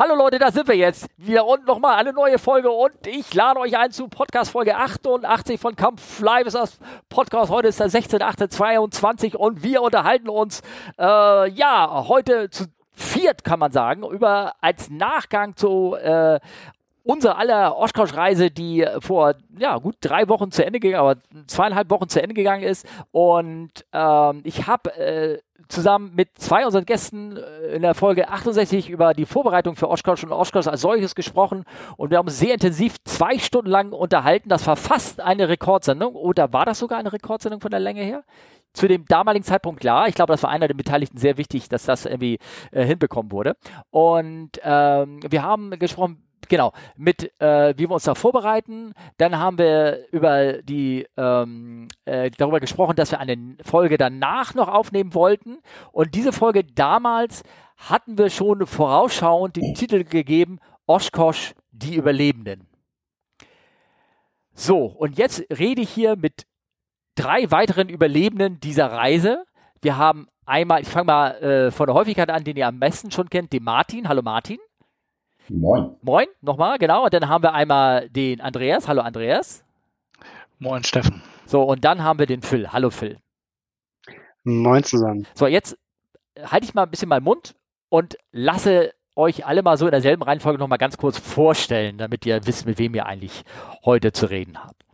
Hallo Leute, da sind wir jetzt wieder und nochmal eine neue Folge und ich lade euch ein zu Podcast Folge 88 von Kampf Live ist das Podcast. Heute ist der 16.8.22 und wir unterhalten uns äh, ja heute zu viert kann man sagen über als Nachgang zu äh, unsere aller Oshkosh-Reise, die vor ja, gut drei Wochen zu Ende ging, aber zweieinhalb Wochen zu Ende gegangen ist. Und ähm, ich habe äh, zusammen mit zwei unseren Gästen äh, in der Folge 68 über die Vorbereitung für Oshkosh und Oshkosh als solches gesprochen. Und wir haben uns sehr intensiv zwei Stunden lang unterhalten. Das war fast eine Rekordsendung. Oder war das sogar eine Rekordsendung von der Länge her? zu dem damaligen Zeitpunkt klar. Ich glaube, das war einer der Beteiligten sehr wichtig, dass das irgendwie äh, hinbekommen wurde. Und ähm, wir haben gesprochen, genau, mit äh, wie wir uns da vorbereiten. Dann haben wir über die ähm, äh, darüber gesprochen, dass wir eine Folge danach noch aufnehmen wollten. Und diese Folge damals hatten wir schon vorausschauend den Titel gegeben: Oshkosh, die Überlebenden. So, und jetzt rede ich hier mit drei weiteren Überlebenden dieser Reise. Wir haben einmal, ich fange mal äh, von der Häufigkeit an, den ihr am besten schon kennt, den Martin. Hallo Martin. Moin. Moin, nochmal, genau. Und dann haben wir einmal den Andreas. Hallo Andreas. Moin Steffen. So, und dann haben wir den Phil. Hallo Phil. Moin zusammen. So, jetzt halte ich mal ein bisschen meinen Mund und lasse euch alle mal so in derselben Reihenfolge nochmal ganz kurz vorstellen, damit ihr wisst, mit wem ihr eigentlich heute zu reden habt.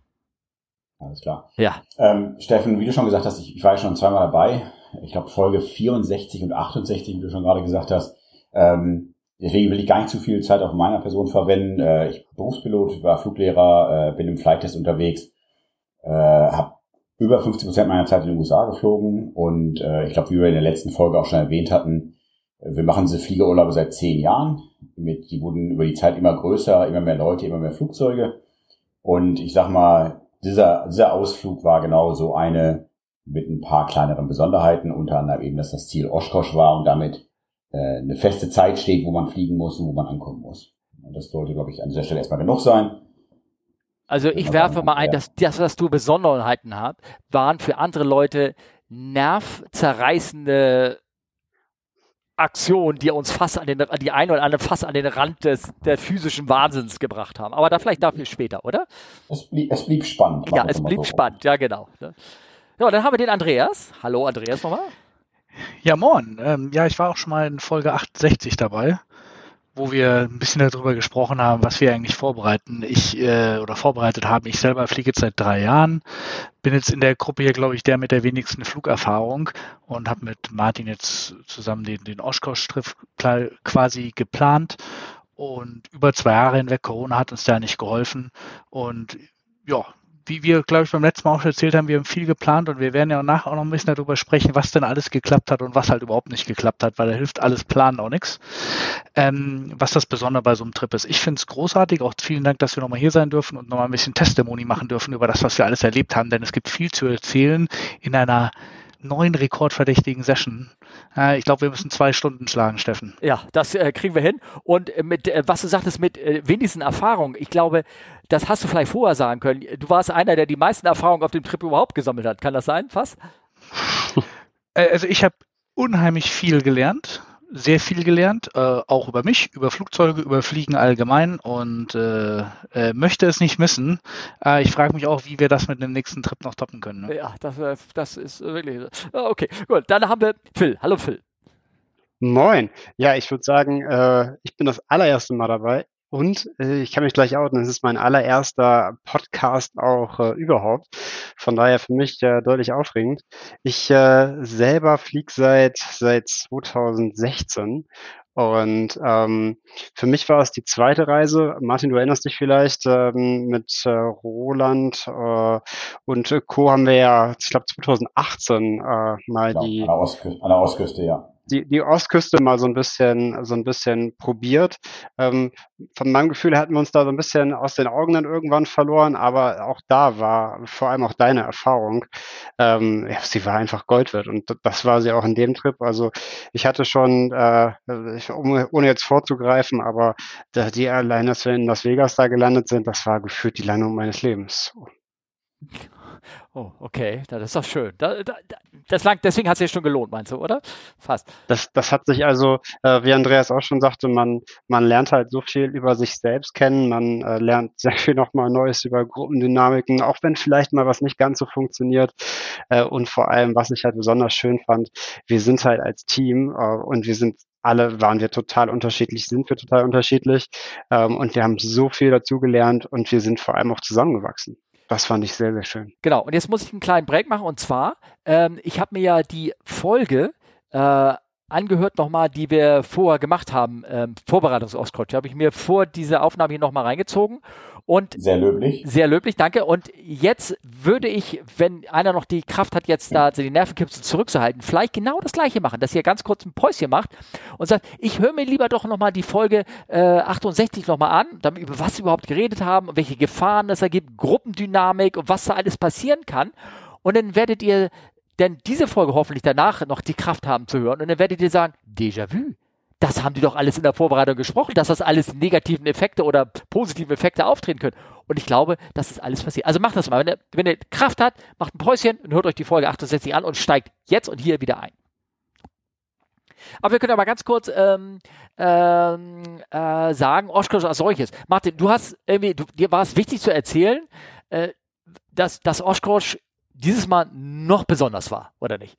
Alles klar. Ja. Ähm, Steffen, wie du schon gesagt hast, ich, ich war ja schon zweimal dabei. Ich glaube Folge 64 und 68, wie du schon gerade gesagt hast. Ähm, Deswegen will ich gar nicht zu viel Zeit auf meiner Person verwenden. Äh, ich bin Berufspilot, war Fluglehrer, äh, bin im Flighttest unterwegs, äh, habe über 50 Prozent meiner Zeit in den USA geflogen und äh, ich glaube, wie wir in der letzten Folge auch schon erwähnt hatten, äh, wir machen diese Fliegerurlaube seit zehn Jahren. Mit, die wurden über die Zeit immer größer, immer mehr Leute, immer mehr Flugzeuge. Und ich sag mal, dieser, dieser Ausflug war genau so eine mit ein paar kleineren Besonderheiten, unter anderem eben, dass das Ziel Oshkosh war und damit äh, eine feste Zeit steht, wo man fliegen muss und wo man ankommen muss. Und das sollte, glaube ich, an dieser Stelle erstmal genug sein. Also ich werfe mal ein, dass das, was du Besonderheiten hast, waren für andere Leute nervzerreißende Aktionen, die uns fast an den, die eine oder andere fast an den Rand des, der physischen Wahnsinns gebracht haben. Aber da vielleicht dafür später, oder? Es blieb, es blieb spannend. Ja, es blieb so spannend, ja genau. Ja, dann haben wir den Andreas. Hallo Andreas nochmal. Ja, moin. Ähm, ja, ich war auch schon mal in Folge 68 dabei, wo wir ein bisschen darüber gesprochen haben, was wir eigentlich vorbereiten. Ich äh, oder vorbereitet haben. Ich selber fliege jetzt seit drei Jahren, bin jetzt in der Gruppe hier, glaube ich, der mit der wenigsten Flugerfahrung und habe mit Martin jetzt zusammen den, den Oshkosh-Trip quasi geplant. Und über zwei Jahre hinweg, Corona hat uns da nicht geholfen. Und ja, wie wir, glaube ich, beim letzten Mal auch schon erzählt haben, wir haben viel geplant und wir werden ja nachher auch noch ein bisschen darüber sprechen, was denn alles geklappt hat und was halt überhaupt nicht geklappt hat, weil da hilft alles planen auch nichts. Ähm, was das Besondere bei so einem Trip ist. Ich finde es großartig, auch vielen Dank, dass wir nochmal hier sein dürfen und nochmal ein bisschen Testimony machen dürfen über das, was wir alles erlebt haben, denn es gibt viel zu erzählen in einer neuen rekordverdächtigen Session. Äh, ich glaube, wir müssen zwei Stunden schlagen, Steffen. Ja, das äh, kriegen wir hin. Und äh, mit, äh, was du sagtest, mit äh, wenigsten Erfahrungen, ich glaube, das hast du vielleicht vorher sagen können. Du warst einer, der die meisten Erfahrungen auf dem Trip überhaupt gesammelt hat. Kann das sein, fast? Äh, also ich habe unheimlich viel gelernt sehr viel gelernt, äh, auch über mich, über Flugzeuge, über Fliegen allgemein und äh, äh, möchte es nicht missen. Äh, ich frage mich auch, wie wir das mit dem nächsten Trip noch toppen können. Ne? Ja, das, äh, das ist wirklich. Ah, okay, gut. Dann haben wir Phil. Hallo Phil. Moin. Ja, ich würde sagen, äh, ich bin das allererste Mal dabei. Und äh, ich kann mich gleich outen, es ist mein allererster Podcast auch äh, überhaupt. Von daher für mich äh, deutlich aufregend. Ich äh, selber fliege seit, seit 2016 und ähm, für mich war es die zweite Reise. Martin, du erinnerst dich vielleicht, ähm, mit äh, Roland äh, und Co. haben wir ja, ich glaube 2018 äh, mal genau, die an der, Ostküste, an der Ostküste, ja die, die Ostküste mal so ein bisschen, so ein bisschen probiert. Ähm, von meinem Gefühl hatten wir uns da so ein bisschen aus den Augen dann irgendwann verloren, aber auch da war vor allem auch deine Erfahrung, ähm, ja, sie war einfach Gold wert und das war sie auch in dem Trip. Also ich hatte schon, äh, um, ohne jetzt vorzugreifen, aber die allein, dass wir in Las Vegas da gelandet sind, das war gefühlt die Landung meines Lebens. Oh, okay, das ist doch schön. Da, da, das lang, deswegen hat es sich schon gelohnt, meinst du, oder? Fast. Das, das hat sich also, äh, wie Andreas auch schon sagte, man, man lernt halt so viel über sich selbst kennen, man äh, lernt sehr viel nochmal Neues über Gruppendynamiken, auch wenn vielleicht mal was nicht ganz so funktioniert. Äh, und vor allem, was ich halt besonders schön fand, wir sind halt als Team und wir sind alle waren wir total unterschiedlich, sind wir total unterschiedlich ähm, und wir haben so viel dazugelernt und wir sind vor allem auch zusammengewachsen. Das fand ich sehr, sehr schön. Genau, und jetzt muss ich einen kleinen Break machen und zwar, ähm, ich habe mir ja die Folge äh, angehört nochmal, die wir vorher gemacht haben, ähm, Vorbereitungs-Ostcoach. habe ich mir vor dieser Aufnahme hier nochmal reingezogen und sehr löblich. Sehr löblich, danke. Und jetzt würde ich, wenn einer noch die Kraft hat, jetzt da die Nervenkipsel zurückzuhalten, vielleicht genau das gleiche machen, dass ihr ganz kurz ein Päuschen macht und sagt, ich höre mir lieber doch nochmal die Folge äh, 68 nochmal an, damit über was wir überhaupt geredet haben, welche Gefahren es ergibt, Gruppendynamik und was da alles passieren kann. Und dann werdet ihr denn diese Folge hoffentlich danach noch die Kraft haben zu hören und dann werdet ihr sagen, Déjà-vu das haben die doch alles in der Vorbereitung gesprochen, dass das alles negativen Effekte oder positiven Effekte auftreten können. Und ich glaube, das ist alles passiert. Also macht das mal. Wenn ihr, wenn ihr Kraft habt, macht ein Päuschen und hört euch die Folge 68 an und steigt jetzt und hier wieder ein. Aber wir können aber ganz kurz ähm, ähm, äh, sagen, Oshkosh als solches. Martin, du hast irgendwie, du, dir war es wichtig zu erzählen, äh, dass, dass Oshkosh dieses Mal noch besonders war, oder nicht?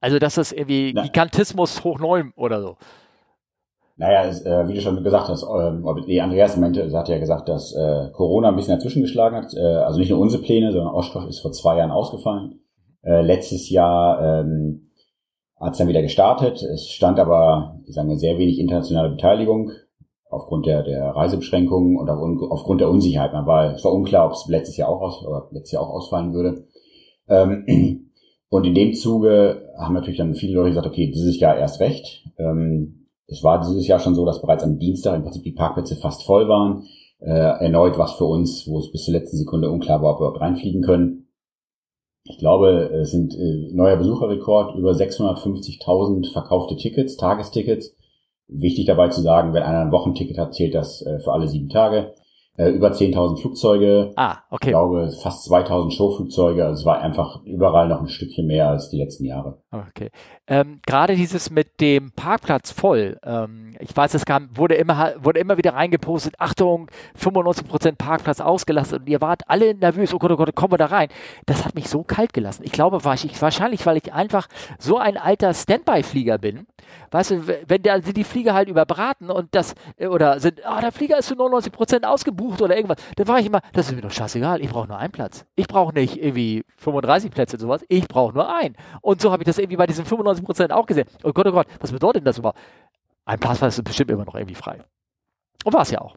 Also, dass das irgendwie Gigantismus hoch neun oder so. Naja, es, äh, wie du schon gesagt hast, ähm, die Andreas meinte, hat ja gesagt, dass äh, Corona ein bisschen dazwischen geschlagen hat. Äh, also nicht nur unsere Pläne, sondern Oshkosh ist vor zwei Jahren ausgefallen. Äh, letztes Jahr ähm, hat es dann wieder gestartet. Es stand aber, ich sage mal, sehr wenig internationale Beteiligung aufgrund der, der Reisebeschränkungen und aufgrund der Unsicherheit. Man war, es war unklar, ob es letztes Jahr auch aus, oder letztes Jahr auch ausfallen würde. Ähm, und in dem Zuge haben natürlich dann viele Leute gesagt, okay, dieses Jahr erst recht. Ähm, es war dieses Jahr schon so, dass bereits am Dienstag im Prinzip die Parkplätze fast voll waren. Äh, erneut was für uns, wo es bis zur letzten Sekunde unklar war, ob wir überhaupt reinfliegen können. Ich glaube, es sind äh, neuer Besucherrekord, über 650.000 verkaufte Tickets, Tagestickets. Wichtig dabei zu sagen, wenn einer ein Wochenticket hat, zählt das äh, für alle sieben Tage äh, über 10.000 Flugzeuge. Ah, okay. Ich glaube, fast 2.000 Showflugzeuge. Also es war einfach überall noch ein Stückchen mehr als die letzten Jahre. Okay. Ähm, Gerade dieses mit dem Parkplatz voll. Ähm, ich weiß, es kam, wurde immer, wurde immer wieder reingepostet. Achtung, 95% Parkplatz ausgelastet und ihr wart alle nervös. Oh Gott, oh Gott, kommen wir da rein. Das hat mich so kalt gelassen. Ich glaube, war ich, wahrscheinlich, weil ich einfach so ein alter Standby-Flieger bin. Weißt du, wenn da sind die Flieger halt überbraten und das, äh, oder sind, ah, der Flieger ist zu 99% ausgebucht gebucht oder irgendwas. Dann war ich immer, das ist mir doch scheißegal, ich brauche nur einen Platz. Ich brauche nicht irgendwie 35 Plätze und sowas, ich brauche nur einen. Und so habe ich das irgendwie bei diesen 95% auch gesehen. Oh Gott, oh Gott, was bedeutet das überhaupt? Ein Platz ist bestimmt immer noch irgendwie frei. Und war es ja auch.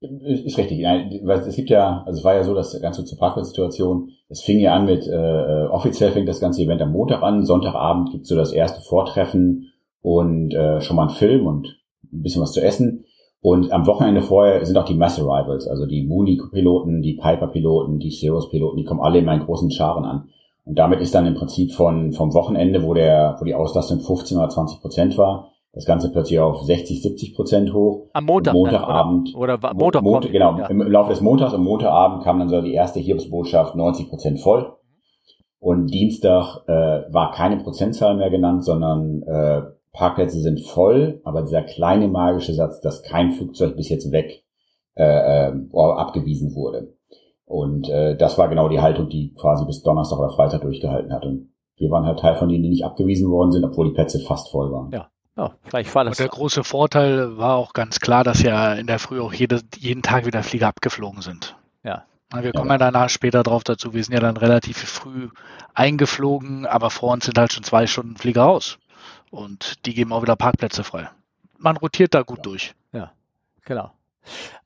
Ist richtig. Es gibt ja, also es war ja so, dass ganz zur Parkplatzsituation, es fing ja an mit, äh, offiziell fängt das ganze Event am Montag an, Sonntagabend gibt es so das erste Vortreffen und äh, schon mal ein Film und ein bisschen was zu essen. Und am Wochenende vorher sind auch die Mass Arrivals, also die Mooney-Piloten, die Piper-Piloten, die Cirrus-Piloten, die kommen alle in meinen großen Scharen an. Und damit ist dann im Prinzip von, vom Wochenende, wo der, wo die Auslastung 15 oder 20 Prozent war, das Ganze plötzlich auf 60, 70 Prozent hoch. Am Montag. Montagabend. Oder, oder Montag. Montag genau. Ja. Im Laufe des Montags, am Montagabend kam dann so die erste Hiobsbotschaft 90 Prozent voll. Und Dienstag äh, war keine Prozentzahl mehr genannt, sondern äh, Parkplätze sind voll, aber dieser kleine magische Satz, dass kein Flugzeug bis jetzt weg äh, äh, abgewiesen wurde. Und äh, das war genau die Haltung, die quasi bis Donnerstag oder Freitag durchgehalten hat. Und wir waren halt Teil von denen, die nicht abgewiesen worden sind, obwohl die Plätze fast voll waren. Ja. Ja, vielleicht war das. Und der große Vorteil war auch ganz klar, dass ja in der Früh auch jede, jeden Tag wieder Flieger abgeflogen sind. Ja. Wir kommen ja. ja danach später drauf dazu. Wir sind ja dann relativ früh eingeflogen, aber vor uns sind halt schon zwei Stunden Flieger raus. Und die geben auch wieder Parkplätze frei. Man rotiert da gut ja. durch. Ja, genau.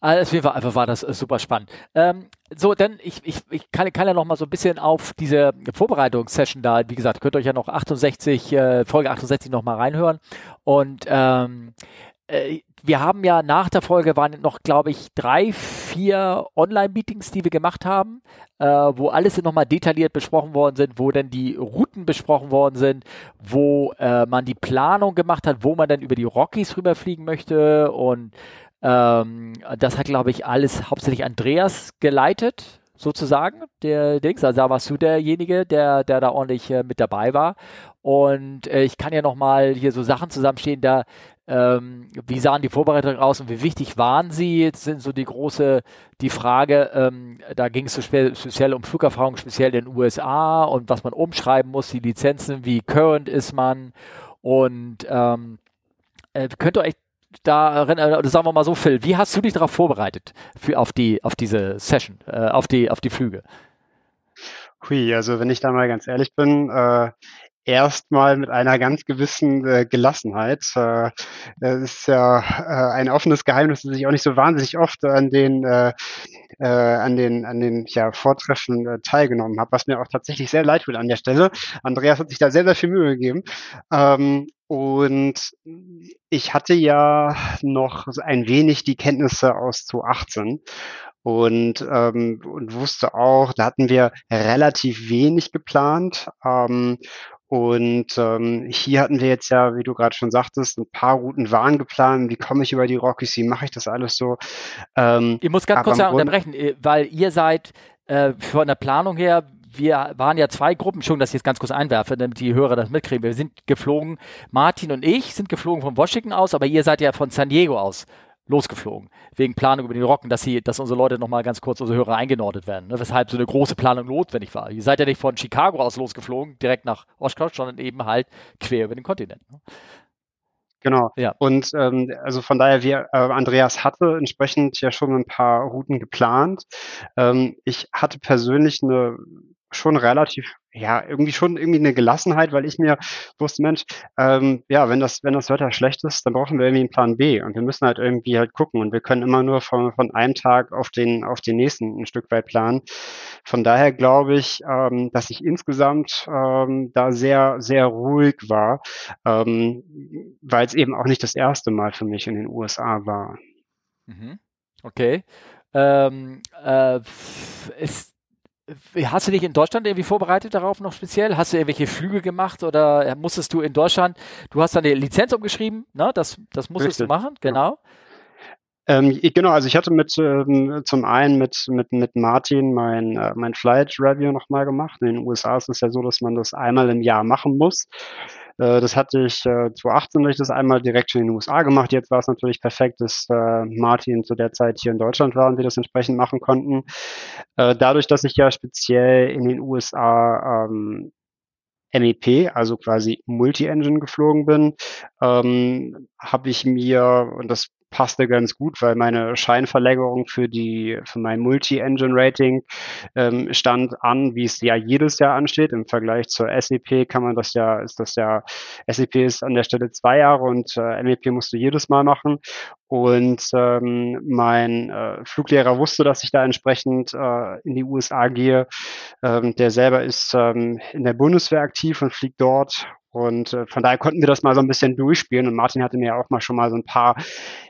Also auf einfach war das äh, super spannend. Ähm, so, denn ich, ich, ich kann, kann ja noch mal so ein bisschen auf diese Vorbereitungssession da, wie gesagt, könnt ihr euch ja noch 68, äh, Folge 68 noch mal reinhören. Und ähm, äh, wir haben ja nach der Folge waren noch, glaube ich, drei, vier Online-Meetings, die wir gemacht haben, äh, wo alles nochmal detailliert besprochen worden sind, wo dann die Routen besprochen worden sind, wo äh, man die Planung gemacht hat, wo man dann über die Rockies rüberfliegen möchte und ähm, das hat, glaube ich, alles hauptsächlich Andreas geleitet. sozusagen, der Dings. Also da warst du derjenige, der, der da ordentlich äh, mit dabei war. Und äh, ich kann ja nochmal hier so Sachen zusammenstehen, da ähm, wie sahen die Vorbereitungen aus und wie wichtig waren sie? Jetzt sind so die große, die Frage, ähm, da ging es so spe speziell um Flugerfahrung, speziell in den USA und was man umschreiben muss, die Lizenzen, wie current ist man und ähm, äh, könnt ihr euch da oder sagen wir mal so, Phil, wie hast du dich darauf vorbereitet für, auf die, auf diese Session, äh, auf die, auf die Flüge? Hui, also wenn ich da mal ganz ehrlich bin, äh, erstmal mit einer ganz gewissen äh, Gelassenheit. Äh, es ist ja äh, ein offenes Geheimnis, dass ich auch nicht so wahnsinnig oft an den äh, an den an den ja, Vortreffen äh, teilgenommen habe, was mir auch tatsächlich sehr leid tut an der Stelle. Andreas hat sich da sehr sehr viel Mühe gegeben. Ähm, und ich hatte ja noch ein wenig die Kenntnisse aus 2018 und, ähm, und wusste auch, da hatten wir relativ wenig geplant. Ähm, und ähm, hier hatten wir jetzt ja, wie du gerade schon sagtest, ein paar Routen waren geplant. Wie komme ich über die Rockies? Wie mache ich das alles so? Ähm, ich muss ganz kurz unterbrechen, äh, weil ihr seid äh, von der Planung her, wir waren ja zwei Gruppen, schon, dass ich jetzt ganz kurz einwerfe, damit die Hörer das mitkriegen. Wir sind geflogen, Martin und ich sind geflogen von Washington aus, aber ihr seid ja von San Diego aus losgeflogen. Wegen Planung über die Rocken, dass, sie, dass unsere Leute nochmal ganz kurz, unsere Hörer eingenordet werden. Ne? Weshalb so eine große Planung notwendig war. Ihr seid ja nicht von Chicago aus losgeflogen, direkt nach Oshkosh, sondern eben halt quer über den Kontinent. Ne? Genau. Ja. Und ähm, also von daher, wir, äh, Andreas hatte entsprechend ja schon ein paar Routen geplant. Ähm, ich hatte persönlich eine schon relativ, ja, irgendwie schon irgendwie eine Gelassenheit, weil ich mir wusste, Mensch, ähm, ja, wenn das, wenn das Wetter schlecht ist, dann brauchen wir irgendwie einen Plan B und wir müssen halt irgendwie halt gucken und wir können immer nur von, von einem Tag auf den, auf den nächsten ein Stück weit planen. Von daher glaube ich, ähm, dass ich insgesamt ähm, da sehr, sehr ruhig war, ähm, weil es eben auch nicht das erste Mal für mich in den USA war. Mhm. Okay. Ähm, äh, ist Hast du dich in Deutschland irgendwie vorbereitet darauf noch speziell? Hast du irgendwelche Flüge gemacht oder musstest du in Deutschland, du hast deine Lizenz umgeschrieben, ne? das, das musstest Richtig. du machen, genau. Ähm, genau, also ich hatte mit ähm, zum einen mit, mit, mit Martin mein, äh, mein Flight Review nochmal gemacht. In den USA ist es ja so, dass man das einmal im Jahr machen muss. Äh, das hatte ich äh, 2018 durch das einmal direkt schon in den USA gemacht. Jetzt war es natürlich perfekt, dass äh, Martin zu der Zeit hier in Deutschland war und wir das entsprechend machen konnten. Äh, dadurch, dass ich ja speziell in den USA ähm, MEP, also quasi Multi-Engine geflogen bin, ähm, habe ich mir, und das passte ganz gut, weil meine Scheinverlängerung für die für mein Multi-Engine-Rating ähm, stand an, wie es ja jedes Jahr ansteht. Im Vergleich zur SEP kann man das ja, ist das ja, SEP ist an der Stelle zwei Jahre und äh, MEP musst du jedes Mal machen. Und ähm, mein äh, Fluglehrer wusste, dass ich da entsprechend äh, in die USA gehe. Ähm, der selber ist ähm, in der Bundeswehr aktiv und fliegt dort und äh, von daher konnten wir das mal so ein bisschen durchspielen. Und Martin hatte mir auch mal schon mal so ein paar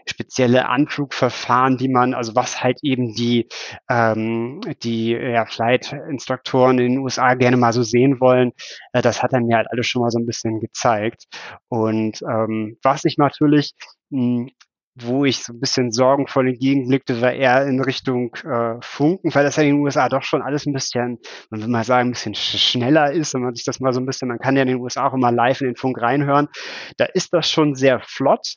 spezielle Anflugverfahren, die man, also was halt eben die, ähm, die ja, Flight-Instruktoren in den USA gerne mal so sehen wollen. Äh, das hat er mir halt alles schon mal so ein bisschen gezeigt. Und ähm, was ich natürlich mh, hm, wo ich so ein bisschen sorgenvoll entgegenblickte, war eher in Richtung äh, Funken, weil das ja in den USA doch schon alles ein bisschen, man will mal sagen, ein bisschen schneller ist, wenn man sich das mal so ein bisschen, man kann ja in den USA auch immer live in den Funk reinhören. Da ist das schon sehr flott.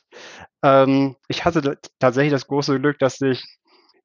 Ähm, ich hatte tatsächlich das große Glück, dass ich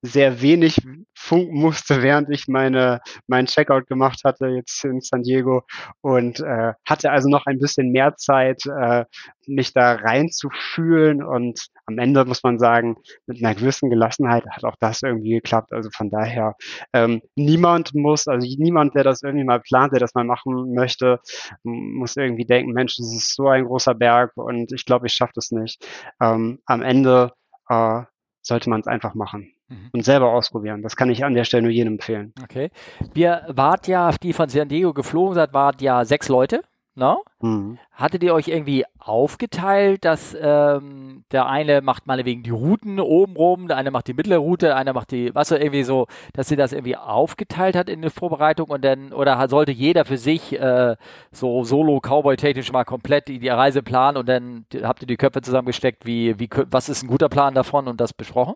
sehr wenig funken musste, während ich meine meinen Checkout gemacht hatte jetzt in San Diego und äh, hatte also noch ein bisschen mehr Zeit, äh, mich da reinzufühlen und am Ende muss man sagen, mit einer gewissen Gelassenheit hat auch das irgendwie geklappt. Also von daher ähm, niemand muss, also niemand, der das irgendwie mal plant, der das mal machen möchte, muss irgendwie denken, Mensch, das ist so ein großer Berg und ich glaube, ich schaffe das nicht. Ähm, am Ende äh, sollte man es einfach machen mhm. Und selber ausprobieren. Das kann ich an der Stelle nur jedem empfehlen. Okay. Wir wart ja, die von San Diego geflogen seid, wart ja sechs Leute. No? Mhm. Hattet ihr euch irgendwie aufgeteilt, dass ähm, der eine macht meinetwegen die Routen obenrum, der eine macht die mittlere Route, einer macht die, was so irgendwie so, dass sie das irgendwie aufgeteilt hat in der Vorbereitung und dann, oder sollte jeder für sich äh, so solo-Cowboy-technisch mal komplett die, die Reise planen und dann habt ihr die Köpfe zusammengesteckt, wie, wie, was ist ein guter Plan davon und das besprochen?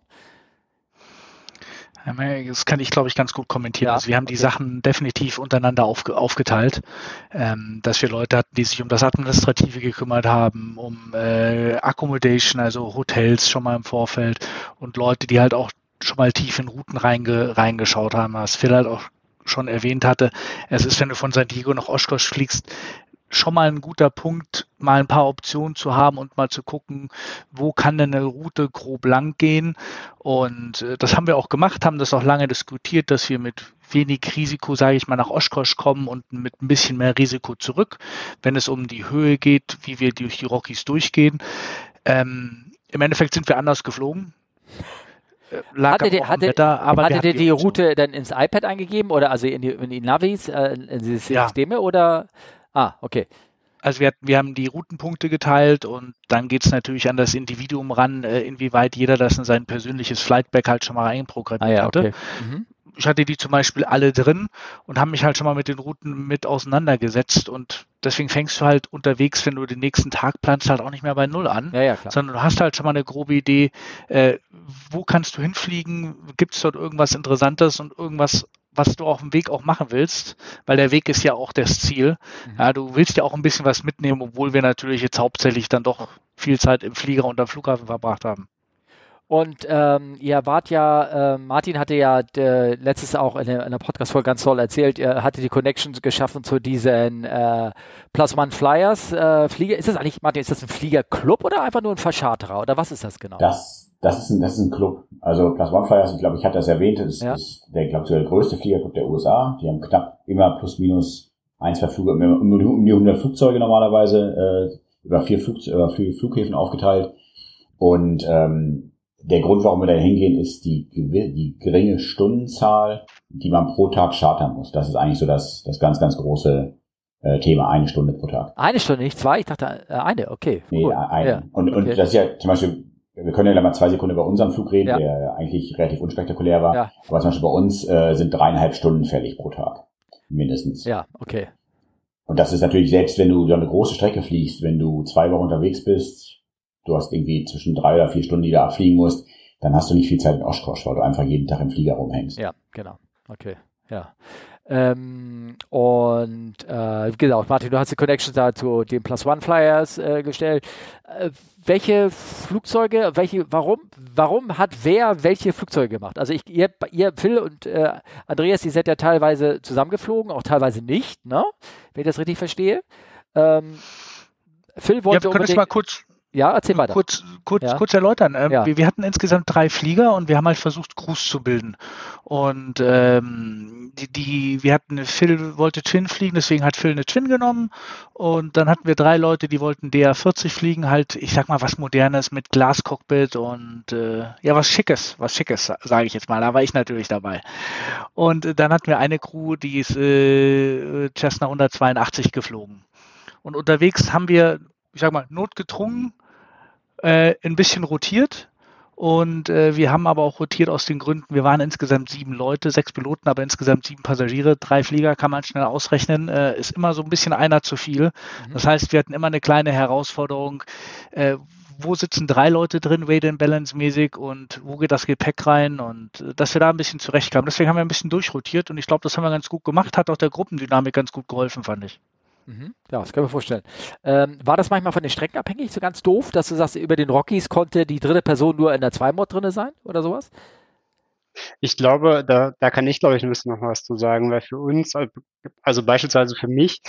Das kann ich, glaube ich, ganz gut kommentieren. Ja, also wir haben okay. die Sachen definitiv untereinander aufge aufgeteilt, ähm, dass wir Leute hatten, die sich um das Administrative gekümmert haben, um äh, Accommodation, also Hotels schon mal im Vorfeld und Leute, die halt auch schon mal tief in Routen reinge reingeschaut haben, was Phil halt auch schon erwähnt hatte. Es ist, wenn du von San Diego nach Oshkosh fliegst, schon mal ein guter Punkt, mal ein paar Optionen zu haben und mal zu gucken, wo kann denn eine Route grob lang gehen. Und äh, das haben wir auch gemacht, haben das auch lange diskutiert, dass wir mit wenig Risiko, sage ich mal, nach Oshkosh kommen und mit ein bisschen mehr Risiko zurück, wenn es um die Höhe geht, wie wir durch die Rockies durchgehen. Ähm, Im Endeffekt sind wir anders geflogen. Äh, lag hatte die, hatte, Wetter, aber hatte die, die Route dann ins iPad eingegeben oder also in die, in die Navis, äh, in die Systeme ja. oder Ah, okay. Also wir, wir haben die Routenpunkte geteilt und dann geht es natürlich an das Individuum ran, äh, inwieweit jeder das in sein persönliches Flightback halt schon mal einprogrammiert ah, ja, hatte. Okay. Mhm. Ich hatte die zum Beispiel alle drin und habe mich halt schon mal mit den Routen mit auseinandergesetzt und deswegen fängst du halt unterwegs, wenn du den nächsten Tag planst, halt auch nicht mehr bei Null an, ja, ja, sondern du hast halt schon mal eine grobe Idee, äh, wo kannst du hinfliegen, gibt es dort irgendwas Interessantes und irgendwas was du auf dem Weg auch machen willst, weil der Weg ist ja auch das Ziel. Mhm. Ja, du willst ja auch ein bisschen was mitnehmen, obwohl wir natürlich jetzt hauptsächlich dann doch viel Zeit im Flieger und am Flughafen verbracht haben. Und ähm, ihr wart ja, äh, Martin hatte ja äh, letztes auch in der, in der Podcast-Folge ganz toll erzählt, er hatte die Connections geschaffen zu diesen äh, Plus One Flyers äh, Flieger. Ist das eigentlich, Martin, ist das ein Fliegerclub oder einfach nur ein Verscharterer oder was ist das genau? Das das ist ein, das ist ein Club. Also Plus One Flyers, ich glaube, ich hatte das erwähnt, das ja. ist der, glaube ich, der größte Fliegerclub der USA. Die haben knapp immer plus minus ein, zwei Flüge, um die 100 Flugzeuge normalerweise, äh, über vier, Flug, über vier Flughäfen aufgeteilt. Und ähm, der Grund, warum wir da hingehen, ist die, die geringe Stundenzahl, die man pro Tag chartern muss. Das ist eigentlich so das, das ganz, ganz große äh, Thema, eine Stunde pro Tag. Eine Stunde, nicht zwei? Ich dachte äh, eine, okay. Nee, cool. eine. Ja, und, und okay. das ist ja zum Beispiel wir können ja mal zwei Sekunden über unseren Flug reden, ja. der eigentlich relativ unspektakulär war. Ja. Aber zum Beispiel bei uns äh, sind dreieinhalb Stunden fällig pro Tag. Mindestens. Ja, okay. Und das ist natürlich, selbst wenn du so eine große Strecke fliegst, wenn du zwei Wochen unterwegs bist, du hast irgendwie zwischen drei oder vier Stunden, die du abfliegen musst, dann hast du nicht viel Zeit in Oshkosh, weil du einfach jeden Tag im Flieger rumhängst. Ja, genau. Okay. Ja. Ähm, und äh, genau, Martin, du hast die Connection da zu den Plus One Flyers äh, gestellt. Äh, welche Flugzeuge, welche, warum, warum hat wer welche Flugzeuge gemacht? Also ich, ihr, ihr Phil und äh, Andreas, die seid ja teilweise zusammengeflogen, auch teilweise nicht, ne? Wenn ich das richtig verstehe. Ähm, Phil wollte ja, wir können unbedingt, mal kurz ja, erzähl weiter. Kurz, kurz, ja. kurz erläutern. Ähm, ja. wir, wir, hatten insgesamt drei Flieger und wir haben halt versucht, Crews zu bilden. Und ähm, die, die, wir hatten, Phil wollte Twin fliegen, deswegen hat Phil eine Twin genommen. Und dann hatten wir drei Leute, die wollten DR40 fliegen, halt, ich sag mal, was Modernes mit Glascockpit und äh, ja, was Schickes, was Schickes, sage ich jetzt mal. Da war ich natürlich dabei. Und äh, dann hatten wir eine Crew, die ist äh, Cessna 182 geflogen. Und unterwegs haben wir ich sag mal, notgedrungen äh, ein bisschen rotiert. Und äh, wir haben aber auch rotiert aus den Gründen, wir waren insgesamt sieben Leute, sechs Piloten, aber insgesamt sieben Passagiere, drei Flieger kann man schnell ausrechnen, äh, ist immer so ein bisschen einer zu viel. Mhm. Das heißt, wir hatten immer eine kleine Herausforderung, äh, wo sitzen drei Leute drin, Weight and Balance mäßig und wo geht das Gepäck rein und äh, dass wir da ein bisschen zurechtkamen. Deswegen haben wir ein bisschen durchrotiert und ich glaube, das haben wir ganz gut gemacht, hat auch der Gruppendynamik ganz gut geholfen, fand ich. Mhm. Ja, das können wir vorstellen. Ähm, war das manchmal von den Strecken abhängig, so ganz doof, dass du sagst, über den Rockies konnte die dritte Person nur in der Zweimod drin sein oder sowas? Ich glaube, da, da kann ich, glaube ich, ein bisschen noch was zu sagen, weil für uns, also beispielsweise für mich,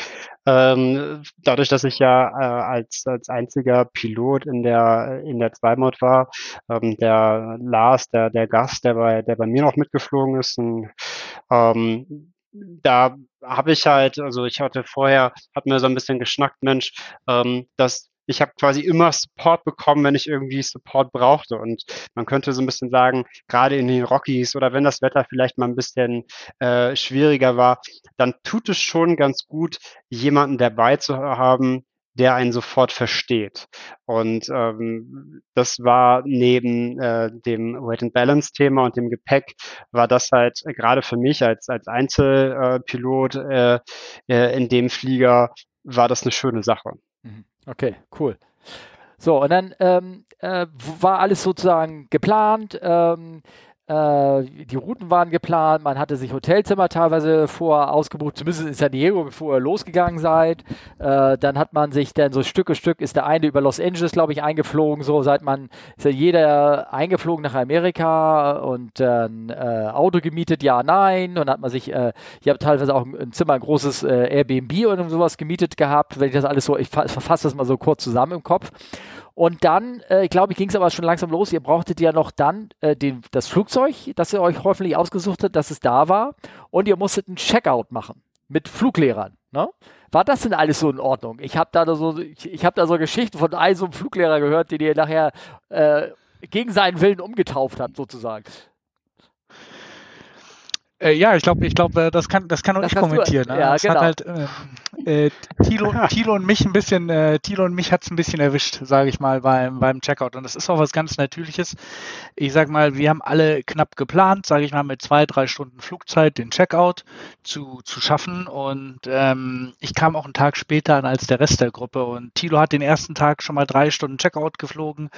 ähm, dadurch, dass ich ja äh, als, als einziger Pilot in der, in der Zweimod war, ähm, der Lars, der, der Gast, der bei, der bei mir noch mitgeflogen ist, ein, ähm, da habe ich halt, also ich hatte vorher, hat mir so ein bisschen geschnackt, Mensch, ähm, dass ich habe quasi immer Support bekommen, wenn ich irgendwie Support brauchte. Und man könnte so ein bisschen sagen, gerade in den Rockies oder wenn das Wetter vielleicht mal ein bisschen äh, schwieriger war, dann tut es schon ganz gut, jemanden dabei zu haben, der einen sofort versteht. Und ähm, das war neben äh, dem Weight and Balance Thema und dem Gepäck, war das halt gerade für mich als, als Einzelpilot äh, äh, in dem Flieger, war das eine schöne Sache. Mhm. Okay, cool. So, und dann ähm, äh, war alles sozusagen geplant. Ähm, Äh, die Routen waren geplant, man hatte sich Hotelzimmer teilweise vor ausgebucht, zumindest in San Diego, bevor ihr losgegangen seid. Äh, dann hat man sich dann so Stück für Stück ist der eine über Los Angeles, glaube ich, eingeflogen. So seit man ist ja jeder eingeflogen nach Amerika und dann äh, Auto gemietet, ja, nein. Und hat man sich, äh, ihr habt teilweise auch ein Zimmer, ein großes äh, Airbnb oder sowas gemietet gehabt, wenn ich das alles so, ich verfasse das mal so kurz zusammen im Kopf. Und dann, äh, glaube ich, ging es aber schon langsam los. Ihr brauchtet ja noch dann äh, den, das Flugzeug, das ihr euch hoffentlich ausgesucht habt, dass es da war. Und ihr musstet einen Checkout machen mit Fluglehrern. Ne? War das denn alles so in Ordnung? Ich habe da so, ich, ich habe da so Geschichten von einem einem Fluglehrer gehört, den ihr nachher äh, gegen seinen Willen umgetauft habt, sozusagen. Äh, ja, ich glaube, ich glaube, äh, das kann, das kann auch das ich kommentieren. Ne? Ja, das genau. hat halt äh, äh, Thilo, Thilo und mich ein bisschen, äh, Thilo und mich hat's ein bisschen erwischt, sage ich mal, beim, beim Checkout. Und das ist auch was ganz Natürliches. Ich sag mal, wir haben alle knapp geplant, sage ich mal, mit zwei, drei Stunden Flugzeit den Checkout zu, zu schaffen. Und ähm, ich kam auch einen Tag später an als der Rest der Gruppe. Und Thilo hat den ersten Tag schon mal drei Stunden Checkout geflogen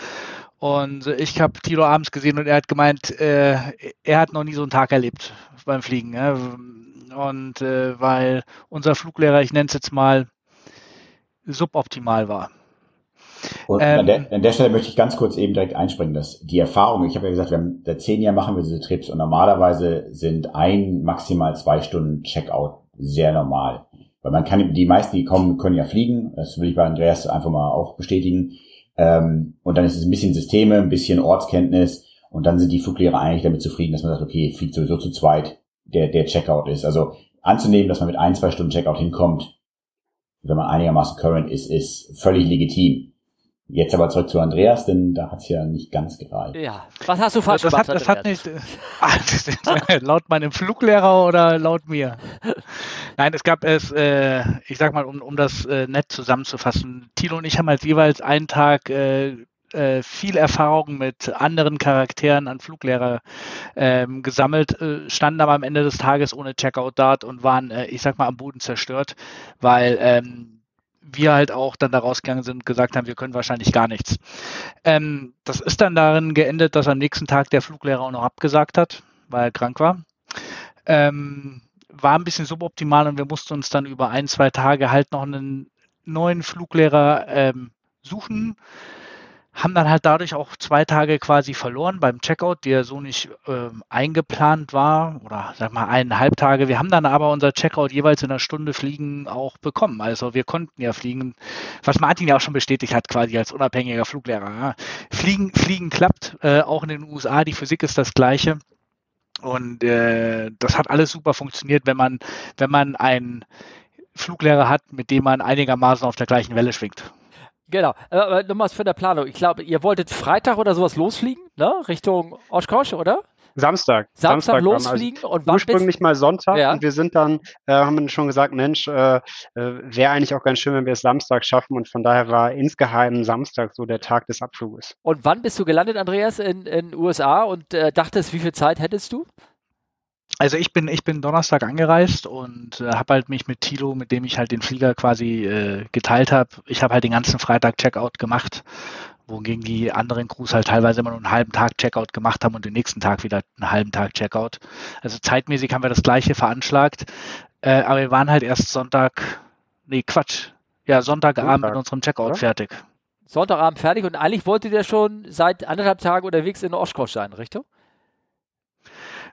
und ich habe Tilo abends gesehen und er hat gemeint, äh, er hat noch nie so einen Tag erlebt beim Fliegen. Ja? Und äh, weil unser Fluglehrer, ich nenne es jetzt mal, suboptimal war. Und ähm, an, der, an, der, Stelle möchte ich ganz kurz eben direkt einspringen, dass die Erfahrung, ich habe ja gesagt, wir haben, seit zehn Jahren machen wir diese Trips und normalerweise sind ein, maximal zwei Stunden Checkout sehr normal. Weil man kann, die meisten, die kommen, können ja fliegen. Das will ich bei Andreas einfach mal auch bestätigen. Ähm, und dann ist es ein bisschen Systeme, ein bisschen Ortskenntnis und dann sind die Fluglehrer eigentlich damit zufrieden, dass man sagt, okay, fliegt sowieso zu zweit, der, der Checkout ist. Also anzunehmen, dass man mit ein, zwei Stunden Checkout hinkommt, wenn man einigermaßen current ist, ist völlig legitim. Jetzt aber zurück zu Andreas, denn da hat's ja nicht ganz gereicht. Ja, was hast du falsch das gemacht? Hat, das hat nicht, äh, laut meinem Fluglehrer oder laut mir? Nein, es gab es, äh, ich sag mal, um, um das äh, nett zusammenzufassen, Thilo und ich haben als jeweils einen Tag äh, äh, viel Erfahrung mit anderen Charakteren an Fluglehrer ähm, gesammelt, äh, standen aber am Ende des Tages ohne Checkout-Dart und waren, äh, ich sag mal, am Boden zerstört, weil ähm, wir halt auch dann daraus gegangen sind und gesagt haben, wir können wahrscheinlich gar nichts. Ähm, das ist dann darin geendet, dass am nächsten Tag der Fluglehrer auch noch abgesagt hat, weil er krank war. Ähm, war ein bisschen suboptimal und wir mussten uns dann über ein, zwei Tage halt noch einen neuen Fluglehrer ähm, suchen haben dann halt dadurch auch zwei Tage quasi verloren beim Checkout, der so nicht ähm, eingeplant war oder sag mal eineinhalb Tage. Wir haben dann aber unser Checkout jeweils in einer Stunde Fliegen auch bekommen. Also wir konnten ja fliegen, was Martin ja auch schon bestätigt hat, quasi als unabhängiger Fluglehrer. Ja. Fliegen, Fliegen klappt, äh, auch in den USA, die Physik ist das gleiche. Und äh, das hat alles super funktioniert, wenn man, wenn man einen Fluglehrer hat, mit dem man einigermaßen auf der gleichen Welle schwingt. Genau. Aber nochmal für der Planung. Ich glaube, ihr wolltet Freitag oder sowas losfliegen, ne? Richtung Oshkosh, oder? Samstag. Samstag, Samstag losfliegen also und ursprünglich mal Sonntag ja. und wir sind dann, äh, haben schon gesagt, Mensch, äh, äh, wäre eigentlich auch ganz schön, wenn wir es Samstag schaffen und von daher war insgeheim Samstag so der Tag des Abfluges. Und wann bist du gelandet, Andreas, in den USA und äh, dachtest, wie viel Zeit hättest du? Also ich bin, ich bin Donnerstag angereist und äh, habe halt mich mit Tilo, mit dem ich halt den Flieger quasi äh, geteilt habe, ich habe halt den ganzen Freitag Checkout gemacht, wohingegen die anderen Crews halt teilweise immer nur einen halben Tag Checkout gemacht haben und den nächsten Tag wieder einen halben Tag Checkout. Also zeitmäßig haben wir das gleiche veranschlagt, äh, aber wir waren halt erst Sonntag, nee Quatsch, ja Sonntagabend Sonntag, mit unserem Checkout ja? fertig. Sonntagabend fertig und eigentlich wolltet ihr schon seit anderthalb Tagen unterwegs in Oshkosh sein, richtig?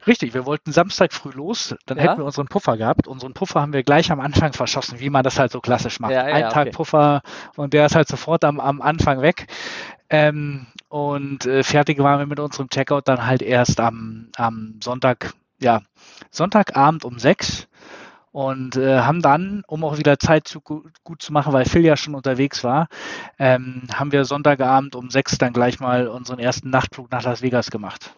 Richtig, wir wollten Samstag früh los, dann ja. hätten wir unseren Puffer gehabt. Unseren Puffer haben wir gleich am Anfang verschossen, wie man das halt so klassisch macht. Ja, ja, Ein Tag okay. Puffer und der ist halt sofort am, am Anfang weg. Ähm, und äh, fertig waren wir mit unserem Checkout dann halt erst am, am Sonntag, ja, Sonntagabend um sechs und äh, haben dann, um auch wieder Zeit zu, gut zu machen, weil Phil ja schon unterwegs war, ähm, haben wir Sonntagabend um sechs dann gleich mal unseren ersten Nachtflug nach Las Vegas gemacht.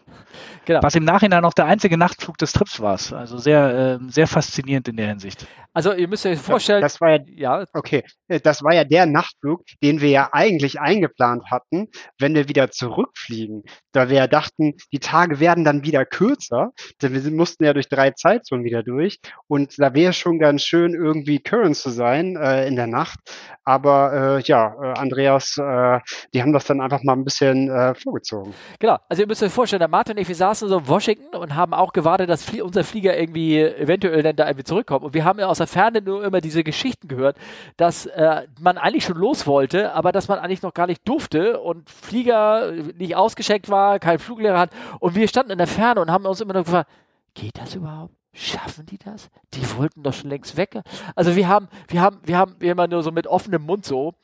Genau. Was im Nachhinein auch der einzige Nachtflug des Trips war. Also sehr, äh, sehr faszinierend in der Hinsicht. Also ihr müsst euch vorstellen. Das war ja, ja, okay. Äh, das war ja der Nachtflug, den wir ja eigentlich eingeplant hatten, wenn wir wieder zurückfliegen. Da wir ja dachten, die Tage werden dann wieder kürzer, denn wir mussten ja durch drei Zeitzonen wieder durch. Und da wäre schon ganz schön, irgendwie current zu sein äh, in der Nacht. Aber äh, ja, äh, Andreas, äh, die haben das dann einfach mal ein bisschen äh, vorgezogen. Genau. Also ihr müsst euch vorstellen, der Martin ich, wir saßen so in Washington und haben auch gewartet, dass Flie unser Flieger irgendwie eventuell dann da irgendwie zurückkommt. Und wir haben ja aus der Ferne nur immer diese Geschichten gehört, dass äh, man eigentlich schon los wollte, aber dass man eigentlich noch gar nicht durfte und Flieger nicht ausgeschenkt war, kein Fluglehrer hat. Und wir standen in der Ferne und haben uns immer noch gefragt, geht das überhaupt? Schaffen die das? Die wollten doch schon längst weg. Also wir haben, wir haben, wir haben immer nur so mit offenem Mund so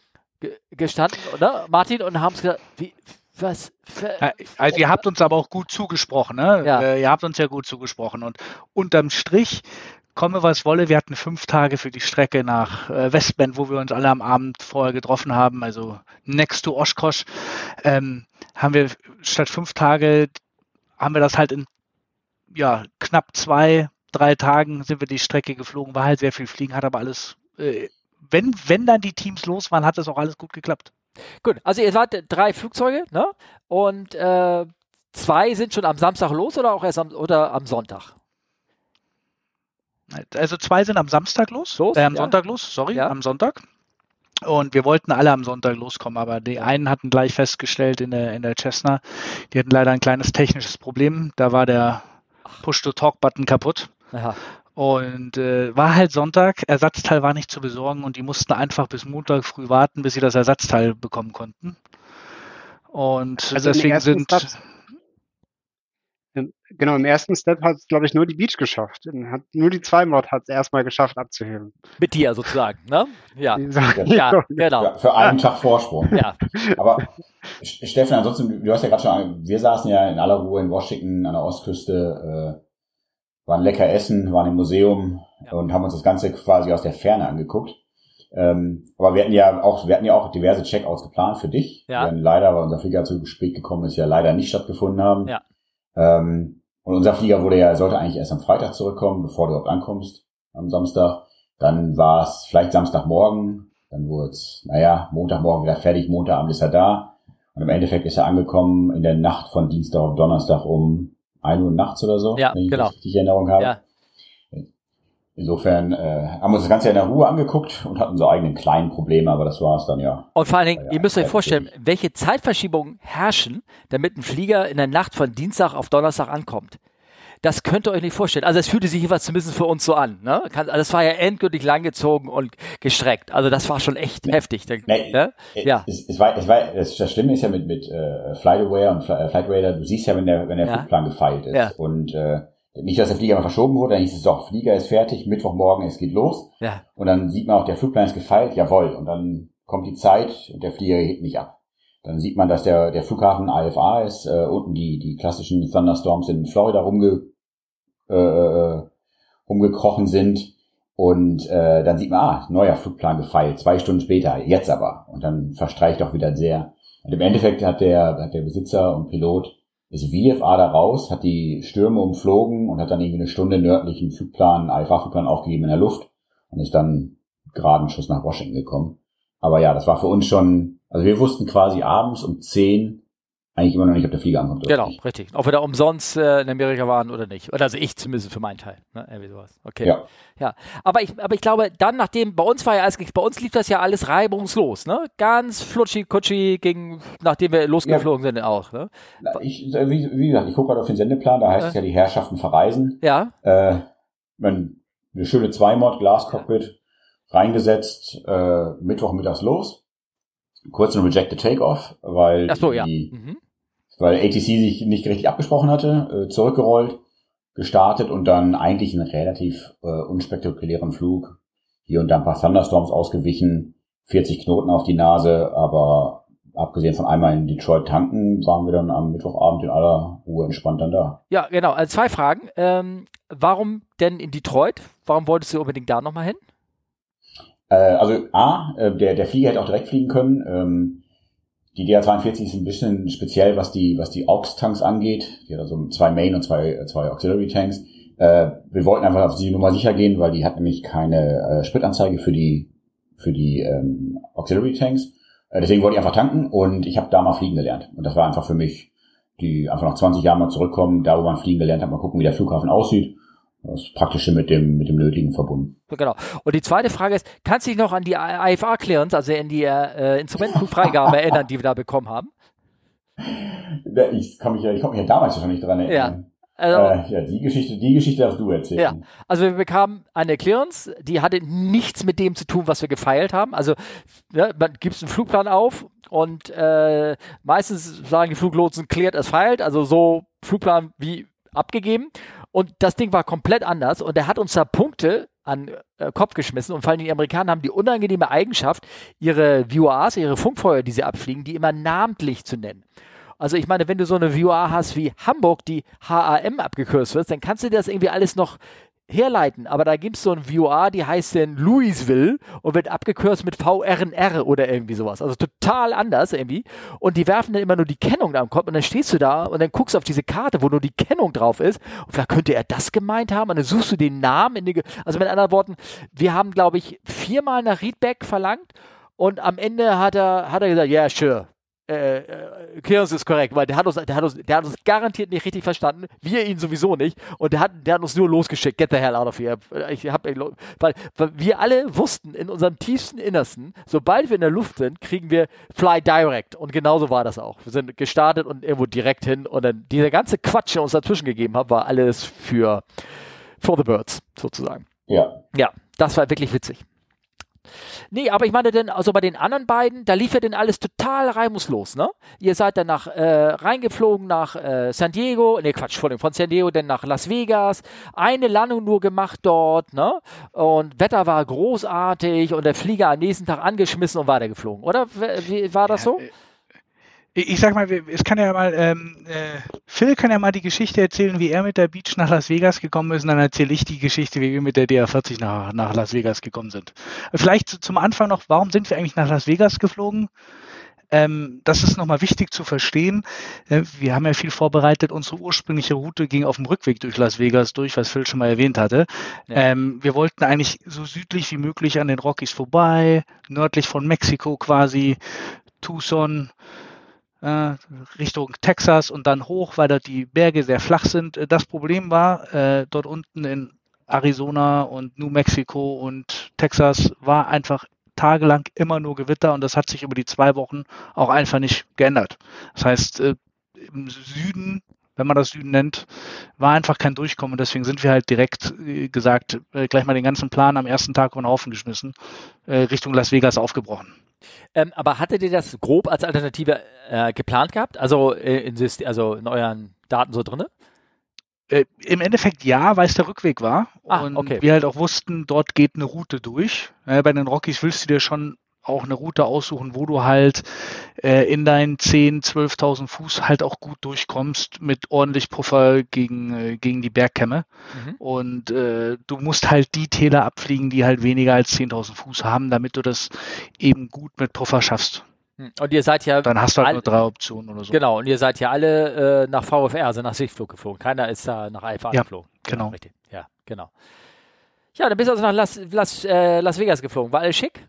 gestanden, oder? Martin, und haben es gesagt, wie, was? Also ihr habt uns aber auch gut zugesprochen, ne? Ja. Äh, ihr habt uns ja gut zugesprochen. Und unterm Strich, komme was wolle, wir hatten fünf Tage für die Strecke nach äh, Westbend, wo wir uns alle am Abend vorher getroffen haben, also next to Oshkosh, ähm, haben wir statt fünf Tage, haben wir das halt in ja, knapp zwei, drei Tagen sind wir die Strecke geflogen, war halt sehr viel Fliegen, hat aber alles, äh, wenn, wenn dann die Teams los waren, hat das auch alles gut geklappt. Gut, also ihr wart drei Flugzeuge, ne? Und äh, zwei sind schon am Samstag los oder auch erst am, oder am Sonntag? Also zwei sind am Samstag los, Los, äh, am ja. Sonntag los, sorry, Ja. am Sonntag. Und wir wollten alle am Sonntag loskommen, aber die einen hatten gleich festgestellt in der, in der Cessna, die hatten leider ein kleines technisches Problem. Da war der Push-to-Talk-Button kaputt. Aha. Und äh, war halt Sonntag, Ersatzteil war nicht zu besorgen und die mussten einfach bis Montag früh warten, bis sie das Ersatzteil bekommen konnten. Und Also deswegen sind Step- Im, genau, im ersten Step hat es, glaube ich, nur die Beach geschafft. Hat, nur die Zwei-Mod hat es erstmal geschafft abzuheben. Mit dir sozusagen, ne? Ja. Ja, genau. Ja, für einen Tag Vorsprung. Ja, Aber Steffen, ansonsten, du hast ja gerade schon, wir saßen ja in aller Ruhe in Washington an der Ostküste, äh, waren lecker essen, waren im Museum Ja. und haben uns das Ganze quasi aus der Ferne angeguckt. Ähm, aber wir hatten ja auch, wir hatten ja auch diverse Checkouts geplant für dich. Ja. Die dann leider, weil unser Flieger zu spät gekommen ist, ja leider nicht stattgefunden haben. Ja. Ähm, und unser Flieger wurde ja, sollte eigentlich erst am Freitag zurückkommen, bevor du überhaupt ankommst, am Samstag. Dann war es vielleicht Samstagmorgen, dann wurde es, naja, Montagmorgen wieder fertig, Montagabend ist er da. Und im Endeffekt ist er angekommen in der Nacht von Dienstag auf Donnerstag um 1 Uhr nachts oder so, Ja, wenn ich genau. in Erinnerung habe. ja. Insofern äh, haben wir uns das Ganze ja in der Ruhe angeguckt und hatten unsere eigenen kleinen Probleme, aber das war es dann ja. Und vor allen Dingen, Ja, ihr müsst euch vorstellen, welche Zeitverschiebungen herrschen, damit ein Flieger in der Nacht von Dienstag auf Donnerstag ankommt. Das könnt ihr euch nicht vorstellen. Also es fühlte sich jeweils zumindest für uns so an. Ne? Also es war ja endgültig langgezogen und gestreckt. Also das war schon echt heftig. Nee, Ne? äh, Ja. Es, es war, es war, das, das Schlimme ist ja mit, mit äh, FlightAware und Fli- äh, Flightradar, du siehst ja, wenn der, wenn der Ja. Flugplan gefeilt ist. Ja. Und äh, nicht, dass der Flieger mal verschoben wurde, dann hieß es doch, Flieger ist fertig, Mittwochmorgen, es geht los. Ja, Und dann sieht man auch, der Flugplan ist gefeilt, jawohl. Und dann kommt die Zeit und der Flieger hebt nicht ab. Dann sieht man, dass der, der Flughafen IFA ist, äh, unten die, die klassischen Thunderstorms in Florida rumge, äh, äh, rumgekrochen sind. Und äh, dann sieht man, ah, neuer Flugplan gefeilt, zwei Stunden später, jetzt aber. Und dann verstreicht auch wieder sehr. Und im Endeffekt hat der, hat der Besitzer und Pilot ist VFA da raus, hat die Stürme umflogen und hat dann irgendwie eine Stunde nördlichen Flugplan, IFA-Flugplan aufgegeben in der Luft und ist dann geraden Schuss nach Washington gekommen. Aber ja, das war für uns schon, also wir wussten quasi abends um 10 eigentlich immer noch nicht, ob der Flieger ankommt. oder genau, nicht. richtig. Ob wir da umsonst äh, in Amerika waren oder nicht. Oder also ich zumindest für meinen Teil. Ne? Irgendwie sowas. Okay. Ja. Ja, aber ich, aber ich glaube, dann, nachdem, bei uns war ja alles, bei uns lief das ja alles reibungslos, ne? Ganz flutschi, kutschi ging, nachdem wir losgeflogen sind auch, ne? Ich, wie, wie gesagt, ich gucke gerade auf den Sendeplan, da heißt es ja, die Herrschaften verreisen. Ja, Äh, eine schöne Zweimod, Glascockpit, reingesetzt, äh, Mittwochmittags los. Kurz ein Rejected Takeoff, weil so, ja. die, Mhm. weil ATC sich nicht richtig abgesprochen hatte, äh, zurückgerollt, gestartet und dann eigentlich einen relativ äh, unspektakulären Flug. Hier und da ein paar Thunderstorms ausgewichen, 40 Knoten auf die Nase, aber abgesehen von einmal in Detroit tanken, waren wir dann am Mittwochabend in aller Ruhe entspannt dann da. Ja, genau. Also zwei Fragen. Ähm, warum denn in Detroit? Warum wolltest du unbedingt da nochmal hin? Äh, also A, äh, der, der Flieger hätte auch direkt fliegen können. Ähm, die DA-42 ist ein bisschen speziell, was die, was die AUX-Tanks angeht. Die hat also zwei Main und zwei, äh, zwei Auxiliary-Tanks. Äh, wir wollten einfach auf die Nummer sicher gehen, weil die hat nämlich keine äh, Spritanzeige für die, für die ähm, Auxiliary-Tanks. Äh, deswegen wollte ich einfach tanken und ich habe da mal fliegen gelernt. Und das war einfach für mich, die einfach nach 20 Jahren mal zurückkommen, da wo man fliegen gelernt hat, mal gucken, wie der Flughafen aussieht. Das Praktische mit dem, mit dem Nötigen verbunden. Genau. Und die zweite Frage ist, kannst du dich noch an die IFA-Clearance, also in die äh, Instrumentenfreigabe erinnern, die wir da bekommen haben? ich komme mich, ja, ich mich ja damals schon nicht dran erinnern. Ja. Also, äh, ja, die Geschichte, die Geschichte darfst du erzählen. Ja, also wir bekamen eine Clearance, die hatte nichts mit dem zu tun, was wir gefeilt haben. Also ja, man gibt einen Flugplan auf und äh, meistens sagen die Fluglotsen, klärt es feilt, also so Flugplan wie abgegeben. Und das Ding war komplett anders und er hat uns da Punkte an äh, Kopf geschmissen und vor allem die Amerikaner haben die unangenehme Eigenschaft, ihre VOAs, ihre Funkfeuer, die sie abfliegen, die immer namentlich zu nennen. Also ich meine, wenn du so eine VOA hast wie Hamburg, die HAM abgekürzt wird, dann kannst du dir das irgendwie alles noch herleiten. Aber da gibt es so ein VOA, die heißt dann Louisville und wird abgekürzt mit VRNR oder irgendwie sowas. Also total anders irgendwie. Und die werfen dann immer nur die Kennung am Kopf und dann stehst du da und dann guckst auf diese Karte, wo nur die Kennung drauf ist. Und vielleicht könnte er das gemeint haben und dann suchst du den Namen. In die, also mit anderen Worten, wir haben, glaube ich, viermal nach Readback verlangt und am Ende hat er, hat er gesagt, ja, yeah, sure äh, äh Clearance ist korrekt, weil der hat, uns, der, hat uns, der hat uns garantiert nicht richtig verstanden, wir ihn sowieso nicht und der hat, der hat uns nur losgeschickt, get the hell out of here. Ich hab, weil, weil wir alle wussten in unserem tiefsten Innersten, sobald wir in der Luft sind, kriegen wir Fly Direct und genauso war das auch. Wir sind gestartet und irgendwo direkt hin und dann dieser ganze Quatsch, der uns dazwischen gegeben hat, war alles für for the birds sozusagen. Ja. Ja, das war wirklich witzig. Nee, aber ich meine denn, also bei den anderen beiden, da lief ja denn alles total reibungslos, ne? Ihr seid dann nach, äh, reingeflogen nach äh, San Diego, nee, Quatsch, von, von San Diego dann nach Las Vegas, eine Landung nur gemacht dort, ne? Und Wetter war großartig und der Flieger am nächsten Tag angeschmissen und weitergeflogen, oder? Wie, war das so? Äh, ich sag mal, es kann ja mal, ähm, äh, Phil kann ja mal die Geschichte erzählen, wie er mit der Beach nach Las Vegas gekommen ist, und dann erzähle ich die Geschichte, wie wir mit der DR40 nach, nach Las Vegas gekommen sind. Vielleicht zum Anfang noch, warum sind wir eigentlich nach Las Vegas geflogen? Ähm, das ist nochmal wichtig zu verstehen. Äh, wir haben ja viel vorbereitet. Unsere ursprüngliche Route ging auf dem Rückweg durch Las Vegas durch, was Phil schon mal erwähnt hatte. Ja. Ähm, wir wollten eigentlich so südlich wie möglich an den Rockies vorbei, nördlich von Mexiko quasi, Tucson, Richtung Texas und dann hoch, weil da die Berge sehr flach sind. Äh, das Problem war, äh, dort unten in Arizona und New Mexico und Texas war einfach tagelang immer nur Gewitter und das hat sich über die zwei Wochen auch einfach nicht geändert. Das heißt, äh, im Süden, wenn man das Süden nennt, war einfach kein Durchkommen. Und deswegen sind wir halt direkt äh, gesagt, äh, gleich mal den ganzen Plan am ersten Tag über den Haufen geschmissen, Richtung Las Vegas aufgebrochen. Ähm, aber hattet ihr das grob als Alternative äh, geplant gehabt? Also, äh, in, also in euren Daten so drin? Äh, Im Endeffekt ja, weil es der Rückweg war. Ah, und okay. wir halt auch wussten, dort geht eine Route durch. bei den Rockies willst du dir schon auch eine Route aussuchen, wo du halt äh, in deinen 10.000, 12.000 Fuß halt auch gut durchkommst mit ordentlich Puffer gegen, äh, gegen die Bergkämme. Mhm. Und äh, du musst halt die Täler abfliegen, die halt weniger als 10.000 Fuß haben, damit du das eben gut mit Puffer schaffst. Hm. Und ihr seid ja. Dann hast du halt nur drei Optionen oder so. Genau, und ihr seid ja alle äh, nach VFR, also nach Sichtflug geflogen. Keiner ist da nach IFA ja, geflogen. Genau. genau. Ja, genau. Ja, dann bist du also nach Las, Las, äh, Las Vegas geflogen. War alles schick?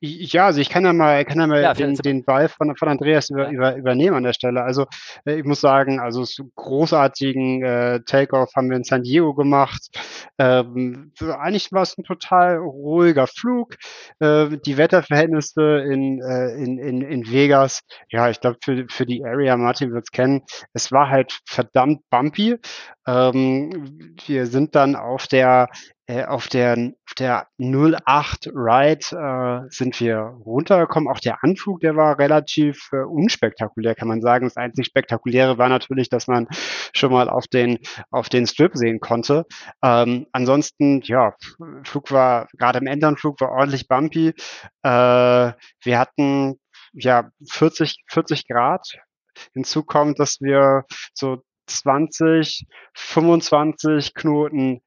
Ja, also ich kann ja mal, kann ja mal ja, den, den Ball von, von Andreas über, über, übernehmen an der Stelle. Also äh, ich muss sagen, also so großartigen äh, Takeoff haben wir in San Diego gemacht. Ähm, eigentlich war es ein total ruhiger Flug. Äh, die Wetterverhältnisse in, äh, in, in, in Vegas, ja, ich glaube für, für die Area, Martin wird es kennen, es war halt verdammt bumpy. Ähm, wir sind dann auf der äh, auf der, auf der 08 Ride äh, sind wir runtergekommen. Auch der Anflug, der war relativ äh, unspektakulär, kann man sagen. Das einzig Spektakuläre war natürlich, dass man schon mal auf den, auf den Strip sehen konnte. Ähm, ansonsten, ja, Flug war, gerade im Endanflug war ordentlich bumpy. Äh, wir hatten ja 40, 40 Grad. Hinzu kommt, dass wir so 20, 25 Knoten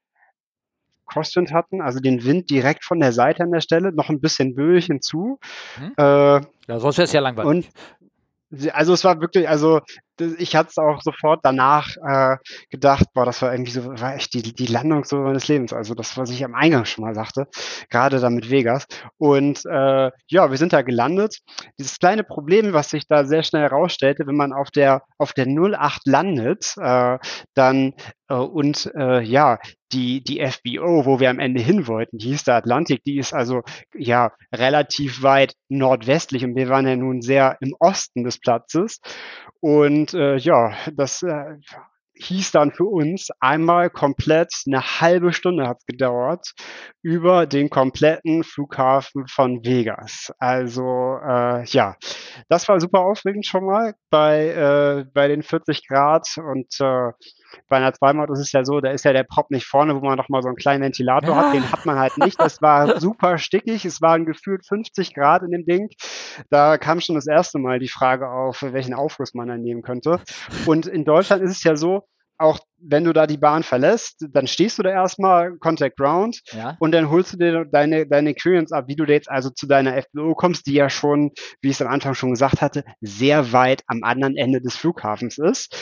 Crosswind hatten, also den Wind direkt von der Seite an der Stelle, noch ein bisschen böig hinzu. Mhm. Äh, ja, sonst wäre es ja langweilig. Und also es war wirklich, also ich hatte es auch sofort danach äh, gedacht, boah, das war irgendwie so, war echt die, die Landung so meines Lebens. Also das, was ich am Eingang schon mal sagte, gerade da mit Vegas. Und äh, ja, wir sind da gelandet. Dieses kleine Problem, was sich da sehr schnell herausstellte, wenn man auf der auf der 08 landet, äh, dann äh, und äh, ja, die, die FBO, wo wir am Ende hin wollten, die hieß der Atlantik, die ist also ja relativ weit nordwestlich und wir waren ja nun sehr im Osten des Platzes. Und äh, ja, das äh, hieß dann für uns einmal komplett eine halbe Stunde hat's gedauert über den kompletten Flughafen von Vegas. Also äh, ja, das war super aufregend schon mal bei äh, bei den 40 Grad und äh, bei einer Zweimaut ist es ja so, da ist ja der Prop nicht vorne, wo man noch mal so einen kleinen Ventilator ja. hat. Den hat man halt nicht. Das war super stickig. Es waren gefühlt 50 Grad in dem Ding. Da kam schon das erste Mal die Frage auf, welchen Aufguss man dann nehmen könnte. Und in Deutschland ist es ja so, auch wenn du da die Bahn verlässt, dann stehst du da erstmal Contact Ground ja. und dann holst du dir deine, deine Experience ab, wie du jetzt also zu deiner FBO kommst, die ja schon, wie ich es am Anfang schon gesagt hatte, sehr weit am anderen Ende des Flughafens ist.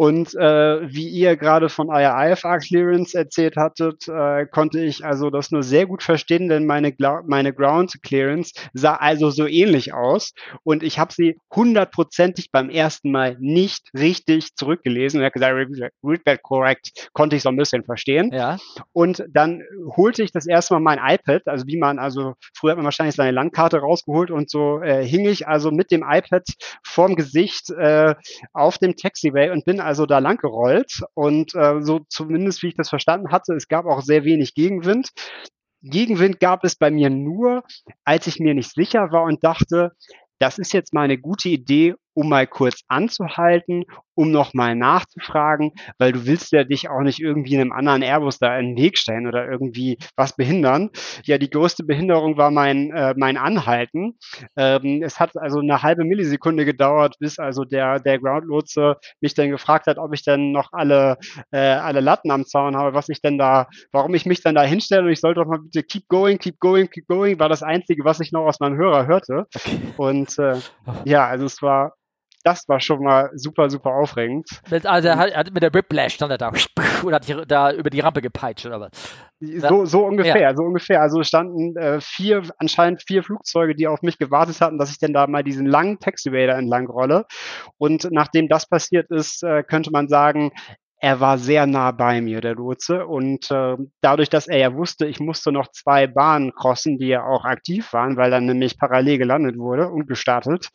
Und äh, wie ihr gerade von eurer IFA-Clearance erzählt hattet, äh, konnte ich also das nur sehr gut verstehen, denn meine, meine Ground-Clearance sah also so ähnlich aus. Und ich habe sie hundertprozentig beim ersten Mal nicht richtig zurückgelesen. Und hat gesagt, read that correct, konnte ich so ein bisschen verstehen. Ja. Und dann holte ich das erste Mal mein iPad, also wie man, also früher hat man wahrscheinlich seine Landkarte rausgeholt und so äh, hing ich also mit dem iPad vorm Gesicht äh, auf dem Taxiway und bin also da lang gerollt und äh, so zumindest wie ich das verstanden hatte, es gab auch sehr wenig Gegenwind. Gegenwind gab es bei mir nur, als ich mir nicht sicher war und dachte, das ist jetzt mal eine gute Idee, um mal kurz anzuhalten, um nochmal nachzufragen, weil du willst ja dich auch nicht irgendwie einem anderen Airbus da in den Weg stellen oder irgendwie was behindern. Ja, die größte Behinderung war mein, äh, mein Anhalten. Ähm, es hat also eine halbe Millisekunde gedauert, bis also der, der Groundlotse mich dann gefragt hat, ob ich denn noch alle, äh, alle Latten am Zaun habe, was ich denn da, warum ich mich dann da hinstelle und ich sollte doch mal bitte keep going, keep going, keep going, war das Einzige, was ich noch aus meinem Hörer hörte. Und äh, ja, also es war das war schon mal super, super aufregend. Mit, also er hat, hat mit der Whiplash stand er da und hat die, da über die Rampe gepeitscht oder was? So, so ungefähr, ja. so ungefähr. Also standen äh, vier, anscheinend vier Flugzeuge, die auf mich gewartet hatten, dass ich denn da mal diesen langen Taxiway da entlang rolle. Und nachdem das passiert ist, äh, könnte man sagen, er war sehr nah bei mir, der Lotse. Und äh, dadurch, dass er ja wusste, ich musste noch zwei Bahnen crossen, die ja auch aktiv waren, weil dann nämlich parallel gelandet wurde und gestartet,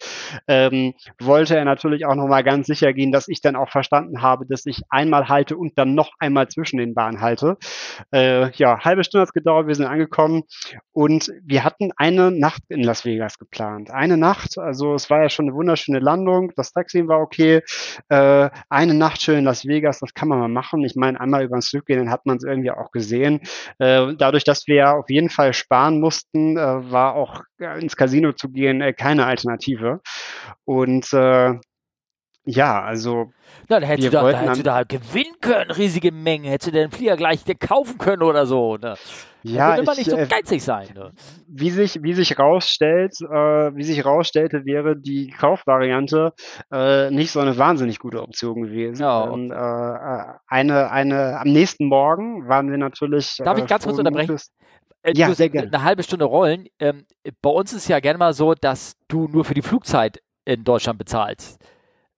ähm, wollte er natürlich auch nochmal ganz sicher gehen, dass ich dann auch verstanden habe, dass ich einmal halte und dann noch einmal zwischen den Bahnen halte. Äh, ja, halbe Stunde hat es gedauert, wir sind angekommen und wir hatten eine Nacht in Las Vegas geplant. Eine Nacht, also es war ja schon eine wunderschöne Landung, das Taxi war okay. Äh, eine Nacht schön in Las Vegas, das kann man mal machen. Ich meine, einmal über den Strip gehen, dann hat man es irgendwie auch gesehen. Äh, dadurch, dass wir auf jeden Fall sparen mussten, äh, war auch ins Casino zu gehen äh, keine Alternative. Und ja, also. Na, da hättest, du da, da hättest du da halt gewinnen können, riesige Mengen. Hättest du den Flieger gleich kaufen können oder so. Ne? Ja, würde immer nicht so äh, geizig sein. Ne? Wie sich, wie sich rausstellt, äh, wie sich rausstellte, wäre die Kaufvariante äh, nicht so eine wahnsinnig gute Option gewesen. Ja. Und, äh, eine, eine, am nächsten Morgen waren wir natürlich. Darf ich ganz kurz unterbrechen? Äh, ja, sehr gerne. Eine halbe Stunde rollen. Ähm, bei uns ist ja gerne mal so, dass du nur für die Flugzeit in Deutschland bezahlst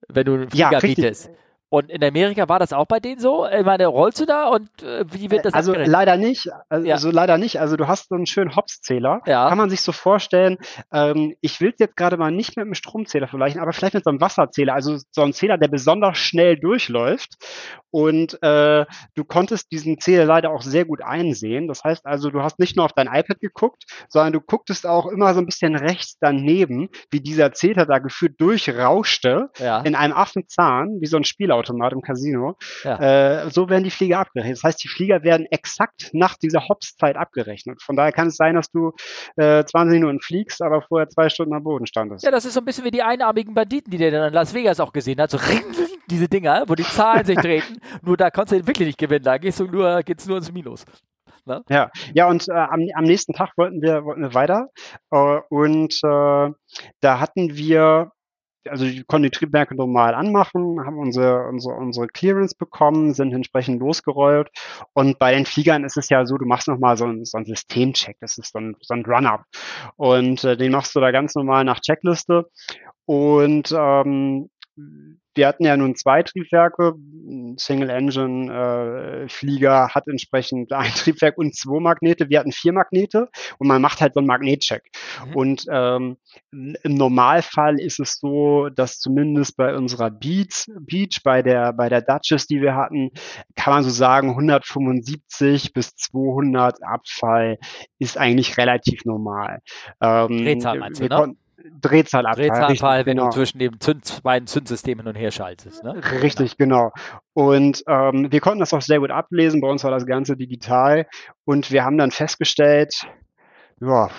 wenn du einen Flieger ja, bietest. Und in Amerika war das auch bei denen so? Ich meine, rollst du da und äh, wie wird das Also abgerechnet? leider nicht. Also ja. leider nicht. Also du hast so einen schönen Hops-Zähler. Ja. Kann man sich so vorstellen. Ähm, ich will jetzt gerade mal nicht mit einem Stromzähler vergleichen, aber vielleicht mit so einem Wasserzähler. Also so ein Zähler, der besonders schnell durchläuft. Und äh, du konntest diesen Zähler leider auch sehr gut einsehen. Das heißt also, du hast nicht nur auf dein iPad geguckt, sondern du gucktest auch immer so ein bisschen rechts daneben, wie dieser Zähler da geführt durchrauschte ja. in einem Affenzahn, wie so ein Spieler Spielautomat im Casino. Ja. Äh, so werden die Flieger abgerechnet. Das heißt, die Flieger werden exakt nach dieser Hops-Zeit abgerechnet. Von daher kann es sein, dass du äh, 20 Minuten fliegst, aber vorher zwei Stunden am Boden standest. Ja, das ist so ein bisschen wie die einarmigen Banditen, die der dann in Las Vegas auch gesehen hat. So diese Dinger, wo die Zahlen sich treten. Nur da konntest du wirklich nicht gewinnen. Da gehst du nur, geht's nur ins Minus. Ne? Ja, ja, und äh, am, am nächsten Tag wollten wir, wollten wir weiter. Äh, und äh, da hatten wir also wir konnten die Triebwerke normal anmachen, haben unsere, unsere, unsere Clearance bekommen, sind entsprechend losgerollt. Und bei den Fliegern ist es ja so, du machst nochmal so, ein, so einen Systemcheck, das ist so ein, so ein Run-Up. Und äh, den machst du da ganz normal nach Checkliste. Und ähm, wir hatten ja nun zwei Triebwerke. Single-Engine-Flieger äh, hat entsprechend ein Triebwerk und zwei Magnete. Wir hatten vier Magnete und man macht halt so einen Magnetcheck. Mhm. Und ähm, im Normalfall ist es so, dass zumindest bei unserer Beach, Beach bei der bei der Duchess, die wir hatten, kann man so sagen, 175 bis 200 Abfall ist eigentlich relativ normal. Ähm, Drehzahl meinst du, ne? Drehzahlabfall. Drehzahlabfall, wenn genau. du zwischen den Zünd, beiden Zündsystemen hin und her schaltest. Ne? Richtig, genau. Und ähm, wir konnten das auch sehr gut ablesen. Bei uns war das Ganze digital. Und wir haben dann festgestellt, ja,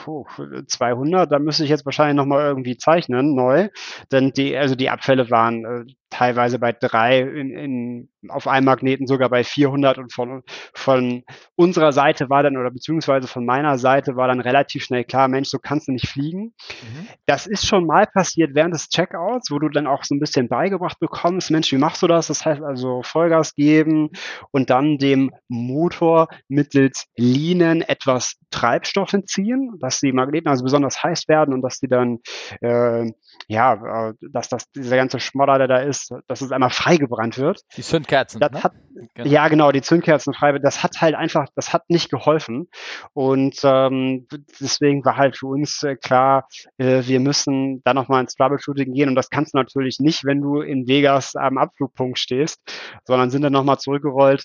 200, da müsste ich jetzt wahrscheinlich nochmal irgendwie zeichnen, neu. Denn die, also die Abfälle waren äh, teilweise bei drei, in, in, auf einem Magneten sogar bei 400 und von, von unserer Seite war dann, oder beziehungsweise von meiner Seite war dann relativ schnell klar, Mensch, so kannst du nicht fliegen. Mhm. Das ist schon mal passiert während des Checkouts, wo du dann auch so ein bisschen beigebracht bekommst, Mensch, wie machst du das? Das heißt also Vollgas geben und dann dem Motor mittels Linen etwas Treibstoff entziehen, dass die Magneten also besonders heiß werden und dass die dann, äh, ja, äh, dass das, dieser ganze Schmodder, der da ist, dass, es einmal freigebrannt wird. Die Zündkerzen. Ne? hat, genau. Ja, genau, die Zündkerzen frei. Das hat halt einfach, das hat nicht geholfen. Und ähm, deswegen war halt für uns äh, klar, äh, wir müssen da nochmal ins Troubleshooting gehen. Und das kannst du natürlich nicht, wenn du in Vegas am Abflugpunkt stehst, sondern sind dann nochmal zurückgerollt,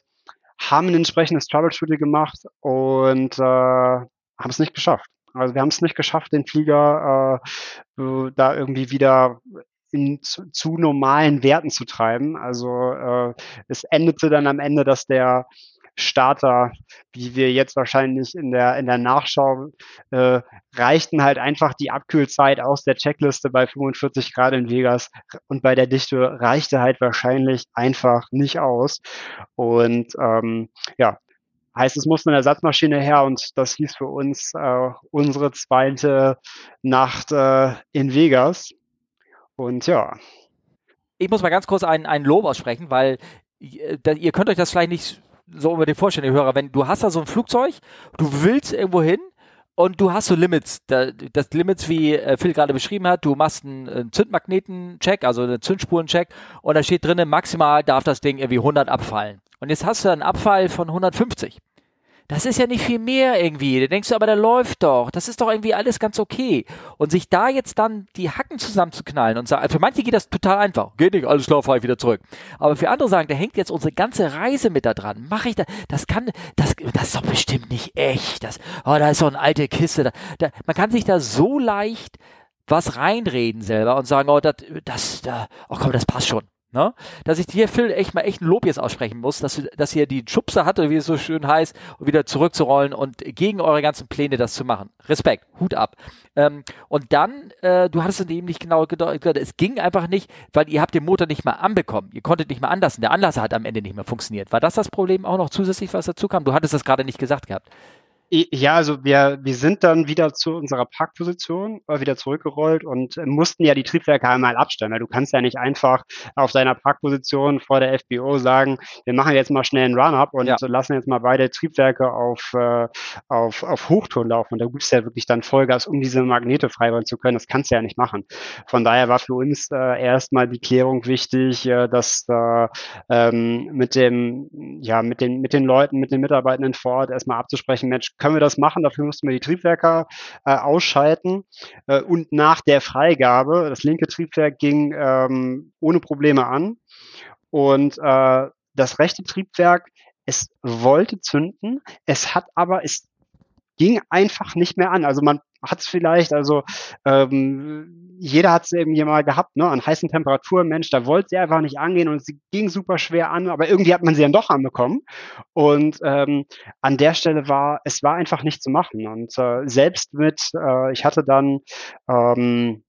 haben ein entsprechendes Troubleshooting gemacht und äh, haben es nicht geschafft. Also wir haben es nicht geschafft, den Flieger äh, da irgendwie wieder in zu, zu normalen Werten zu treiben. Also äh, es endete dann am Ende, dass der Starter, wie wir jetzt wahrscheinlich in der, in der Nachschau, äh, reichten halt einfach die Abkühlzeit aus der Checkliste bei 45 Grad in Vegas und bei der Dichte reichte halt wahrscheinlich einfach nicht aus. Und ähm, ja, heißt, es musste eine Ersatzmaschine her und das hieß für uns äh, unsere zweite Nacht äh, in Vegas. Und ja. Ich muss mal ganz kurz ein, ein Lob aussprechen, weil äh, ihr könnt euch das vielleicht nicht so über den vorstellen, ihr Hörer. Wenn du hast da so ein Flugzeug, du willst irgendwo hin und du hast so Limits. Das Limits, wie äh, Phil gerade beschrieben hat, du machst einen Zündmagneten-Check, also einen Zündspuren-Check und da steht drinnen, maximal darf das Ding irgendwie 100 abfallen. Und jetzt hast du einen Abfall von 150. Das ist ja nicht viel mehr irgendwie. Da denkst du, aber der läuft doch. Das ist doch irgendwie alles ganz okay. Und sich da jetzt dann die Hacken zusammenzuknallen und sagen, für manche geht das total einfach. Geht nicht, alles klar, fahr ich wieder zurück. Aber für andere sagen, da hängt jetzt unsere ganze Reise mit da dran. Mache ich da, das kann, das, das ist doch bestimmt nicht echt. Das, oh, da ist so eine alte Kiste. Da, da, man kann sich da so leicht was reinreden selber und sagen, oh, das, das, da, oh komm, das passt schon. Ne? Dass ich dir, Phil, echt mal echt ein Lob jetzt aussprechen muss, dass, dass ihr die Schubse hatte, wie es so schön heißt, wieder zurückzurollen und gegen eure ganzen Pläne das zu machen. Respekt, Hut ab. Ähm, und dann, äh, du hattest es eben nicht genau gedeutet, es ging einfach nicht, weil ihr habt den Motor nicht mal anbekommen. Ihr konntet nicht mal anlassen. Der Anlasser hat am Ende nicht mehr funktioniert. War das das Problem auch noch zusätzlich, was dazu kam? Du hattest das gerade nicht gesagt gehabt. Ja, also wir, wir sind dann wieder zu unserer Parkposition äh, wieder zurückgerollt und äh, mussten ja die Triebwerke einmal abstellen, weil du kannst ja nicht einfach auf deiner Parkposition vor der FBO sagen, wir machen jetzt mal schnell einen Run-Up und ja. lassen jetzt mal beide Triebwerke auf, äh, auf, auf Hochton laufen. Und da gibt's ja wirklich dann Vollgas, um diese Magnete freirollen zu können. Das kannst du ja nicht machen. Von daher war für uns äh, erstmal die Klärung wichtig, äh, dass äh, ähm, mit dem, ja, mit den, mit den Leuten, mit den Mitarbeitenden vor Ort erstmal abzusprechen, Mensch, können wir das machen. Dafür mussten wir die Triebwerke äh, ausschalten. Äh, und nach der Freigabe, das linke Triebwerk ging ähm, ohne Probleme an. Und äh, das rechte Triebwerk, es wollte zünden, es hat aber, es ging einfach nicht mehr an. Also man hat es vielleicht, also ähm, jeder hat es irgendwie mal gehabt, ne, an heißen Temperaturen, Mensch, da wollte sie einfach nicht angehen und sie ging super schwer an, aber irgendwie hat man sie dann doch anbekommen. Und ähm, an der Stelle war, es war einfach nicht zu machen. Und äh, selbst mit, äh, ich hatte dann ähm,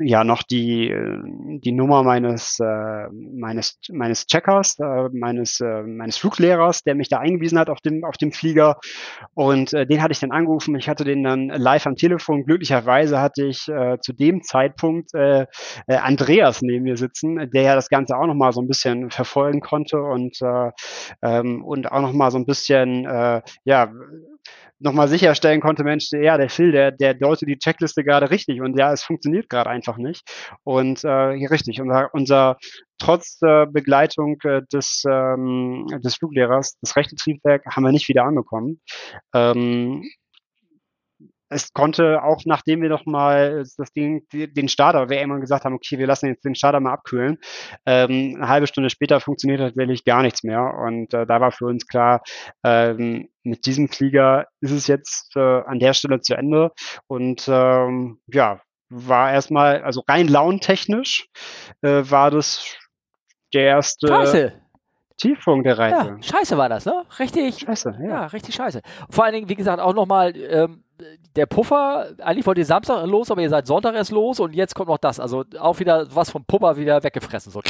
ja noch die, äh, die Nummer meines, äh, meines, meines Checkers, äh, meines, äh, meines Fluglehrers, der mich da eingewiesen hat auf dem, auf dem Flieger. Und äh, den hatte ich dann angerufen. Ich hatte den dann live am Telefon. Glücklicherweise hatte ich äh, zu dem Zeitpunkt äh, äh, Andreas neben mir sitzen, der ja das Ganze auch nochmal so ein bisschen verfolgen konnte und, äh, ähm, und auch nochmal so ein bisschen, äh, ja, nochmal sicherstellen konnte, Mensch, ja, der Phil, der, der deutet die Checkliste gerade richtig und ja, es funktioniert gerade einfach nicht. Und äh, richtig, unser, unser trotz äh, Begleitung äh, des, ähm, des Fluglehrers, das rechte Triebwerk haben wir nicht wieder anbekommen. Ähm, es konnte auch, nachdem wir noch mal das Ding, den Starter, wir immer gesagt haben, okay, wir lassen jetzt den Starter mal abkühlen, ähm, eine halbe Stunde später funktioniert tatsächlich gar nichts mehr. Und äh, da war für uns klar, ähm, mit diesem Flieger ist es jetzt äh, an der Stelle zu Ende. Und ähm, ja, war erstmal, also rein launtechnisch, äh, war das der erste. Scheiße. Tiefpunkt der Reise. Ja, scheiße war das, ne? Richtig. Scheiße, ja. Ja, richtig scheiße. Vor allen Dingen, wie gesagt, auch nochmal, ähm, der Puffer, eigentlich wollt ihr Samstag los, aber ihr seid Sonntag erst los und jetzt kommt noch das. Also auch wieder was vom Puffer wieder weggefressen. So.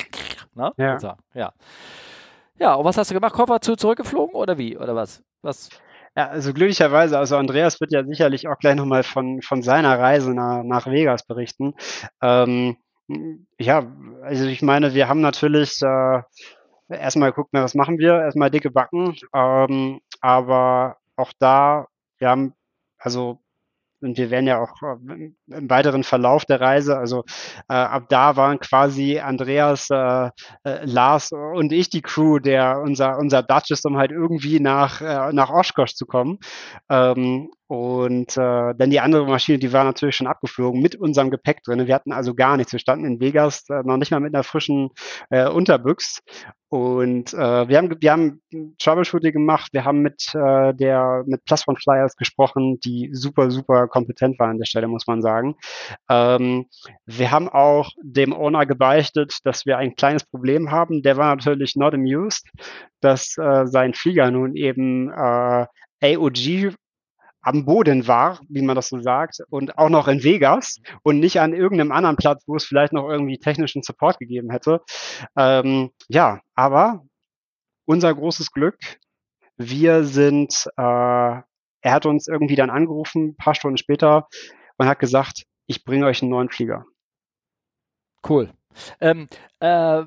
Ne? Ja. ja. Ja, und was hast du gemacht? Koffer zu, zurückgeflogen oder wie? Oder was? Was? Ja, also glücklicherweise, also Andreas wird ja sicherlich auch gleich nochmal von, von seiner Reise nach, nach Vegas berichten. Ähm, ja, also ich meine, wir haben natürlich äh, erstmal geguckt, was machen wir? Erstmal dicke Backen. Ähm, aber auch da, wir haben also und wir werden ja auch äh, im weiteren Verlauf der Reise, also äh, ab da waren quasi Andreas, äh, äh, Lars und ich die Crew, der unser unser Dutch ist, um halt irgendwie nach äh, nach Oshkosh zu kommen. Ähm, und äh, dann die andere Maschine, die war natürlich schon abgeflogen mit unserem Gepäck drin. Wir hatten also gar nichts. Wir standen in Vegas äh, noch nicht mal mit einer frischen äh, Unterbüchs. Und äh, wir haben wir haben Troubleshooting gemacht. Wir haben mit äh, der mit Plus One Flyers gesprochen, die super super kompetent waren an der Stelle, muss man sagen. Ähm, wir haben auch dem Owner gebeichtet, dass wir ein kleines Problem haben. Der war natürlich not amused, dass äh, sein Flieger nun eben äh, AOG am Boden war, wie man das so sagt, und auch noch in Vegas und nicht an irgendeinem anderen Platz, wo es vielleicht noch irgendwie technischen Support gegeben hätte. Ähm, ja, aber unser großes Glück, wir sind, äh, er hat uns irgendwie dann angerufen, paar Stunden später, und hat gesagt, ich bringe euch einen neuen Flieger. Cool. Ähm, äh,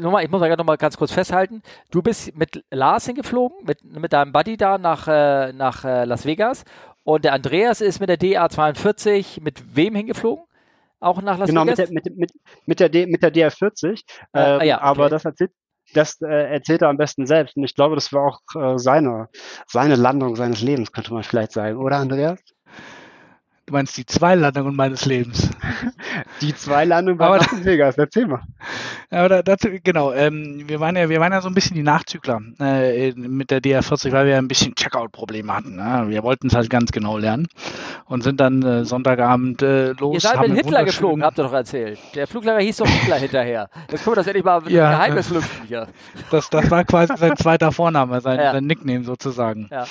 nochmal, ich muss mal noch mal ganz kurz festhalten. Du bist mit Lars hingeflogen, mit, mit deinem Buddy da nach, äh, nach äh, Las Vegas. Und der Andreas ist mit der DA42 mit wem hingeflogen? Auch nach Las genau, Vegas? Genau, mit der, mit, mit, mit, der, D, mit der DR40. Ah, ähm, ja, okay. Aber das erzählt, das äh, erzählt er am besten selbst. Und ich glaube, das war auch äh, seine, seine Landung seines Lebens, könnte man vielleicht sagen. Oder, Andreas? Du meinst die zwei Landungen meines Lebens. Die zwei Landungen bei Las Vegas, erzähl mal. Aber dazu, genau, ähm, wir waren ja, wir waren ja so ein bisschen die Nachzügler äh, mit der DR40, weil wir ein bisschen Checkout-Probleme hatten. Ne? Wir wollten es halt ganz genau lernen und sind dann äh, Sonntagabend äh, los. Ihr seid mit Hitler geflogen, habt ihr doch erzählt. Der Fluglehrer hieß doch Hitler hinterher. Jetzt können wir das endlich mal mit ja, Geheimnis lüften hier. Das, das war quasi sein zweiter Vorname, sein, ja. sein Nickname sozusagen. Ja.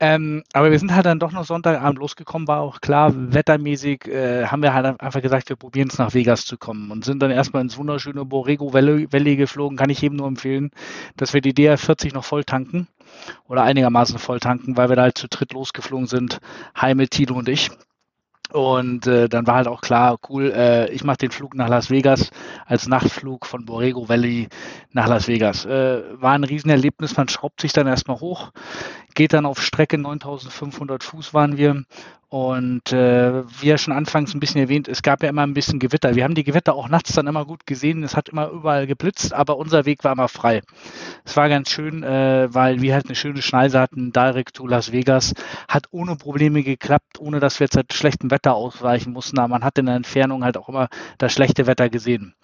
Ähm, aber wir sind halt dann doch noch Sonntagabend losgekommen, war auch klar, wettermäßig äh, haben wir halt einfach gesagt, wir probieren es nach Vegas zu kommen und sind dann erstmal ins wunderschöne Borrego Valley, geflogen. Kann ich jedem nur empfehlen, dass wir die DR40 noch voll tanken oder einigermaßen voll tanken, weil wir da halt zu dritt losgeflogen sind, Heimel, Tilo und ich. Und äh, dann war halt auch klar, cool, äh, ich mache den Flug nach Las Vegas als Nachtflug von Borrego Valley nach Las Vegas. Äh, war ein Riesenerlebnis, man schraubt sich dann erstmal hoch, geht dann auf Strecke 9500 Fuß waren wir und äh, wie ja schon anfangs ein bisschen erwähnt, es gab ja immer ein bisschen Gewitter. Wir haben die Gewitter auch nachts dann immer gut gesehen. Es hat immer überall geblitzt, aber unser Weg war immer frei. Es war ganz schön, äh, weil wir halt eine schöne Schneise hatten, direkt to Las Vegas. Hat ohne Probleme geklappt, ohne dass wir jetzt halt schlechtem Wetter ausweichen mussten. Aber man hat in der Entfernung halt auch immer das schlechte Wetter gesehen.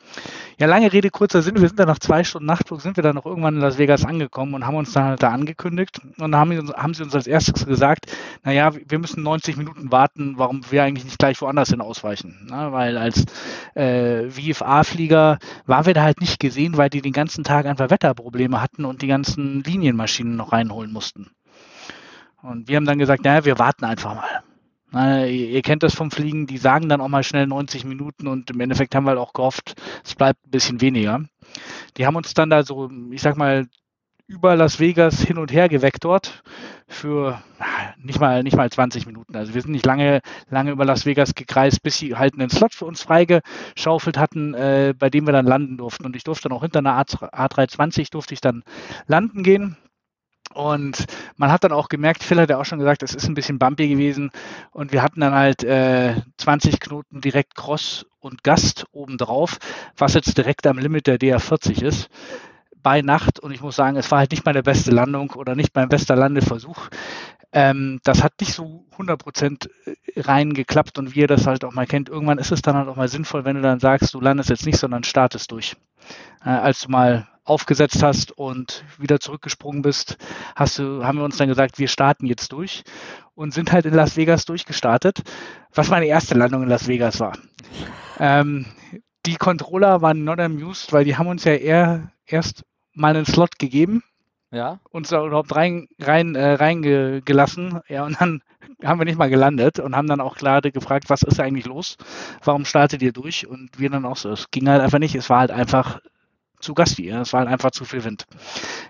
Ja, lange Rede, kurzer Sinn. Wir sind dann nach zwei Stunden Nachtflug, sind wir dann noch irgendwann in Las Vegas angekommen und haben uns dann halt da angekündigt. Und dann haben, haben sie uns als erstes gesagt, naja, wir müssen 90 Minuten warten, warum wir eigentlich nicht gleich woanders hin ausweichen. Na, weil als äh, VFA-Flieger waren wir da halt nicht gesehen, weil die den ganzen Tag einfach Wetterprobleme hatten und die ganzen Linienmaschinen noch reinholen mussten. Und wir haben dann gesagt, naja, wir warten einfach mal. Äh, ihr kennt das vom Fliegen, die sagen dann auch mal schnell 90 Minuten und im Endeffekt haben wir halt auch gehofft, es bleibt ein bisschen weniger. Die haben uns dann da so, ich sag mal, über Las Vegas hin und her gevektort für nicht mal nicht mal 20 Minuten. Also wir sind nicht lange lange über Las Vegas gekreist, bis sie halt einen Slot für uns freigeschaufelt hatten, äh, bei dem wir dann landen durften. Und ich durfte dann auch hinter einer A320 durfte ich dann landen gehen. Und man hat dann auch gemerkt, Phil hat ja auch schon gesagt, es ist ein bisschen bumpy gewesen. Und wir hatten dann halt äh, 20 Knoten direkt Cross und Gast obendrauf, was jetzt direkt am Limit der DR40 ist bei Nacht und ich muss sagen, es war halt nicht meine beste Landung oder nicht mein bester Landeversuch. Ähm, das hat nicht so 100% äh, rein geklappt und wie ihr das halt auch mal kennt, irgendwann ist es dann halt auch mal sinnvoll, wenn du dann sagst, du landest jetzt nicht, sondern startest durch. Äh, als du mal aufgesetzt hast und wieder zurückgesprungen bist, hast du, haben wir uns dann gesagt, wir starten jetzt durch und sind halt in Las Vegas durchgestartet, was meine erste Landung in Las Vegas war. Ähm, die Controller waren not amused, weil die haben uns ja eher erst mal einen Slot gegeben. Ja. Uns da überhaupt rein, rein, äh, reingelassen. Ja, und dann haben wir nicht mal gelandet und haben dann auch gerade gefragt, was ist eigentlich los? Warum startet ihr durch? Und wir dann auch so, es ging halt einfach nicht. Es war halt einfach zu gastig. Es war halt einfach zu viel Wind.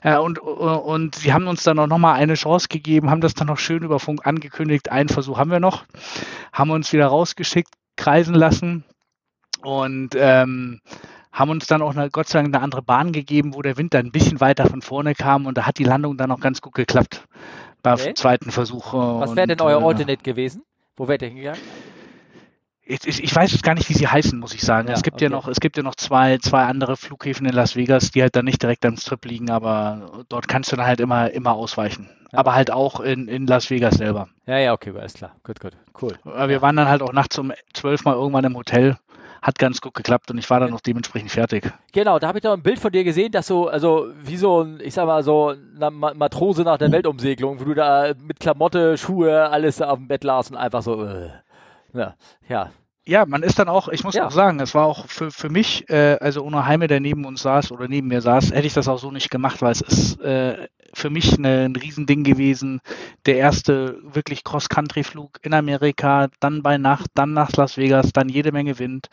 Ja, und, und sie haben uns dann auch nochmal eine Chance gegeben, haben das dann noch schön über Funk angekündigt. Einen Versuch haben wir noch, haben uns wieder rausgeschickt, kreisen lassen und ähm, haben uns dann auch eine, Gott sei Dank eine andere Bahn gegeben, wo der Wind dann ein bisschen weiter von vorne kam und da hat die Landung dann auch ganz gut geklappt beim okay. zweiten Versuch. Was wäre denn euer äh, Alternate gewesen? Wo wärt ihr hingegangen? Ich, ich, weiß jetzt gar nicht, wie sie heißen, muss ich sagen. Ja, es gibt okay. ja noch, es gibt ja noch zwei, zwei andere Flughäfen in Las Vegas, die halt dann nicht direkt am Strip liegen, aber dort kannst du dann halt immer, immer ausweichen. Ja. Aber halt auch in, in Las Vegas selber. Ja, ja, okay, alles klar. Gut, gut, cool. Aber wir waren dann halt auch nachts um zwölf Mal irgendwann im Hotel hat ganz gut geklappt und ich war dann noch dementsprechend fertig. Genau, da habe ich noch ein Bild von dir gesehen, dass du, also wie so ein, ich sag mal so, eine Matrose nach der Weltumsegelung, wo du da mit Klamotte, Schuhe, alles auf dem Bett las und einfach so, äh, ja, ja, ja, man ist dann auch, ich muss ja. auch sagen, es war auch für, für mich, äh, also ohne Heime, der neben uns saß oder neben mir saß, hätte ich das auch so nicht gemacht, weil es ist äh, für mich eine, ein Riesending gewesen. Der erste wirklich Cross-Country-Flug in Amerika, dann bei Nacht, dann nach Las Vegas, dann jede Menge Wind,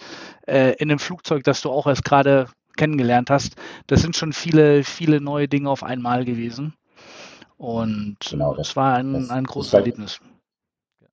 äh, in einem Flugzeug, das du auch erst gerade kennengelernt hast. Das sind schon viele, viele neue Dinge auf einmal gewesen. Und genau, das, war ein, das, ein großes Erlebnis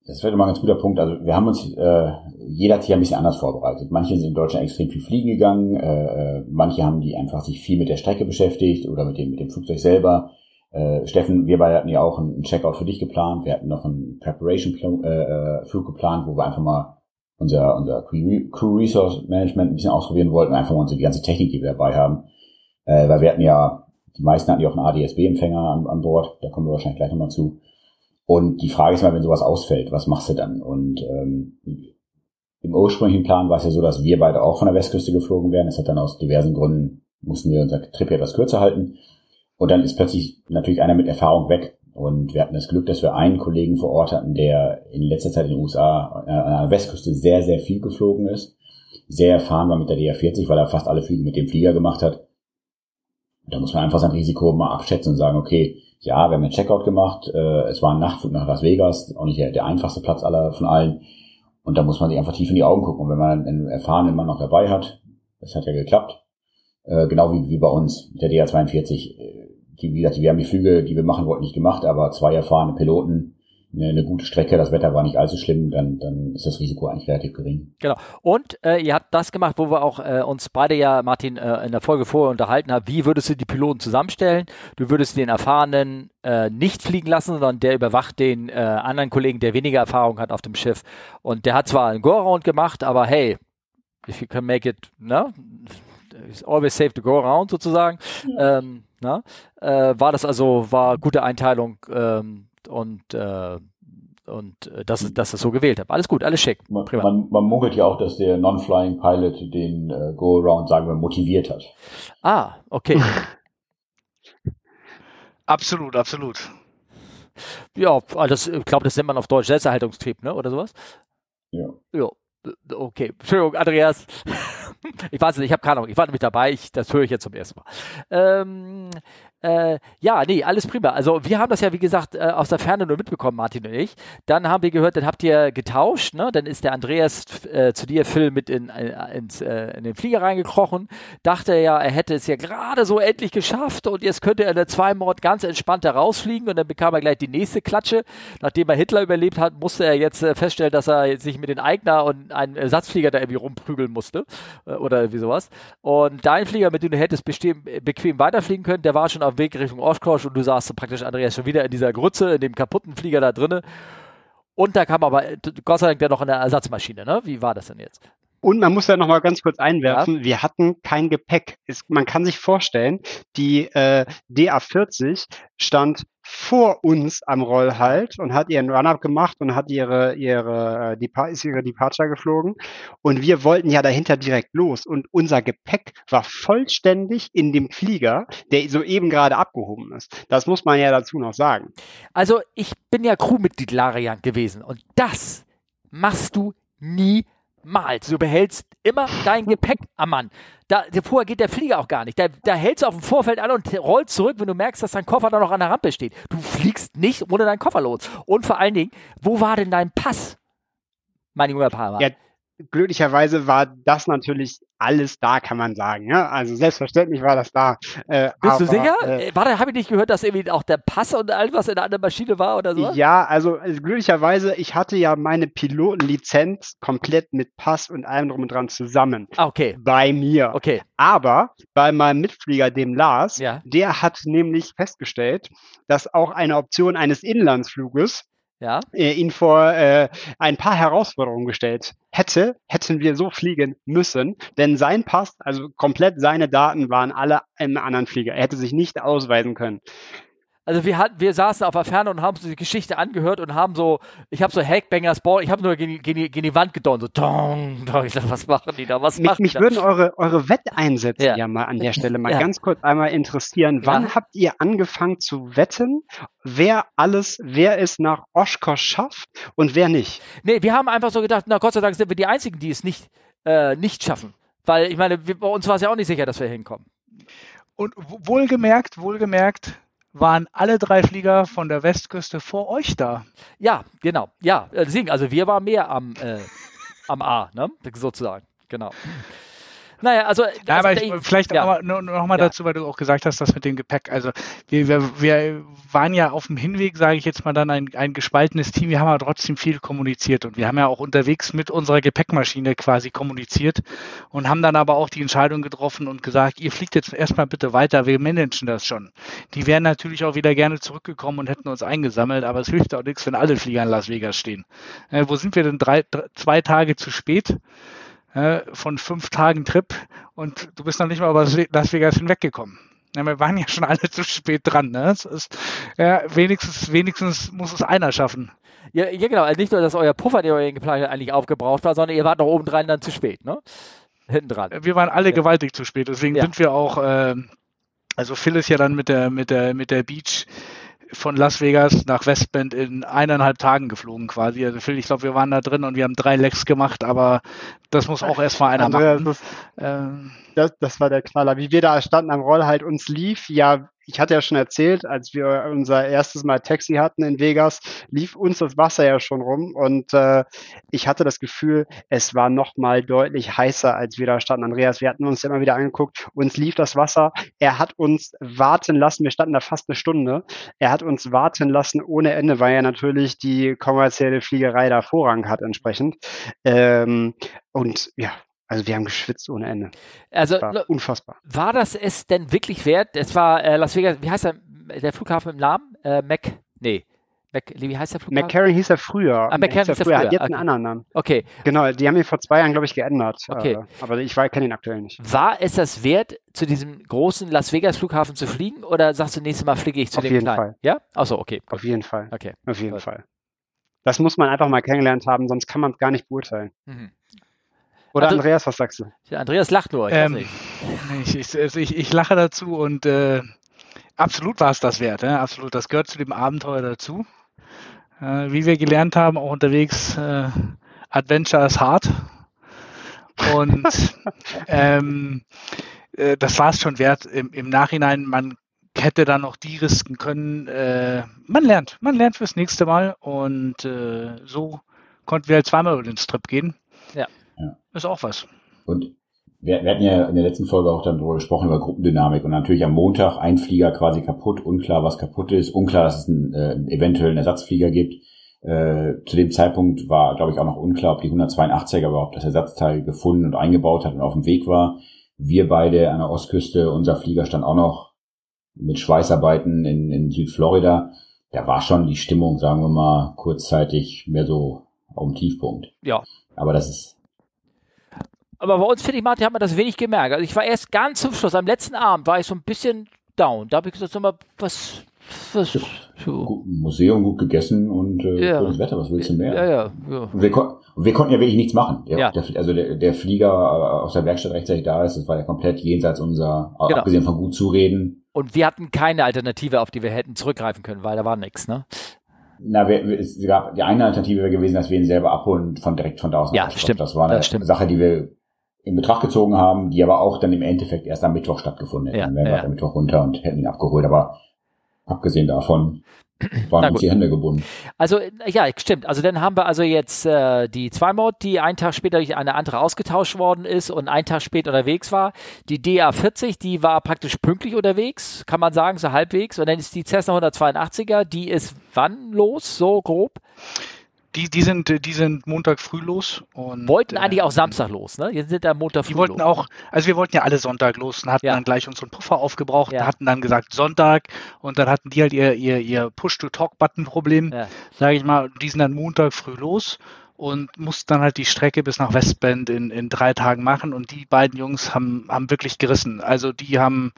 das wäre mal ein ganz guter Punkt. Also wir haben uns, äh, jeder hat sich ein bisschen anders vorbereitet. Manche sind in Deutschland extrem viel fliegen gegangen, äh, äh, manche haben die einfach sich viel mit der Strecke beschäftigt oder mit dem, mit dem Flugzeug selber. Äh, Steffen, wir beide hatten ja auch einen Checkout für dich geplant. Wir hatten noch einen Preparation-Flug äh, äh geplant, wo wir einfach mal unser, unser Crew Resource Management ein bisschen ausprobieren wollten, einfach mal unsere ganze Technik, die wir dabei haben. Äh, weil wir hatten ja, die meisten hatten ja auch einen ADSB-Empfänger an, an Bord, da kommen wir wahrscheinlich gleich nochmal zu. Und die Frage ist mal, wenn sowas ausfällt, was machst du dann? Und ähm, im ursprünglichen Plan war es ja so, dass wir beide auch von der Westküste geflogen wären. Es hat dann aus diversen Gründen, mussten wir unser Trip etwas kürzer halten. Und dann ist plötzlich natürlich einer mit Erfahrung weg. Und wir hatten das Glück, dass wir einen Kollegen vor Ort hatten, der in letzter Zeit in den USA äh, an der Westküste sehr, sehr viel geflogen ist. Sehr erfahren war mit der DR40, weil er fast alle Flüge mit dem Flieger gemacht hat. Da muss man einfach sein Risiko mal abschätzen und sagen, okay, ja, wir haben einen Checkout gemacht, äh, es war ein Nachtflug nach Las Vegas, auch nicht der, der einfachste Platz aller von allen. Und da muss man sich einfach tief in die Augen gucken. Und wenn man einen erfahrenen Mann noch dabei hat, das hat ja geklappt, äh, genau wie, wie bei uns mit der DA42. Die, wie gesagt, wir haben die Flüge, die wir machen wollten, nicht gemacht, aber zwei erfahrene Piloten eine, eine gute Strecke, das Wetter war nicht allzu schlimm, dann, dann ist das Risiko eigentlich relativ gering. Genau. Und äh, ihr habt das gemacht, wo wir auch äh, uns beide ja, Martin, äh, in der Folge vorher unterhalten haben, wie würdest du die Piloten zusammenstellen? Du würdest den Erfahrenen äh, nicht fliegen lassen, sondern der überwacht den äh, anderen Kollegen, der weniger Erfahrung hat auf dem Schiff. Und der hat zwar einen Go-Around gemacht, aber hey, if you can make it, ne? It's always safe to go around sozusagen. Ja. Ähm, na? Äh, war das also, war gute Einteilung ähm, und äh, und äh, dass, dass das so gewählt habe. Alles gut, alles schick. Man, man, man, munkelt ja auch, dass der Non-Flying Pilot den äh, Go-Around, sagen wir, motiviert hat. Ah, okay. absolut, absolut. Ja, das, ich glaube, das nennt man auf Deutsch Selbsterhaltungstrieb, ne? Oder sowas? Ja. Ja. Okay, Entschuldigung, Andreas. ich weiß nicht, ich habe keine Ahnung, ich war nämlich dabei, ich, das höre ich jetzt zum ersten Mal. Ähm, Äh, ja, nee, alles prima. Also wir haben das ja, wie gesagt, äh, aus der Ferne nur mitbekommen, Martin und ich. Dann haben wir gehört, dann habt ihr getauscht, ne? Dann ist der Andreas äh, zu dir, Phil, mit in, äh, ins, äh, in den Flieger reingekrochen. Dachte ja, er hätte es ja gerade so endlich geschafft und jetzt könnte er in der Zweimord ganz entspannt da rausfliegen und dann bekam er gleich die nächste Klatsche. Nachdem er Hitler überlebt hat, musste er jetzt äh, feststellen, dass er sich mit den Eigner und einen Ersatzflieger da irgendwie rumprügeln musste oder irgendwie sowas. Und dein Flieger, mit dem du hättest bequem weiterfliegen können, der war schon auf dem Weg Richtung Oshkosh und du saßt praktisch, Andreas, schon wieder in dieser Grütze, in dem kaputten Flieger da drinnen. Und da kam aber Gott sei Dank der noch eine Ersatzmaschine, ne? Wie war das denn jetzt? Und man muss ja noch mal ganz kurz einwerfen, ja. wir hatten kein Gepäck. Es, man kann sich vorstellen, die äh, DA40 stand vor uns am Rollhalt und hat ihren Run-Up gemacht und hat ihre, ihre, äh, ist ihre Departure geflogen. Und wir wollten ja dahinter direkt los. Und unser Gepäck war vollständig in dem Flieger, der soeben gerade abgehoben ist. Das muss man ja dazu noch sagen. Also ich bin ja Crewmitglied Larian gewesen und das machst du nie niemals. Du behältst immer dein Gepäck am Mann. Da, vorher geht der Flieger auch gar nicht. Da, da hältst du auf dem Vorfeld an und rollst zurück, wenn du merkst, dass dein Koffer da noch an der Rampe steht. Du fliegst nicht ohne deinen Koffer los. Und vor allen Dingen, wo war denn dein Pass? Mein junger Paar. Ja, glücklicherweise war das natürlich alles da, kann man sagen. Ja? Also selbstverständlich war das da. Äh, Bist aber, du sicher? Äh, Warte, habe ich nicht gehört, dass irgendwie auch der Pass und all was in der anderen Maschine war oder so? Ja, also, also glücklicherweise, ich hatte ja meine Pilotenlizenz komplett mit Pass und allem drum und dran zusammen. Ah, okay. Bei mir. Okay. Aber bei meinem Mitflieger, dem Lars, ja. der hat nämlich festgestellt, dass auch eine Option eines Inlandsfluges ja. äh, ihn vor äh, ein paar Herausforderungen gestellt hätte, hätten wir so fliegen müssen, denn sein Pass, also komplett seine Daten waren alle im anderen Flieger. Er hätte sich nicht ausweisen können. Also wir hatten, wir saßen auf der Ferne und haben so die Geschichte angehört und haben so, ich habe so Hackbangers Ball, ich habe nur gegen, gegen, gegen, die Wand gedonnert, so dong, dong. Ich dachte, was machen die da? Was mich, mich da? würden eure, eure Wetteinsätze ja. ja mal an der Stelle mal ja. ganz kurz einmal interessieren. Wann ja. habt ihr angefangen zu wetten, wer alles, wer es nach Oshkosh schafft und wer nicht? Nee, wir haben einfach so gedacht, na Gott sei Dank sind wir die Einzigen, die es nicht, äh, nicht schaffen. Weil ich meine, wir, bei uns war es ja auch nicht sicher, dass wir hinkommen. Und wohlgemerkt, wohlgemerkt, waren alle drei Flieger von der Westküste vor euch da. Ja, genau. Ja, deswegen, also wir waren mehr am, äh, am A, ne? sozusagen. Genau. Naja, also. Ja, also aber ich, vielleicht ja. aber noch, noch mal ja. dazu, weil du auch gesagt hast, das mit dem Gepäck. Also wir, wir, wir waren ja auf dem Hinweg, sage ich jetzt mal dann, ein, ein gespaltenes Team. Wir haben aber trotzdem viel kommuniziert und wir haben ja auch unterwegs mit unserer Gepäckmaschine quasi kommuniziert und haben dann aber auch die Entscheidung getroffen und gesagt, ihr fliegt jetzt erstmal bitte weiter, wir managen das schon. Die wären natürlich auch wieder gerne zurückgekommen und hätten uns eingesammelt, aber es hilft auch nichts, wenn alle Flieger in Las Vegas stehen. Äh, wo sind wir denn drei, drei, zwei Tage zu spät? Äh, von fünf Tagen Trip und du bist noch nicht mal über Las Vegas hinweggekommen. Ja, wir waren ja schon alle zu spät dran. Ne? Ist, ja, wenigstens, wenigstens muss es einer schaffen. Ja, ja, genau. Also nicht nur, dass euer Puffer, den ihr geplant habt, eigentlich aufgebraucht war, sondern ihr wart noch obendrein dann zu spät. Ne? Hinten dran. Wir waren alle gewaltig zu spät. Deswegen sind wir auch, äh, also Phil ist ja dann mit der, mit der, mit der Beach von Las Vegas nach Westbend in eineinhalb Tagen geflogen quasi. Also ich glaube, wir waren da drin und wir haben drei Lecks gemacht, aber das muss auch erstmal einer Andrea, machen. Das, ähm, das, das, war der Knaller. Wie wir da standen am Roll halt, uns lief ja ich hatte ja schon erzählt, als wir unser erstes Mal Taxi hatten in Vegas, lief uns das Wasser ja schon rum und äh, ich hatte das Gefühl, es war noch mal deutlich heißer, als wir da standen. Andreas, wir hatten uns ja immer wieder angeguckt, uns lief das Wasser. Er hat uns warten lassen, wir standen da fast eine Stunde. Er hat uns warten lassen ohne Ende, weil er natürlich die kommerzielle Fliegerei da Vorrang hat entsprechend. Ähm, und ja, also wir haben geschwitzt ohne Ende. Also war unfassbar. War das es denn wirklich wert? Es war äh, Las Vegas, wie heißt der, der Flughafen im Namen? Äh, Mac, nee. Mac, wie heißt der Flughafen? McCarran hieß er früher. Ah, McCarran hieß er früher. Hat jetzt okay. einen anderen Namen. Okay. Genau, die haben ihn vor zwei Jahren, glaube ich, geändert. Okay. Äh, aber ich kenne ihn aktuell nicht. War es das wert, zu diesem großen Las Vegas Flughafen zu fliegen oder sagst du, nächstes Mal fliege ich zu Auf dem jeden kleinen? Fall. Ja? Achso, okay. Auf jeden Fall. Okay. Auf jeden Gut. Fall. Das muss man einfach mal kennengelernt haben, sonst kann man es gar nicht beurteilen. Mhm. Oder also, Andreas, was sagst du? Ja, Andreas lacht nur. Ich, ähm, ich, ich, ich, ich, lache dazu und äh, absolut war es das wert. Ja? Absolut, das gehört zu dem Abenteuer dazu. Äh, wie wir gelernt haben, auch unterwegs, äh, Adventure ist hart. Und ähm, äh, das war es schon wert. Im, Im, Nachhinein, man hätte dann noch die risken können. Äh, man lernt, man lernt fürs nächste Mal und äh, so konnten wir halt zweimal über den Strip gehen. Ja. Ja. Ist auch was. Und wir, wir hatten ja in der letzten Folge auch dann darüber gesprochen, über Gruppendynamik und natürlich am Montag ein Flieger quasi kaputt, unklar, was kaputt ist, unklar, dass es einen, äh, eventuell einen Ersatzflieger gibt. Äh, zu dem Zeitpunkt war, glaube ich, auch noch unklar, ob die 182er überhaupt das Ersatzteil gefunden und eingebaut hat und auf dem Weg war. Wir beide an der Ostküste, unser Flieger stand auch noch mit Schweißarbeiten in, in Südflorida. Da war schon die Stimmung, sagen wir mal, kurzzeitig mehr so auf dem Tiefpunkt. Ja. Aber das ist. Aber bei uns, finde ich, Martin, hat man das wenig gemerkt. Also ich war erst ganz zum Schluss, am letzten Abend war ich so ein bisschen down. Da habe ich gesagt, sag mal, was, was, so. Museum gut gegessen und äh, ja. schönes Wetter, was willst du mehr? Ja, ja, ja. Wir, kon wir konnten ja wirklich nichts machen. Der, ja. Der, also der, der Flieger äh, aus der Werkstatt rechtzeitig da ist, das war ja komplett jenseits unser, genau. abgesehen von gut zureden. Und wir hatten keine Alternative, auf die wir hätten zurückgreifen können, weil da war nichts, ne? Na, wir, es gab die eine Alternative wäre gewesen, dass wir ihn selber abholen von direkt von draußen. Ja, stimmt. Das war eine das Sache, die wir in Betracht gezogen haben, die aber auch dann im Endeffekt erst am Mittwoch stattgefunden hätten. Ja, dann wären wir am Mittwoch runter und hätten ihn abgeholt. Aber abgesehen davon waren uns die Hände gebunden. Also ja, stimmt. Also dann haben wir also jetzt äh, die Zweimod, die einen Tag später durch eine andere ausgetauscht worden ist und einen Tag später unterwegs war. Die DA40, die war praktisch pünktlich unterwegs, kann man sagen, so halbwegs. Und dann ist die Cessna 182er, die ist wann los, so grob? Die, die, sind, die sind Montag früh los. Und, wollten eigentlich auch Samstag los, ne? Jetzt sind da Montag früh Die wollten los. auch, also wir wollten ja alle Sonntag los und hatten ja. dann gleich unseren Puffer aufgebraucht, ja. hatten dann gesagt Sonntag und dann hatten die halt ihr, ihr, ihr Push-to-Talk-Button-Problem, ja. sage ich mal. Die sind dann Montag früh los und mussten dann halt die Strecke bis nach Westbend in, in drei Tagen machen und die beiden Jungs haben, haben wirklich gerissen. Also die haben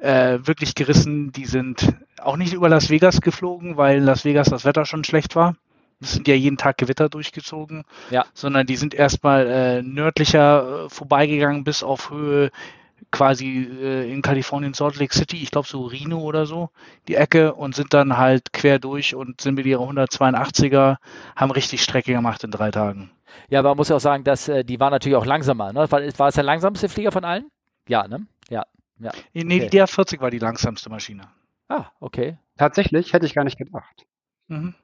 äh, wirklich gerissen, die sind auch nicht über Las Vegas geflogen, weil Las Vegas das Wetter schon schlecht war sind ja jeden Tag Gewitter durchgezogen, ja. sondern die sind erstmal äh, nördlicher äh, vorbeigegangen bis auf Höhe quasi äh, in Kalifornien Salt Lake City, ich glaube so Reno oder so, die Ecke und sind dann halt quer durch und sind mit ihrer 182er, haben richtig Strecke gemacht in drei Tagen. Ja, aber man muss ja auch sagen, dass äh, die war natürlich auch langsamer. Ne? War, war es der langsamste Flieger von allen? Ja, ne? Ja. ja. Nee, okay. die DR40 war die langsamste Maschine. Ah, okay. Tatsächlich, hätte ich gar nicht gedacht. Mhm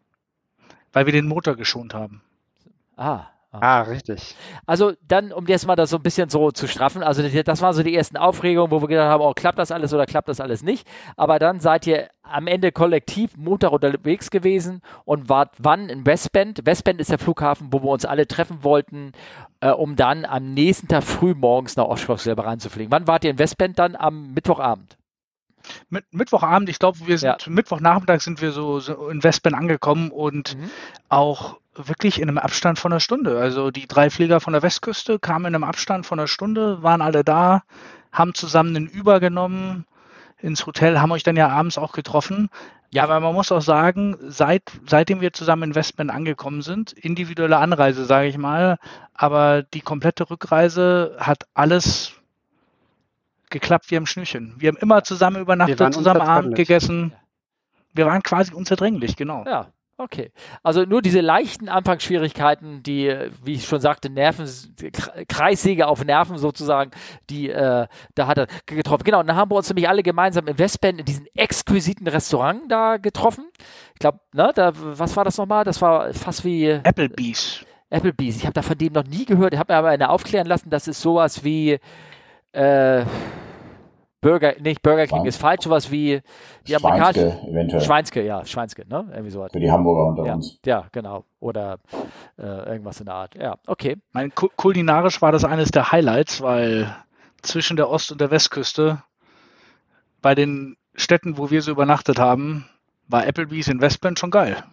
weil wir den Motor geschont haben. Ah. Ah, ah richtig. Also dann, um jetzt mal das so ein bisschen so zu straffen, also das waren so die ersten Aufregungen, wo wir gedacht haben, oh, klappt das alles oder klappt das alles nicht. Aber dann seid ihr am Ende kollektiv Montag unterwegs gewesen und wart wann in Westbend? Westbend ist der Flughafen, wo wir uns alle treffen wollten, äh, um dann am nächsten Tag früh morgens nach Oshkosh selber reinzufliegen. Wann wart ihr in Westbend dann? Am Mittwochabend? Mit, Mittwochabend, ich glaube, wir sind ja. Mittwochnachmittag sind wir so, so in Westbend angekommen und mhm. auch wirklich in einem Abstand von einer Stunde. Also die drei Flieger von der Westküste kamen in einem Abstand von einer Stunde, waren alle da, haben zusammen einen übergenommen ins Hotel, haben euch dann ja abends auch getroffen. Ja, aber man muss auch sagen, seit, seitdem wir zusammen in Westbend angekommen sind, individuelle Anreise, sage ich mal, aber die komplette Rückreise hat alles geklappt wie am Schnürchen. Wir haben immer zusammen übernachtet, zusammen Abend gegessen. Wir waren quasi unzerdränglich, genau. Ja, okay. Also nur diese leichten Anfangsschwierigkeiten, die, wie ich schon sagte, Nerven, Kreissäge auf Nerven sozusagen, die äh, da hat er getroffen. Genau, und dann haben wir uns nämlich alle gemeinsam in Westbend in diesem exquisiten Restaurant da getroffen. Ich glaube, ne, da, was war das nochmal? Das war fast wie Applebee's. Applebee's. Ich habe da von dem noch nie gehört. Ich habe mir aber eine aufklären lassen, das ist sowas wie äh, Burger, nicht Burger King Schwein. ist falsch, sowas wie die amerikanische. Schweinske, eventuell. Schweinske, ja, Schweinske, ne? Irgendwie so. Für die Hamburger unter ja, uns. Ja, genau. Oder äh, irgendwas in der Art. Ja, okay. Mein, kulinarisch war das eines der Highlights, weil zwischen der Ost- und der Westküste bei den Städten, wo wir so übernachtet haben, war Applebee's in Westbend schon geil.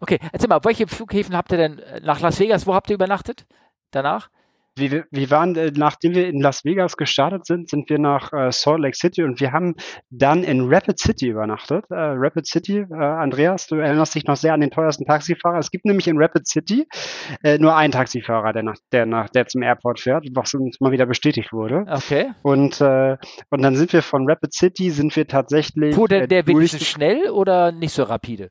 Okay, erzähl mal, welche Flughäfen habt ihr denn nach Las Vegas, wo habt ihr übernachtet danach? Wir, wir waren, äh, nachdem wir in Las Vegas gestartet sind, sind wir nach äh, Salt Lake City und wir haben dann in Rapid City übernachtet. Äh, Rapid City, äh, Andreas, du erinnerst dich noch sehr an den teuersten Taxifahrer. Es gibt nämlich in Rapid City äh, nur einen Taxifahrer, der nach, der nach, der zum Airport fährt, was uns mal wieder bestätigt wurde. Okay. Und äh, und dann sind wir von Rapid City sind wir tatsächlich. Fuhr denn der wenigstens schnell oder nicht so rapide?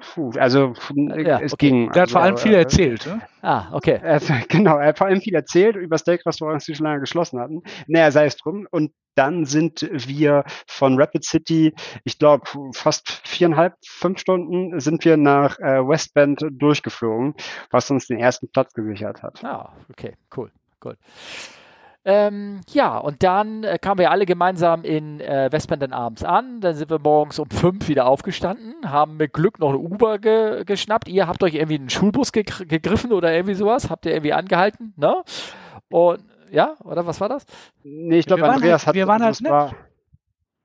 Puh, also ja, es okay. ging. Der hat vor allem viel erzählt. Ne? Ah, okay. Er, genau, er hat vor allem viel erzählt über Steak-Restaurants, die schon lange geschlossen hatten. Naja, sei es drum. Und dann sind wir von Rapid City, ich glaube, fast viereinhalb, fünf Stunden sind wir nach äh, Westbend durchgeflogen, was uns den ersten Platz gesichert hat. Ah, okay, cool, cool. Ähm, ja, und dann äh, kamen wir alle gemeinsam in äh, Westbend dann abends an. Dann sind wir morgens um fünf wieder aufgestanden, haben mit Glück noch eine Uber ge geschnappt. Ihr habt euch irgendwie einen Schulbus ge gegriffen oder irgendwie sowas, habt ihr irgendwie angehalten, ne? Und ja, oder was war das? Nee, ich glaube, Andreas halt, hat. Wir waren halt nett. War,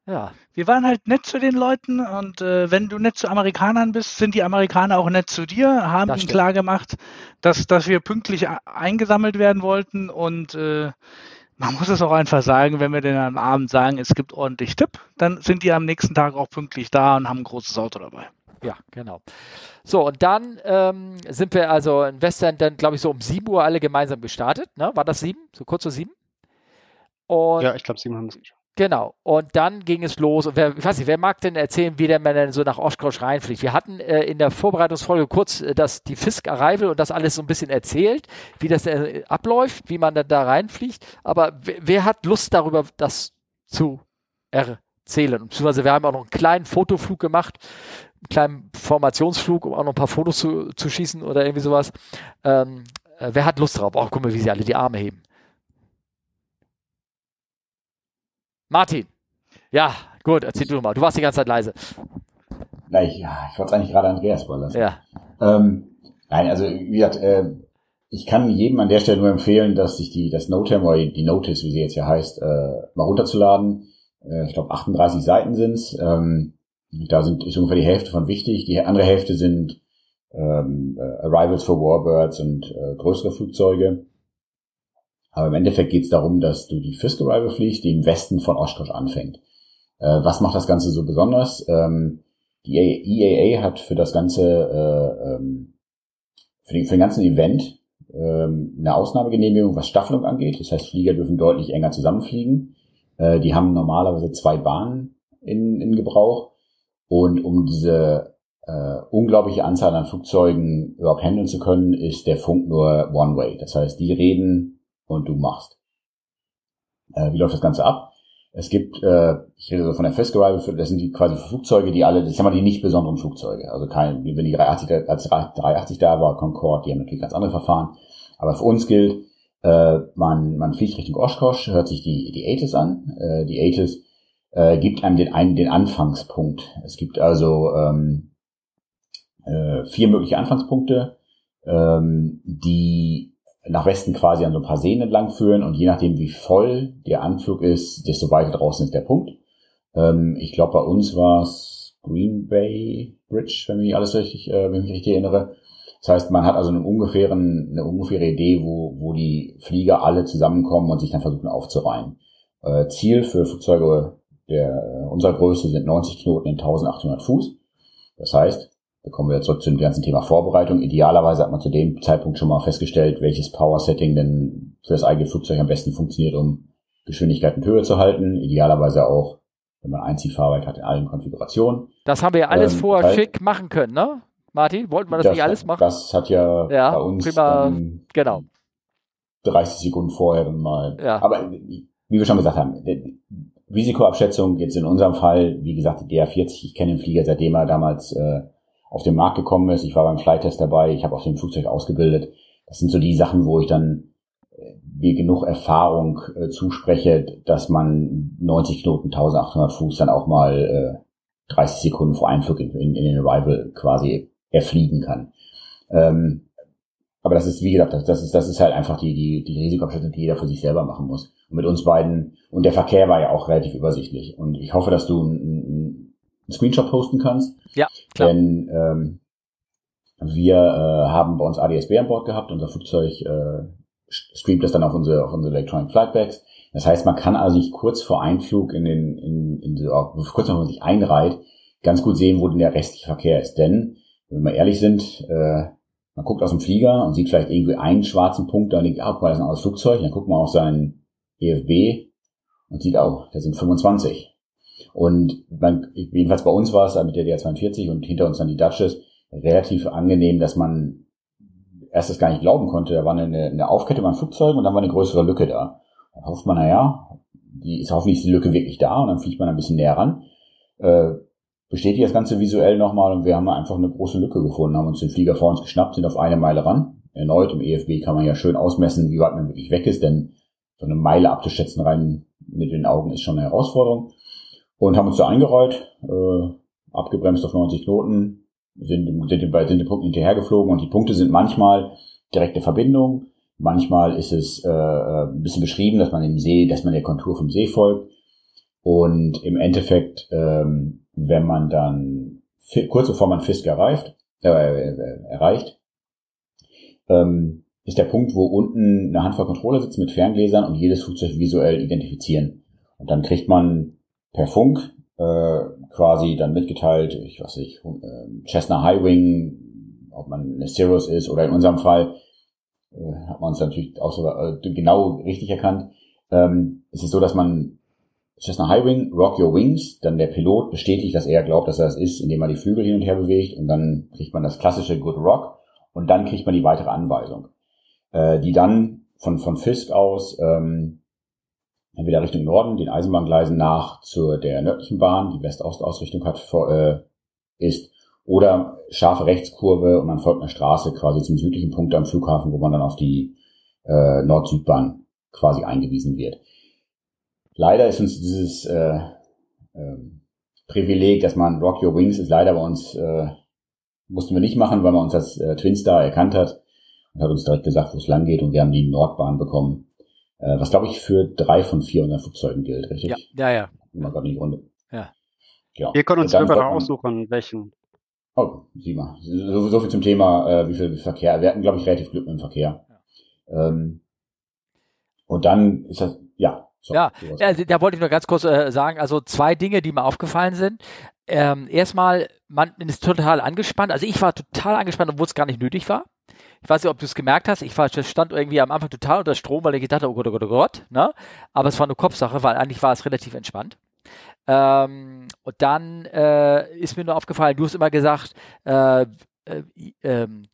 ja. Wir waren halt nett zu den Leuten und äh, wenn du nett zu Amerikanern bist, sind die Amerikaner auch nett zu dir, haben ihnen klar gemacht, dass, dass wir pünktlich eingesammelt werden wollten und äh, man muss es auch einfach sagen, wenn wir denn am Abend sagen, es gibt ordentlich Tipp, dann sind die am nächsten Tag auch pünktlich da und haben ein großes Auto dabei. Ja, genau. So, und dann ähm, sind wir also in Western dann, glaube ich, so um 7 Uhr alle gemeinsam gestartet. Ne? War das 7? So kurz vor 7? Und ja, ich glaube, 7 haben es geschafft. Genau. Und dann ging es los. Und wer, ich weiß nicht, wer mag denn erzählen, wie der man denn so nach Oshkosh reinfliegt? Wir hatten äh, in der Vorbereitungsfolge kurz äh, das, die Fisk Arrival und das alles so ein bisschen erzählt, wie das äh, abläuft, wie man dann da reinfliegt. Aber wer hat Lust darüber, das zu erzählen? Beziehungsweise wir haben auch noch einen kleinen Fotoflug gemacht, einen kleinen Formationsflug, um auch noch ein paar Fotos zu, zu schießen oder irgendwie sowas. Ähm, äh, wer hat Lust drauf? Oh, guck mal, wie sie alle die Arme heben. Martin. Ja, gut, erzähl du mal. Du warst die ganze Zeit leise. Na, ich, ja, ich wollte es eigentlich gerade Andreas überlassen. Ja. Ähm, nein, also wie gesagt, äh, ich kann jedem an der Stelle nur empfehlen, dass sich die das Notem oder die Notice, wie sie jetzt ja heißt, äh, mal runterzuladen. Äh, ich glaube 38 Seiten sind's. Ähm, da sind ist ungefähr die Hälfte von wichtig. Die andere Hälfte sind ähm, äh, Arrivals for Warbirds und äh, größere Flugzeuge. Aber im Endeffekt geht es darum, dass du die Fisk Arrival fliegst, die im Westen von Oshkosh anfängt. Äh, was macht das Ganze so besonders? Ähm, die EAA hat für das ganze, äh, ähm, für, den, für den ganzen Event ähm, eine Ausnahmegenehmigung, was Staffelung angeht. Das heißt, Flieger dürfen deutlich enger zusammenfliegen. Äh, die haben normalerweise zwei Bahnen in, in Gebrauch. Und um diese äh, unglaubliche Anzahl an Flugzeugen überhaupt handeln zu können, ist der Funk nur One-Way. Das heißt, die reden und du machst. Äh, wie läuft das Ganze ab? Es gibt, äh, ich rede so von der Fest Arrival, das sind die quasi Flugzeuge, die alle, das sind mal die nicht besonderen Flugzeuge. Also kein, wenn die 380, als 380 da war, Concorde, die haben natürlich ganz andere Verfahren. Aber für uns gilt, äh, man, man fliegt Richtung Oshkosh, hört sich die, die ATIS an. Äh, die ATIS äh, gibt einem den, einen, den Anfangspunkt. Es gibt also ähm, äh, vier mögliche Anfangspunkte, ähm, die nach Westen quasi an so ein paar Seen entlang führen und je nachdem, wie voll der Anflug ist, desto weiter draußen ist der Punkt. Ähm, ich glaube, bei uns war es Green Bay Bridge, wenn mich alles richtig, äh, wenn ich mich richtig erinnere. Das heißt, man hat also einen ungefähren, eine ungefähre Idee, wo, wo die Flieger alle zusammenkommen und sich dann versuchen aufzureihen. Äh, Ziel für Flugzeuge der unserer Größe sind 90 Knoten in 1800 Fuß. Das heißt, da kommen wir zurück zum ganzen Thema Vorbereitung. Idealerweise hat man zu dem Zeitpunkt schon mal festgestellt, welches Power-Setting denn für das eigene Flugzeug am besten funktioniert, um Geschwindigkeit und Höhe zu halten. Idealerweise auch, wenn man Einziehfahrwerk hat in allen Konfigurationen. Das haben wir ja alles ähm, vorher schick machen können, ne? Martin, wollten wir das, das nicht alles machen? Das hat ja, ja bei uns prima, genau. 30 Sekunden vorher mal. Ja. Aber wie wir schon gesagt haben, Risikoabschätzung jetzt in unserem Fall, wie gesagt, die DR40, ich kenne den Flieger, seitdem er damals äh, auf den Markt gekommen ist. Ich war beim Flytest dabei, ich habe auf dem Flugzeug ausgebildet. Das sind so die Sachen, wo ich dann äh, mir genug Erfahrung äh, zuspreche, dass man 90 Knoten, 1800 Fuß dann auch mal äh, 30 Sekunden vor Einflug in, in, in den Arrival quasi erfliegen kann. Ähm, aber das ist, wie gesagt, das, das ist, das ist halt einfach die, die, die Risikoabschätzung, die jeder für sich selber machen muss. Und mit uns beiden, und der Verkehr war ja auch relativ übersichtlich. Und ich hoffe, dass du ein, ein einen Screenshot posten kannst. Ja, klar. Denn ähm, wir äh, haben bei uns ADSB an Bord gehabt, unser Flugzeug äh, streamt das dann auf unsere, auf unsere Electronic Flight Bags. Das heißt, man kann also nicht kurz vor Einflug in den, in, in, in kurz bevor man sich einreiht, ganz gut sehen, wo denn der restliche Verkehr ist. Denn, wenn wir ehrlich sind, äh, man guckt aus dem Flieger und sieht vielleicht irgendwie einen schwarzen Punkt, da liegt, ah, guck mal, das ist ein anderes Flugzeug, dann guckt man auf seinen EFB und sieht auch, da sind 25. Und man, jedenfalls bei uns war es mit der DR42 und hinter uns dann die Duchess relativ angenehm, dass man erst das gar nicht glauben konnte. Da war eine, eine Aufkette an Flugzeugen und dann war eine größere Lücke da. Da hofft man, naja, die ist hoffentlich die Lücke wirklich da und dann fliegt man ein bisschen näher ran. Äh, bestätigt das Ganze visuell nochmal und wir haben einfach eine große Lücke gefunden, haben uns den Flieger vor uns geschnappt, sind auf eine Meile ran. Erneut im EFB kann man ja schön ausmessen, wie weit man wirklich weg ist, denn so eine Meile abzuschätzen rein mit den Augen ist schon eine Herausforderung. Und haben uns da eingerollt, äh, abgebremst auf 90 Knoten, sind, sind, bei, sind den Punkten hinterhergeflogen und die Punkte sind manchmal direkte Verbindung, manchmal ist es äh, äh ein bisschen beschrieben, dass man im See, dass man der Kontur vom See folgt. Und im Endeffekt, ähm, wenn man dann kurz bevor man Fisk erreicht, äh, äh, erreicht, ähm, ist der Punkt, wo unten eine Handvoll Controller sitzt mit Ferngläsern und jedes Flugzeug visuell identifizieren. Und dann kriegt man per Funk äh, quasi dann mitgeteilt, ich weiß nicht, äh, Cessna Highwing, ob man eine Cirrus ist oder in unserem Fall äh, hat man uns natürlich auch so äh, genau richtig erkannt. Ähm, es ist so, dass man Cessna High Wing, Rock Your Wings, dann der Pilot bestätigt, dass er glaubt, dass er das ist, indem er die Flügel hin und her bewegt und dann kriegt man das klassische Good Rock und dann kriegt man die weitere Anweisung, äh, die dann von, von Fisk aus ähm, entweder Richtung Norden, den Eisenbahngleisen nach zur der nördlichen Bahn, die West-Ost-Ausrichtung hat, äh, ist, oder scharfe Rechtskurve und man folgt einer Straße quasi zum südlichen Punkt am Flughafen, wo man dann auf die äh, Nord-Süd-Bahn quasi eingewiesen wird. Leider ist uns dieses äh, äh, Privileg, dass man Rock Your Wings ist leider bei uns, äh, mussten wir nicht machen, weil man uns als äh, Twin Star erkannt hat und hat uns direkt gesagt, wo es lang geht und wir haben die Nordbahn bekommen. Äh, was glaube ich für drei von vier unserer Flugzeugen gilt, richtig? Ja, ja, ja. Immer gerade die Runde. Ja. Genau. Wir können uns selber aussuchen, welchen. Oh, sieh mal. So, so viel zum Thema, äh, wie viel Verkehr. Wir hatten, glaube ich, relativ Glück mit dem Verkehr. Ja. Ähm, und dann ist das, ja, so, ja, also, da wollte ich nur ganz kurz äh, sagen, also zwei Dinge, die mir aufgefallen sind. Ähm, erstmal, man ist total angespannt. Also ich war total angespannt, obwohl es gar nicht nötig war. Ich weiß nicht, ob du es gemerkt hast. Ich war, stand irgendwie am Anfang total unter Strom, weil ich gedacht habe, oh Gott, oh Gott, oh Gott. Ne? Aber es war eine Kopfsache, weil eigentlich war es relativ entspannt. Ähm, und dann äh, ist mir nur aufgefallen, du hast immer gesagt, äh, äh, ähm,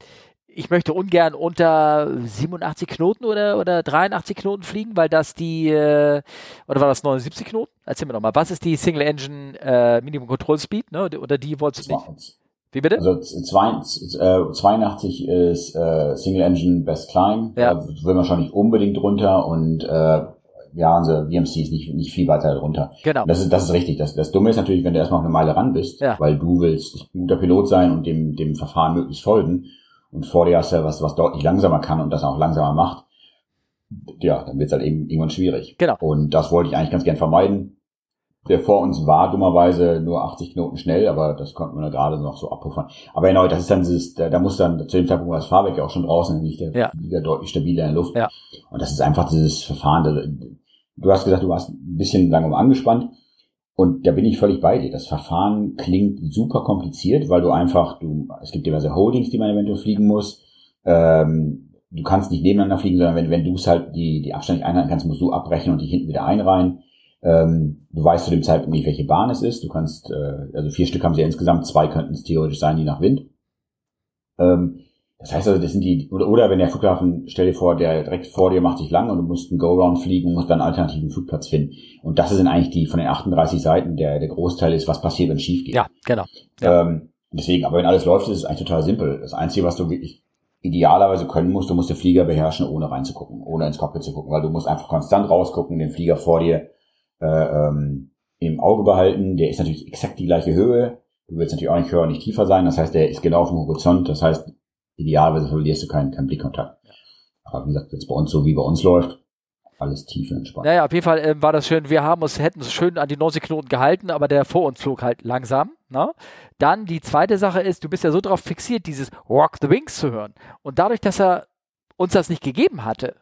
ich möchte ungern unter 87 Knoten oder, oder 83 Knoten fliegen, weil das die, äh, oder war das 79 Knoten? Erzähl mir nochmal, was ist die Single Engine äh, Minimum Control Speed, ne? Oder die wolltest du nicht? Wie bitte? Also zwei, äh, 82 ist äh, Single Engine Best Climb, ja. da will man schon nicht unbedingt runter und äh, ja, unser VMC ist nicht, nicht viel weiter runter. Genau. das ist, das ist richtig. Das, das Dumme ist natürlich, wenn du erstmal auf eine Meile ran bist, ja. weil du willst ein guter Pilot sein und dem, dem Verfahren möglichst folgen und vor dir hast du was, was deutlich langsamer kann und das auch langsamer macht, ja, dann wird es halt eben irgendwann schwierig. Genau. Und das wollte ich eigentlich ganz gern vermeiden. Der vor uns war dummerweise nur 80 Knoten schnell, aber das konnten wir gerade noch so abpuffern. Aber genau, das ist dann dieses, da, da muss dann zu dem Zeitpunkt das Fahrwerk ja auch schon draußen, dann liegt der ja. Flieger deutlich stabiler in der Luft. Ja. Und das ist einfach dieses Verfahren. Du hast gesagt, du warst ein bisschen langsam angespannt. Und da bin ich völlig bei dir. Das Verfahren klingt super kompliziert, weil du einfach, du, es gibt diverse Holdings, die man eventuell fliegen muss. Ähm, du kannst nicht nebeneinander fliegen, sondern wenn, wenn du es halt die, die Abstand nicht einhalten kannst, musst du abbrechen und dich hinten wieder einreihen. Ähm, du weißt zu dem Zeitpunkt nicht, welche Bahn es ist. Du kannst, äh, also vier Stück haben sie ja insgesamt, zwei könnten es theoretisch sein, je nach Wind. Ähm, das heißt also, das sind die, oder, oder wenn der Flughafen, stell dir vor, der direkt vor dir macht sich lang und du musst einen Go-Round fliegen und musst dann einen alternativen Flugplatz finden. Und das sind eigentlich die von den 38 Seiten, der, der Großteil ist, was passiert, wenn es schief geht. Ja, genau. Ja. Ähm, deswegen, aber wenn alles läuft, ist es eigentlich total simpel. Das Einzige, was du wirklich idealerweise können musst, du musst den Flieger beherrschen, ohne reinzugucken, ohne ins Cockpit zu gucken, weil du musst einfach konstant rausgucken, den Flieger vor dir ähm, im Auge behalten. Der ist natürlich exakt die gleiche Höhe. Du willst natürlich auch nicht höher, nicht tiefer sein. Das heißt, der ist genau auf dem Horizont. Das heißt, idealerweise verlierst du keinen, keinen Blickkontakt. Aber wie gesagt, jetzt bei uns so wie bei uns läuft, alles tief entspannt. Naja, auf jeden Fall äh, war das schön. Wir haben uns, hätten uns schön an die 90 Knoten gehalten, aber der vor uns flog halt langsam. Ne? Dann die zweite Sache ist, du bist ja so darauf fixiert, dieses Rock the Wings zu hören. Und dadurch, dass er uns das nicht gegeben hatte,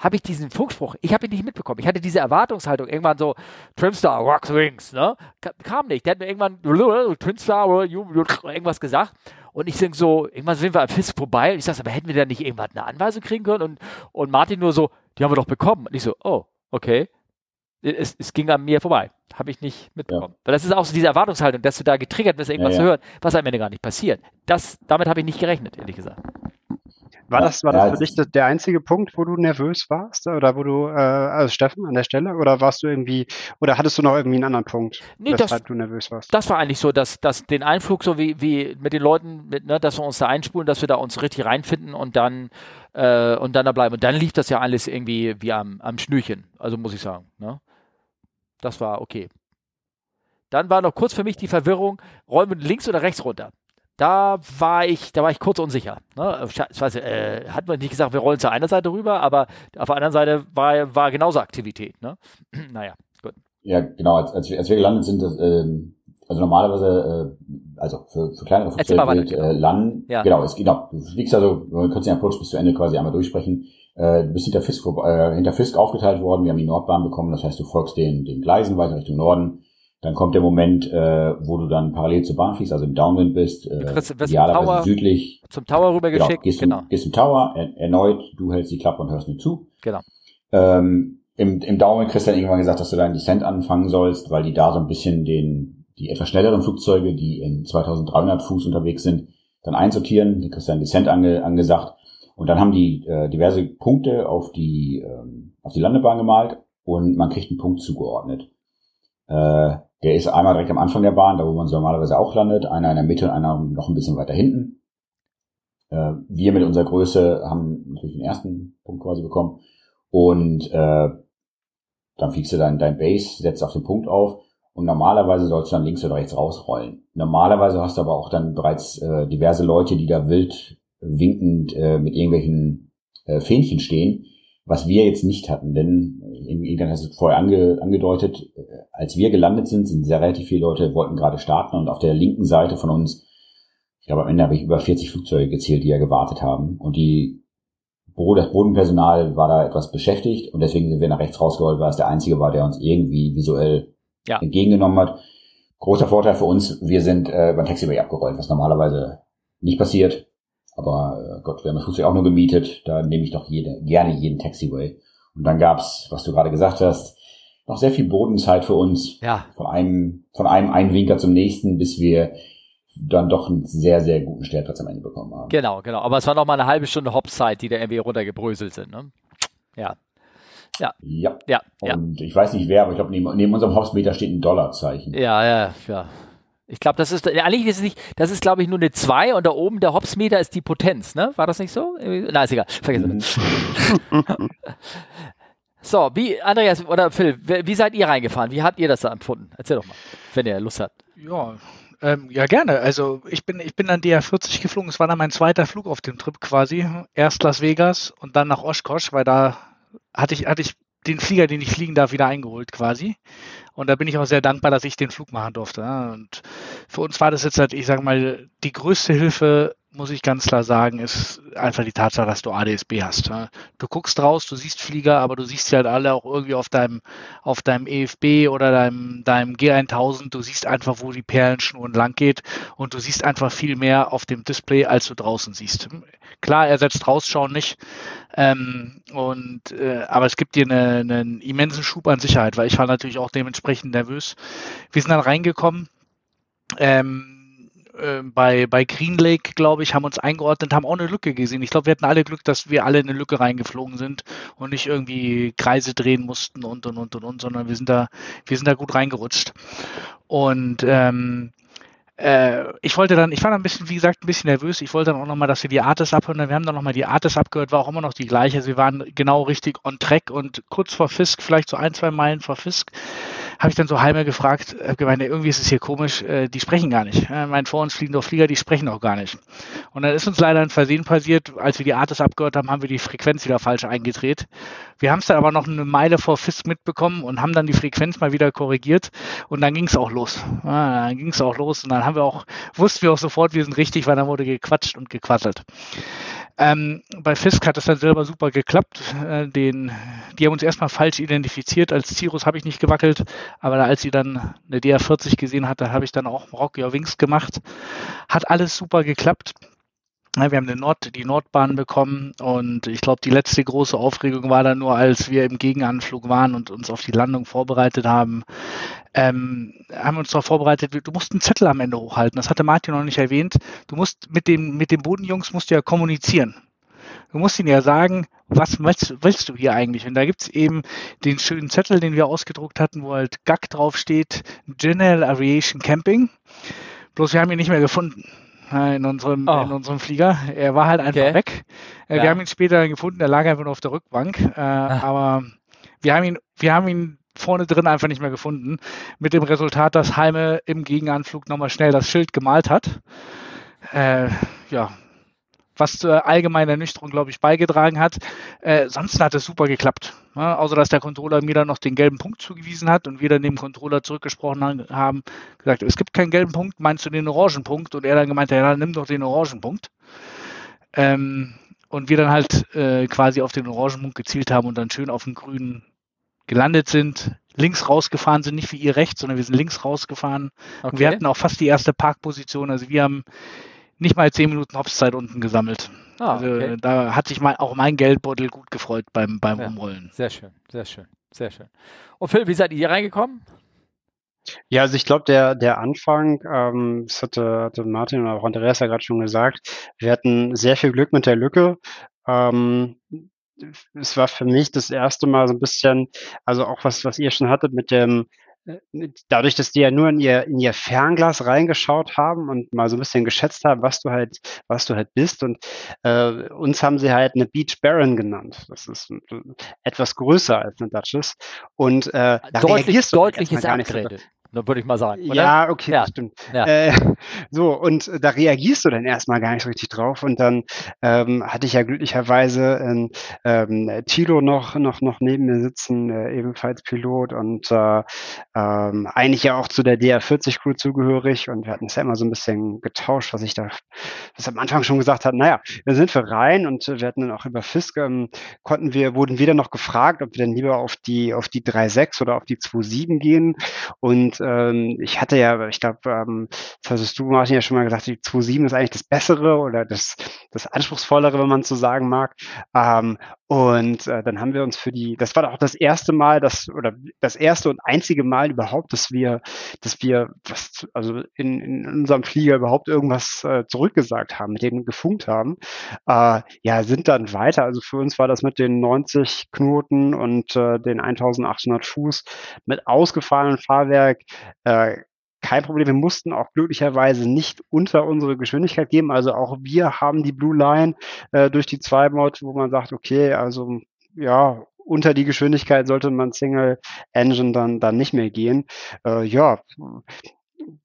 habe ich diesen Funkspruch, ich habe ihn nicht mitbekommen. Ich hatte diese Erwartungshaltung, irgendwann so, Trimstar, Rock the Wings, ne? Kam nicht. Der hat mir irgendwann Trimstar, irgendwas gesagt. Und ich denke so, irgendwann sind wir am Fisk vorbei. Und ich sage, aber hätten wir da nicht irgendwann eine Anweisung kriegen können? Und, und Martin nur so, die haben wir doch bekommen. Und ich so, oh, okay. es, es ging an mir vorbei. Habe ich nicht mitbekommen. Ja. Weil das ist auch so diese Erwartungshaltung, dass du da getriggert wirst, irgendwas ja, ja. zu hören, was am Ende gar nicht passiert. Das, damit habe ich nicht gerechnet, ehrlich gesagt. War das, war das für dich der einzige Punkt, wo du nervös warst? Oder wo du, äh, also Steffen, an der Stelle? Oder warst du irgendwie, oder hattest du noch irgendwie einen anderen Punkt, nee, weshalb das, du nervös warst? Das war eigentlich so, dass, dass den Einflug, so wie, wie mit den Leuten, mit, ne, dass wir uns da einspulen, dass wir da uns richtig reinfinden und dann, äh, und dann da bleiben. Und dann lief das ja alles irgendwie wie am, am Schnürchen. Also muss ich sagen. Ne? Das war okay. Dann war noch kurz für mich die Verwirrung, räumen links oder rechts runter. Da war ich, da war ich kurz unsicher. Ne? Ich weiß, äh, hat man nicht gesagt, wir rollen zur einer Seite rüber, aber auf der anderen Seite war, war genauso Aktivität. Ne? naja, gut. Ja, genau, als, als, wir, als wir gelandet sind, das, ähm, also normalerweise, äh, also für, für kleinere Flugzeuge gilt äh, landen, ja. genau, es, genau, du fliegst also, wir können den Approach bis zu Ende quasi einmal durchsprechen, äh, du bist hinter Fisk, äh, hinter Fisk aufgeteilt worden, wir haben die Nordbahn bekommen, das heißt, du folgst den, den Gleisen weiter Richtung Norden, dann kommt der Moment, äh, wo du dann parallel zur Bahn fliegst, also im Downwind bist, äh, idealerweise Tower, südlich. Zum Tower rübergeschickt. Genau, gehst, genau. Zum, gehst zum Tower, er, erneut, du hältst die Klappe und hörst nur zu. Genau. Ähm, Im im Downwind kriegst du dann irgendwann gesagt, dass du deinen Descent anfangen sollst, weil die da so ein bisschen den, die etwas schnelleren Flugzeuge, die in 2300 Fuß unterwegs sind, dann einsortieren. Die kriegst du dann Descent ange, angesagt. Und dann haben die äh, diverse Punkte auf die, ähm, auf die Landebahn gemalt und man kriegt einen Punkt zugeordnet. Äh, der ist einmal direkt am Anfang der Bahn, da wo man so normalerweise auch landet, einer in der Mitte und einer noch ein bisschen weiter hinten. Äh, wir mit unserer Größe haben natürlich den ersten Punkt quasi bekommen. Und äh, dann fliegst du dann dein Base, setzt auf den Punkt auf und normalerweise sollst du dann links oder rechts rausrollen. Normalerweise hast du aber auch dann bereits äh, diverse Leute, die da wild winkend äh, mit irgendwelchen äh, Fähnchen stehen, was wir jetzt nicht hatten, denn irgendwann hast du vorher ange, angedeutet, äh, als wir gelandet sind, sind sehr relativ viele Leute, wollten gerade starten und auf der linken Seite von uns, ich glaube am Ende habe ich über 40 Flugzeuge gezählt, die ja gewartet haben und die das Bodenpersonal war da etwas beschäftigt und deswegen sind wir nach rechts rausgerollt, weil es der einzige war, der uns irgendwie visuell ja. entgegengenommen hat. Großer Vorteil für uns, wir sind äh, beim Taxiway abgerollt, was normalerweise nicht passiert. Aber äh, Gott, wir haben das Flugzeug auch nur gemietet, da nehme ich doch jede, gerne jeden Taxiway. Und dann gab's, was du gerade gesagt hast, noch sehr viel Bodenzeit für uns. Ja. Von einem, von einem Einwinker zum nächsten, bis wir dann doch einen sehr, sehr guten Stellplatz am Ende bekommen haben. Genau, genau. Aber es war noch mal eine halbe Stunde Hopzeit, die da irgendwie runtergebröselt sind. Ne? Ja. Ja. Ja. Ja. Und ja. ich weiß nicht wer, aber ich glaube, neben, neben unserem Hopsmeter steht ein Dollarzeichen. Ja, ja, ja. Ich glaube, das ist, eigentlich ist es nicht, das ist, glaube ich, nur eine 2 und da oben der Hopsmeter ist die Potenz, ne? War das nicht so? Na, ist egal. Vergessen mhm. So, wie, Andreas oder Phil, wie seid ihr reingefahren? Wie habt ihr das da empfunden? Erzähl doch mal, wenn ihr Lust habt. Ja, ähm, ja, gerne. Also ich bin, ich bin dann DR40 geflogen. Es war dann mein zweiter Flug auf dem Trip quasi. Erst Las Vegas und dann nach Oshkosh, weil da hatte ich, hatte ich den Flieger, den ich fliegen darf, wieder eingeholt quasi. Und da bin ich auch sehr dankbar, dass ich den Flug machen durfte. Und für uns war das jetzt halt, ich sage mal, die größte Hilfe muss ich ganz klar sagen, ist einfach die Tatsache, dass du ADSB hast. Du guckst raus, du siehst Flieger, aber du siehst sie halt alle auch irgendwie auf deinem, auf deinem EFB oder deinem, deinem G1000. Du siehst einfach, wo die Perlenschnur lang geht und du siehst einfach viel mehr auf dem Display, als du draußen siehst. Klar, er setzt rausschauen nicht, ähm, und, äh, aber es gibt dir eine, einen immensen Schub an Sicherheit, weil ich war natürlich auch dementsprechend nervös. Wir sind dann reingekommen. Ähm, äh, bei, bei Green Lake, glaube ich, haben uns eingeordnet, haben auch eine Lücke gesehen. Ich glaube, wir hatten alle Glück, dass wir alle in eine Lücke reingeflogen sind und nicht irgendwie Kreise drehen mussten und und und und und, sondern wir sind da, wir sind da gut reingerutscht. Und ähm, äh, ich wollte dann, ich war dann ein bisschen, wie gesagt, ein bisschen nervös. Ich wollte dann auch nochmal, dass wir die Artis abhören. Wir haben dann nochmal die Artis abgehört, war auch immer noch die gleiche. Sie waren genau richtig on track und kurz vor Fisk, vielleicht so ein, zwei Meilen vor Fisk, habe ich dann so Heime gefragt, habe gemeint, irgendwie ist es hier komisch, äh, die sprechen gar nicht. Äh, mein vor uns fliegen doch Flieger, die sprechen auch gar nicht. Und dann ist uns leider ein Versehen passiert, als wir die Artis abgehört haben, haben wir die Frequenz wieder falsch eingedreht. Wir haben es dann aber noch eine Meile vor Fisk mitbekommen und haben dann die Frequenz mal wieder korrigiert und dann ging es auch los. Ah, dann ging es auch los und dann haben wir auch, wussten wir auch sofort, wir sind richtig, weil dann wurde gequatscht und gequasselt. Ähm, bei Fisk hat es dann selber super geklappt. Äh, den, die haben uns erstmal falsch identifiziert. Als Cirrus habe ich nicht gewackelt, aber als sie dann eine DR40 gesehen hatte, habe ich dann auch Rocky Wings gemacht. Hat alles super geklappt. wir haben Nord, die Nordbahn bekommen und ich glaube, die letzte große Aufregung war dann nur, als wir im Gegenanflug waren und uns auf die Landung vorbereitet haben. Ähm, haben wir uns darauf vorbereitet, du musst einen Zettel am Ende hochhalten. Das hatte Martin noch nicht erwähnt. Du musst mit dem, mit den Bodenjungs musst du ja kommunizieren. Du musst ihnen ja sagen, was willst, willst du hier eigentlich? Und da gibt's eben den schönen Zettel, den wir ausgedruckt hatten, wo halt GAC draufsteht, General Aviation Camping. Bloß wir haben ihn nicht mehr gefunden in unserem, oh. in unserem Flieger. Er war halt einfach okay. weg. Äh, ja. Wir haben ihn später gefunden, er lag einfach nur auf der Rückbank. Äh, ah. aber wir haben ihn, wir haben ihn vorne drin einfach nicht mehr gefunden. Mit dem Resultat, dass Heime im Gegenanflug nochmal schnell das Schild gemalt hat. Äh, ja, was zur allgemeinen Ernüchterung, glaube ich, beigetragen hat. Äh, sonst hat es super geklappt. Ja, außer dass der Controller mir dann noch den gelben Punkt zugewiesen hat und wir dann dem Controller zurückgesprochen haben, gesagt, es gibt keinen gelben Punkt, meinst du den orangen Punkt? Und er dann gemeint, ja, dann nimm doch den orangen Punkt. Ähm, und wir dann halt äh, quasi auf den orangen Punkt gezielt haben und dann schön auf den grünen gelandet sind, links rausgefahren sind, nicht wie ihr rechts, sondern wir sind links rausgefahren. Okay. Und wir hatten auch fast die erste Parkposition. Also wir haben nicht mal zehn Minuten Hopszeit unten gesammelt. Ah, also okay. da hat sich mein, auch mein Geldbeutel gut gefreut beim, beim ja, Umrollen. Sehr schön, sehr schön, sehr schön. Und Phil, wie seid ihr hier reingekommen? Ja, also ich glaube, der, der Anfang, ähm, das hatte, hatte Martin und auch Andreas ja gerade schon gesagt, wir hatten sehr viel Glück mit der Lücke. Ähm, es war für mich das erste Mal so ein bisschen, also auch was, was ihr schon hattet mit dem, äh, dadurch, dass die ja nur in ihr, in ihr Fernglas reingeschaut haben und mal so ein bisschen geschätzt haben, was du halt, was du halt bist. Und äh, uns haben sie halt eine Beach Baron genannt. Das ist etwas größer als eine Duchess. Und äh, da Deutlich, reagierst du deutliches nicht so, würde ich mal sagen. Oder? Ja, okay, ja. stimmt. Ja. Äh, so, und da reagierst du dann erstmal gar nicht so richtig drauf. Und dann ähm, hatte ich ja glücklicherweise ähm, ähm, Tilo noch, noch, noch neben mir sitzen, äh, ebenfalls Pilot und äh, ähm, eigentlich ja auch zu der DR40-Crew zugehörig. Und wir hatten es ja immer so ein bisschen getauscht, was ich da was am Anfang schon gesagt hat, naja, da sind wir rein und wir hatten dann auch über Fisk, ähm, konnten wir, wurden wieder noch gefragt, ob wir denn lieber auf die, auf die 3.6 oder auf die 2.7 gehen. Und ähm, ich hatte ja, ich glaube, ähm, das hattest du, Martin, ja schon mal gesagt, die 2.7 ist eigentlich das Bessere oder das, das Anspruchsvollere, wenn man so sagen mag. Ähm, und äh, dann haben wir uns für die, das war auch das erste Mal, das oder das erste und einzige Mal überhaupt, dass wir, dass wir, was, also in, in unserem Flieger überhaupt irgendwas äh, zurückgesagt haben, mit denen gefunkt haben. Äh, ja, sind dann weiter. Also für uns war das mit den 90 Knoten und äh, den 1800 Fuß mit ausgefallenem Fahrwerk äh, kein Problem. Wir mussten auch glücklicherweise nicht unter unsere Geschwindigkeit geben. Also auch wir haben die Blue Line äh, durch die Zwei-Mod, wo man sagt, okay, also ja, unter die Geschwindigkeit sollte man Single Engine dann, dann nicht mehr gehen. Äh, ja,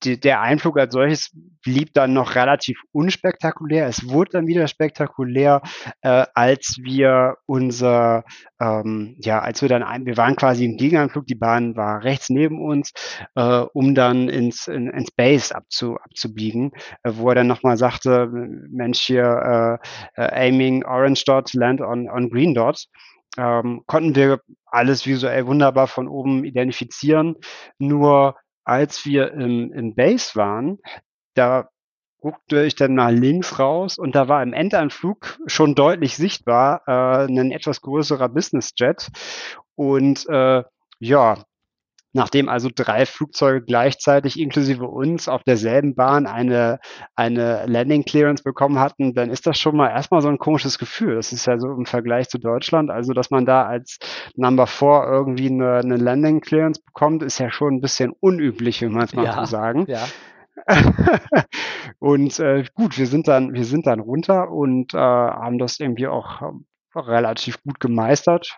die, der Einflug als solches blieb dann noch relativ unspektakulär. Es wurde dann wieder spektakulär, äh, als wir unser, ähm, ja, als wir dann, ein, wir waren quasi im Gegenanflug, die Bahn war rechts neben uns, äh, um dann ins, in, ins Base abzu, abzubiegen, äh, wo er dann nochmal sagte, Mensch hier, äh, äh, aiming orange dot, land on, on green dot. Ähm, konnten wir alles visuell wunderbar von oben identifizieren, nur als wir im, im Base waren, da guckte ich dann mal links raus und da war im Endanflug schon deutlich sichtbar äh, ein etwas größerer Business Jet. Und äh, ja, Nachdem also drei Flugzeuge gleichzeitig inklusive uns auf derselben Bahn eine, eine Landing Clearance bekommen hatten, dann ist das schon mal erstmal so ein komisches Gefühl. Das ist ja so im Vergleich zu Deutschland. Also, dass man da als Number Four irgendwie eine, eine Landing Clearance bekommt, ist ja schon ein bisschen unüblich, wenn man es mal ja, so sagen. Ja. und äh, gut, wir sind dann, wir sind dann runter und äh, haben das irgendwie auch relativ gut gemeistert.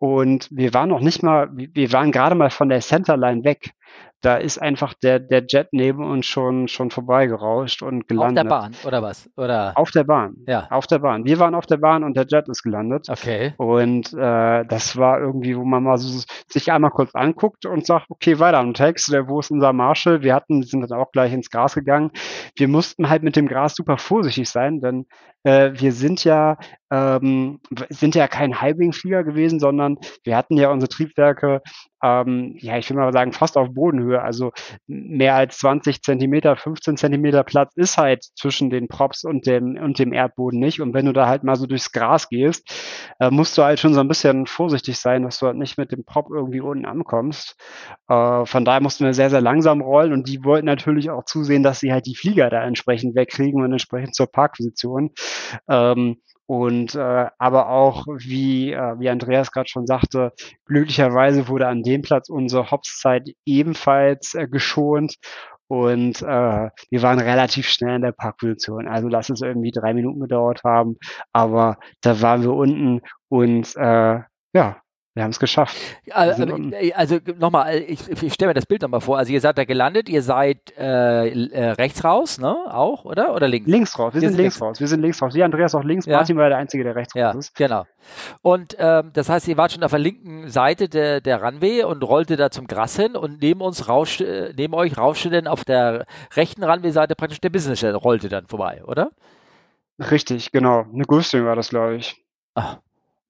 Und wir waren noch nicht mal, wir waren gerade mal von der Centerline weg da ist einfach der, der Jet neben uns schon, schon vorbeigerauscht und gelandet. Auf der Bahn, oder was? Oder? Auf der Bahn. Ja. Auf der Bahn. Wir waren auf der Bahn und der Jet ist gelandet. Okay. Und äh, das war irgendwie, wo man mal so sich einmal kurz anguckt und sagt, okay, weiter am Text, wo ist unser Marshall? Wir hatten, sind dann auch gleich ins Gras gegangen. Wir mussten halt mit dem Gras super vorsichtig sein, denn äh, wir sind ja ähm, sind ja kein Highwing-Flieger gewesen, sondern wir hatten ja unsere Triebwerke ähm, ja, ich will mal sagen, fast auf Bodenhöhe. Also mehr als 20 Zentimeter, 15 Zentimeter Platz ist halt zwischen den Props und dem, und dem Erdboden nicht. Und wenn du da halt mal so durchs Gras gehst, äh, musst du halt schon so ein bisschen vorsichtig sein, dass du halt nicht mit dem Prop irgendwie unten ankommst. Äh, von daher mussten wir sehr, sehr langsam rollen und die wollten natürlich auch zusehen, dass sie halt die Flieger da entsprechend wegkriegen und entsprechend zur Parkposition. Ähm, und äh, aber auch, wie, äh, wie Andreas gerade schon sagte, glücklicherweise wurde an dem Platz unsere Hopszeit ebenfalls äh, geschont. Und äh, wir waren relativ schnell in der Parkposition. Also lass es irgendwie drei Minuten gedauert haben. Aber da waren wir unten und äh, ja, wir haben es geschafft. Also, also nochmal, ich, ich stelle mir das Bild nochmal vor. Also ihr seid da gelandet, ihr seid äh, äh, rechts raus, ne? Auch, oder? Oder links? Links raus, wir, wir sind, links, links raus. Wir sind links raus. Wie Andreas auch links, ja. Martin war der Einzige, der rechts ja, raus ist. Genau. Und ähm, das heißt, ihr wart schon auf der linken Seite der, der Runway und rollte da zum Gras hin und neben uns rauschte, äh, neben euch rauschte dann auf der rechten Runway-Seite praktisch der Business rollte dann vorbei, oder? Richtig, genau. Eine Gulfstream war das, glaube ich. Ach,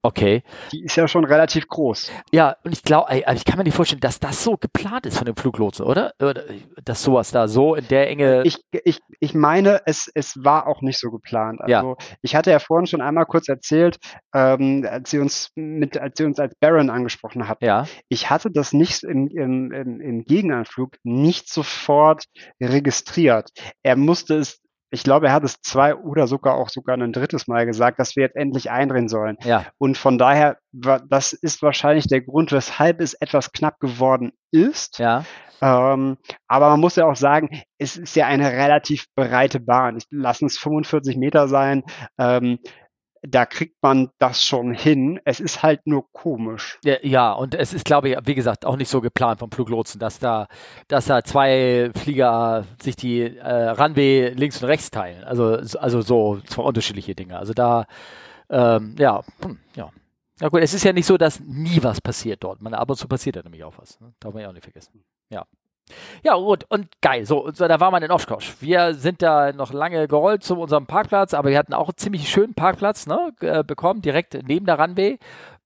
Okay. Die ist ja schon relativ groß. Ja, und ich glaube, also ich kann mir nicht vorstellen, dass das so geplant ist von dem Fluglotsen, oder? oder dass sowas da so in der Enge. Ich, ich, ich meine, es, es war auch nicht so geplant. Also ja. ich hatte ja vorhin schon einmal kurz erzählt, ähm, als sie uns mit, als sie uns als Baron angesprochen hatten. Ja. Ich hatte das nicht im, im, im, im Gegenanflug nicht sofort registriert. Er musste es ich glaube, er hat es zwei oder sogar auch sogar ein drittes Mal gesagt, dass wir jetzt endlich eindrehen sollen. Ja. Und von daher, das ist wahrscheinlich der Grund, weshalb es etwas knapp geworden ist. Ja. Ähm, aber man muss ja auch sagen, es ist ja eine relativ breite Bahn. Lass es 45 Meter sein. Ähm, da kriegt man das schon hin. Es ist halt nur komisch. Ja, ja, und es ist, glaube ich, wie gesagt, auch nicht so geplant vom Fluglotsen, dass da, dass da zwei Flieger sich die äh, Runway links und rechts teilen. Also, also so zwei unterschiedliche Dinge. Also da, ähm, ja, hm, ja. Na gut, es ist ja nicht so, dass nie was passiert dort. Man, ab und zu passiert ja nämlich auch was. Ne? Darf man ja auch nicht vergessen. Ja. Ja, gut, und geil. So, so da war man in Oshkosh. Wir sind da noch lange gerollt zu unserem Parkplatz, aber wir hatten auch einen ziemlich schönen Parkplatz ne, bekommen, direkt neben der Runway.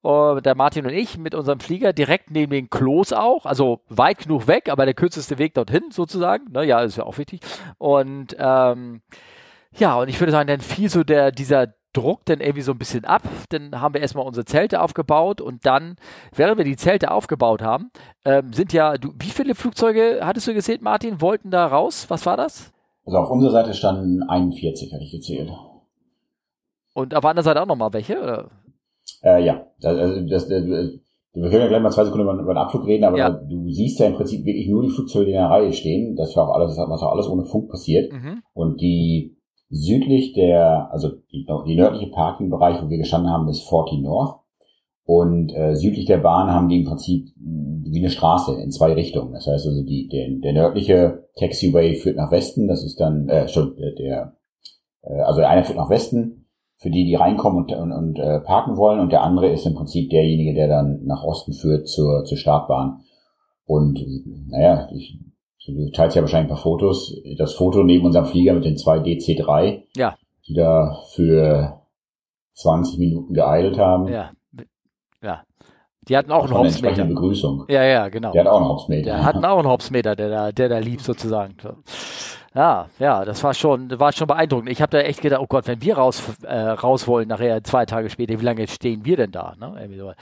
Uh, der Martin und ich mit unserem Flieger direkt neben den Klos auch, also weit genug weg, aber der kürzeste Weg dorthin sozusagen. Ne, ja, ist ja auch wichtig. Und ähm, ja, und ich würde sagen, dann fiel so der, dieser Druck dann irgendwie so ein bisschen ab. Dann haben wir erstmal unsere Zelte aufgebaut und dann, während wir die Zelte aufgebaut haben, ähm, sind ja, du, wie viele Flugzeuge hattest du gesehen, Martin, wollten da raus? Was war das? Also auf unserer Seite standen 41, hatte ich gezählt. Und auf der anderen Seite auch nochmal welche, oder? Äh, ja, also das, das, wir können ja gleich mal zwei Sekunden über, über den Abflug reden, aber ja. du siehst ja im Prinzip wirklich nur die Flugzeuge, die in der Reihe stehen. Das war auch alles, was auch alles ohne Funk passiert. Mhm. Und die Südlich der, also die, die nördliche Parkingbereich, wo wir gestanden haben, ist 40 North. Und äh, südlich der Bahn haben die im Prinzip wie eine Straße in zwei Richtungen. Das heißt also, die, der, der nördliche Taxiway führt nach Westen, das ist dann, äh, schon der, der äh, also der eine führt nach Westen, für die, die reinkommen und, und, und äh, parken wollen, und der andere ist im Prinzip derjenige, der dann nach Osten führt zur, zur Startbahn. Und naja, ich, Du teilst ja wahrscheinlich ein paar Fotos. Das Foto neben unserem Flieger mit den zwei DC-3, ja. die da für 20 Minuten geeilt haben. Ja, ja. Die hatten auch einen Hopsmeter. Begrüßung. Ja, ja, genau. Der hat auch einen Hopsmeter. Der hatten auch einen Hopsmeter, der da, der da lief sozusagen. Ja, ja, das war schon, war schon beeindruckend. Ich habe da echt gedacht, oh Gott, wenn wir raus, äh, raus wollen, nachher zwei Tage später, wie lange stehen wir denn da? Ne?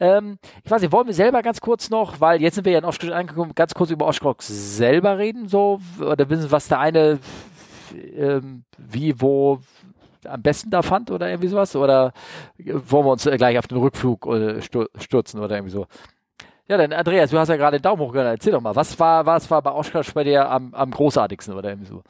Ähm, ich weiß nicht, wollen wir selber ganz kurz noch, weil jetzt sind wir ja in Oshkosh angekommen, ganz kurz über Oshkosh selber reden, so, oder wissen, was der eine, ähm, wie, wo, am besten da fand oder irgendwie sowas? Oder wollen wir uns gleich auf den Rückflug äh, stürzen oder irgendwie so? Ja, dann Andreas, du hast ja gerade Daumen hoch Erzähl doch mal, was war, was war bei Oshkosh bei dir am, am großartigsten oder irgendwie so?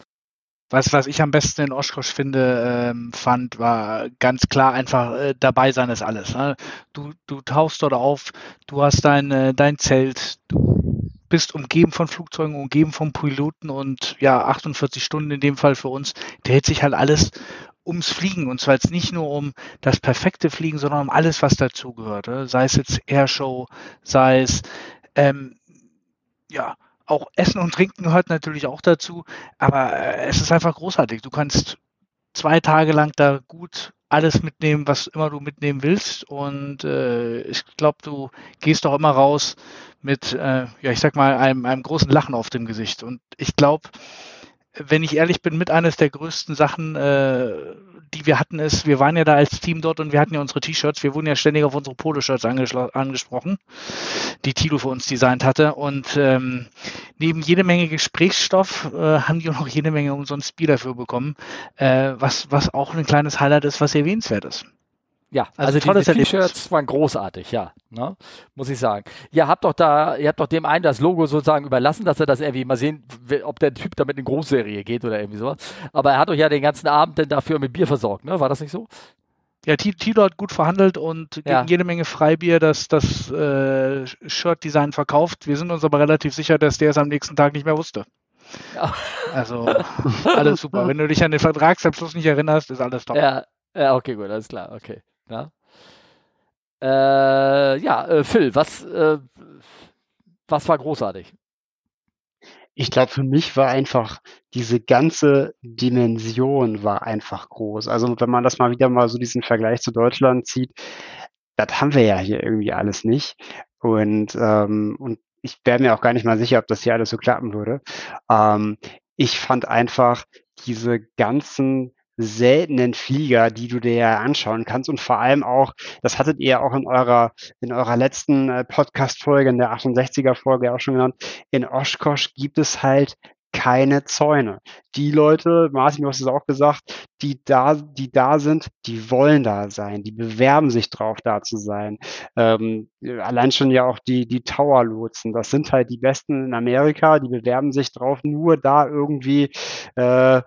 Was, was ich am besten in Oshkosh finde, ähm, fand, war ganz klar einfach äh, dabei sein ist alles. Ne? Du, du tauchst dort auf, du hast dein, äh, dein Zelt, du bist umgeben von Flugzeugen, umgeben von Piloten und ja, 48 Stunden in dem Fall für uns, dreht sich halt alles ums Fliegen und zwar jetzt nicht nur um das perfekte Fliegen, sondern um alles, was dazugehört. Ne? Sei es jetzt Airshow, sei es ähm, ja auch Essen und Trinken gehört natürlich auch dazu, aber äh, es ist einfach großartig. Du kannst zwei Tage lang da gut alles mitnehmen, was immer du mitnehmen willst. Und äh, ich glaube, du gehst doch immer raus mit, äh, ja, ich sag mal, einem, einem großen Lachen auf dem Gesicht. Und ich glaube, wenn ich ehrlich bin, mit eines der größten Sachen, äh, die wir hatten, ist, wir waren ja da als Team dort und wir hatten ja unsere T-Shirts. Wir wurden ja ständig auf unsere Poloshirts angesprochen, die Tilo für uns designt hatte. Und ähm, neben jede Menge Gesprächsstoff äh, haben die auch noch jede Menge umsonst Bier dafür bekommen, äh, was, was auch ein kleines Highlight ist, was erwähnenswert ist. Ja, also, also diese T-Shirts waren großartig, ja, ne? muss ich sagen. Ihr habt doch da, ihr habt doch dem einen das Logo sozusagen überlassen, dass er das irgendwie mal sehen, ob der Typ damit in Großserie geht oder irgendwie sowas. Aber er hat euch ja den ganzen Abend denn dafür mit Bier versorgt, ne? War das nicht so? Ja, Tito hat gut verhandelt und gegen ja. jede Menge Freibier das, das äh, Shirt-Design verkauft. Wir sind uns aber relativ sicher, dass der es am nächsten Tag nicht mehr wusste. Ja. Also alles super. Wenn du dich an den Vertragsabschluss nicht erinnerst, ist alles top. Ja, ja okay, gut, alles klar, okay. Ja, äh, ja äh, Phil, was, äh, was war großartig? Ich glaube, für mich war einfach diese ganze Dimension war einfach groß. Also wenn man das mal wieder mal so diesen Vergleich zu Deutschland zieht, das haben wir ja hier irgendwie alles nicht. Und, ähm, und ich wäre mir auch gar nicht mal sicher, ob das hier alles so klappen würde. Ähm, ich fand einfach diese ganzen seltenen Flieger, die du dir ja anschauen kannst und vor allem auch, das hattet ihr auch in eurer in eurer letzten äh, Podcast-Folge, in der 68er Folge auch schon genannt, in Oshkosh gibt es halt keine Zäune. Die Leute, Martin, du hast es auch gesagt, die da, die da sind, die wollen da sein, die bewerben sich drauf, da zu sein. Ähm, allein schon ja auch die, die Tower-Lotsen, das sind halt die Besten in Amerika, die bewerben sich drauf, nur da irgendwie äh,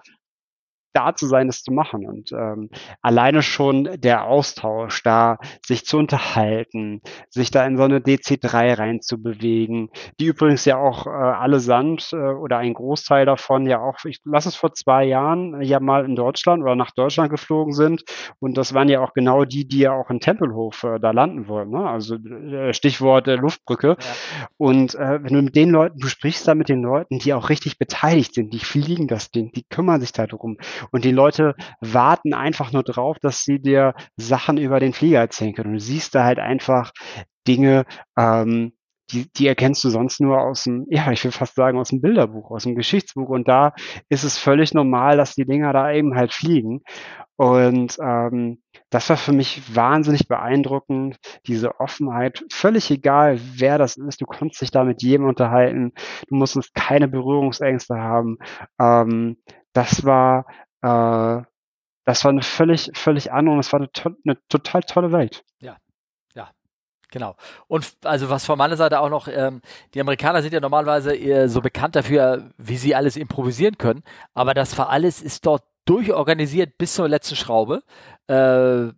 da zu sein, das zu machen. Und ähm, alleine schon der Austausch, da sich zu unterhalten, sich da in so eine DC3 reinzubewegen, die übrigens ja auch äh, allesamt äh, oder ein Großteil davon ja auch, ich lasse es vor zwei Jahren ja mal in Deutschland oder nach Deutschland geflogen sind. Und das waren ja auch genau die, die ja auch in Tempelhof äh, da landen wollten. Ne? Also äh, Stichwort äh, Luftbrücke. Ja. Und äh, wenn du mit den Leuten, du sprichst da mit den Leuten, die auch richtig beteiligt sind, die fliegen das Ding, die kümmern sich darum. Und die Leute warten einfach nur drauf, dass sie dir Sachen über den Flieger erzählen können. Und du siehst da halt einfach Dinge, ähm, die, die erkennst du sonst nur aus dem, ja, ich will fast sagen, aus dem Bilderbuch, aus dem Geschichtsbuch. Und da ist es völlig normal, dass die Dinger da eben halt fliegen. Und ähm, das war für mich wahnsinnig beeindruckend, diese Offenheit. Völlig egal, wer das ist, du konntest dich da mit jedem unterhalten. Du musstest keine Berührungsängste haben. Ähm, das war äh, das war eine völlig, völlig andere und es war eine, to eine total tolle Welt. Ja, Genau. Und also was von meiner Seite auch noch, ähm, die Amerikaner sind ja normalerweise eher so bekannt dafür, wie sie alles improvisieren können, aber das war alles ist dort durchorganisiert bis zur letzten Schraube. Äh,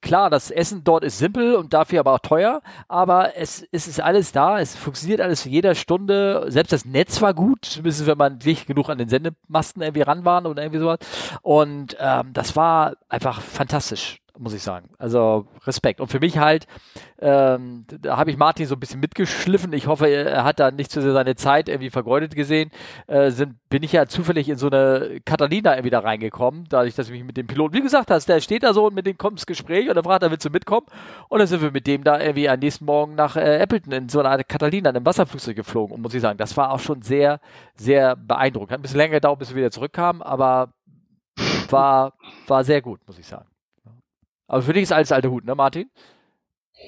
klar, das Essen dort ist simpel und dafür aber auch teuer, aber es, es ist alles da, es funktioniert alles in jeder Stunde. Selbst das Netz war gut, zumindest wenn man dicht genug an den Sendemasten irgendwie ran waren oder irgendwie sowas. Und ähm, das war einfach fantastisch muss ich sagen. Also Respekt. Und für mich halt, ähm, da habe ich Martin so ein bisschen mitgeschliffen. Ich hoffe, er hat da nicht zu sehr seine Zeit irgendwie vergeudet gesehen. Äh, sind, bin ich ja zufällig in so eine Catalina irgendwie da reingekommen, dadurch, dass ich mich mit dem Piloten, wie gesagt hast, der steht da so und mit dem kommt ins Gespräch und er fragt, er willst du mitkommen? Und dann sind wir mit dem da irgendwie am nächsten Morgen nach äh, Appleton in so einer Catalina, in einem Wasserflugzeug geflogen. Und muss ich sagen, das war auch schon sehr, sehr beeindruckend. Hat ein bisschen länger gedauert, bis wir wieder zurückkamen, aber war, war sehr gut, muss ich sagen. Aber für dich ist alles alte Hut, ne, Martin?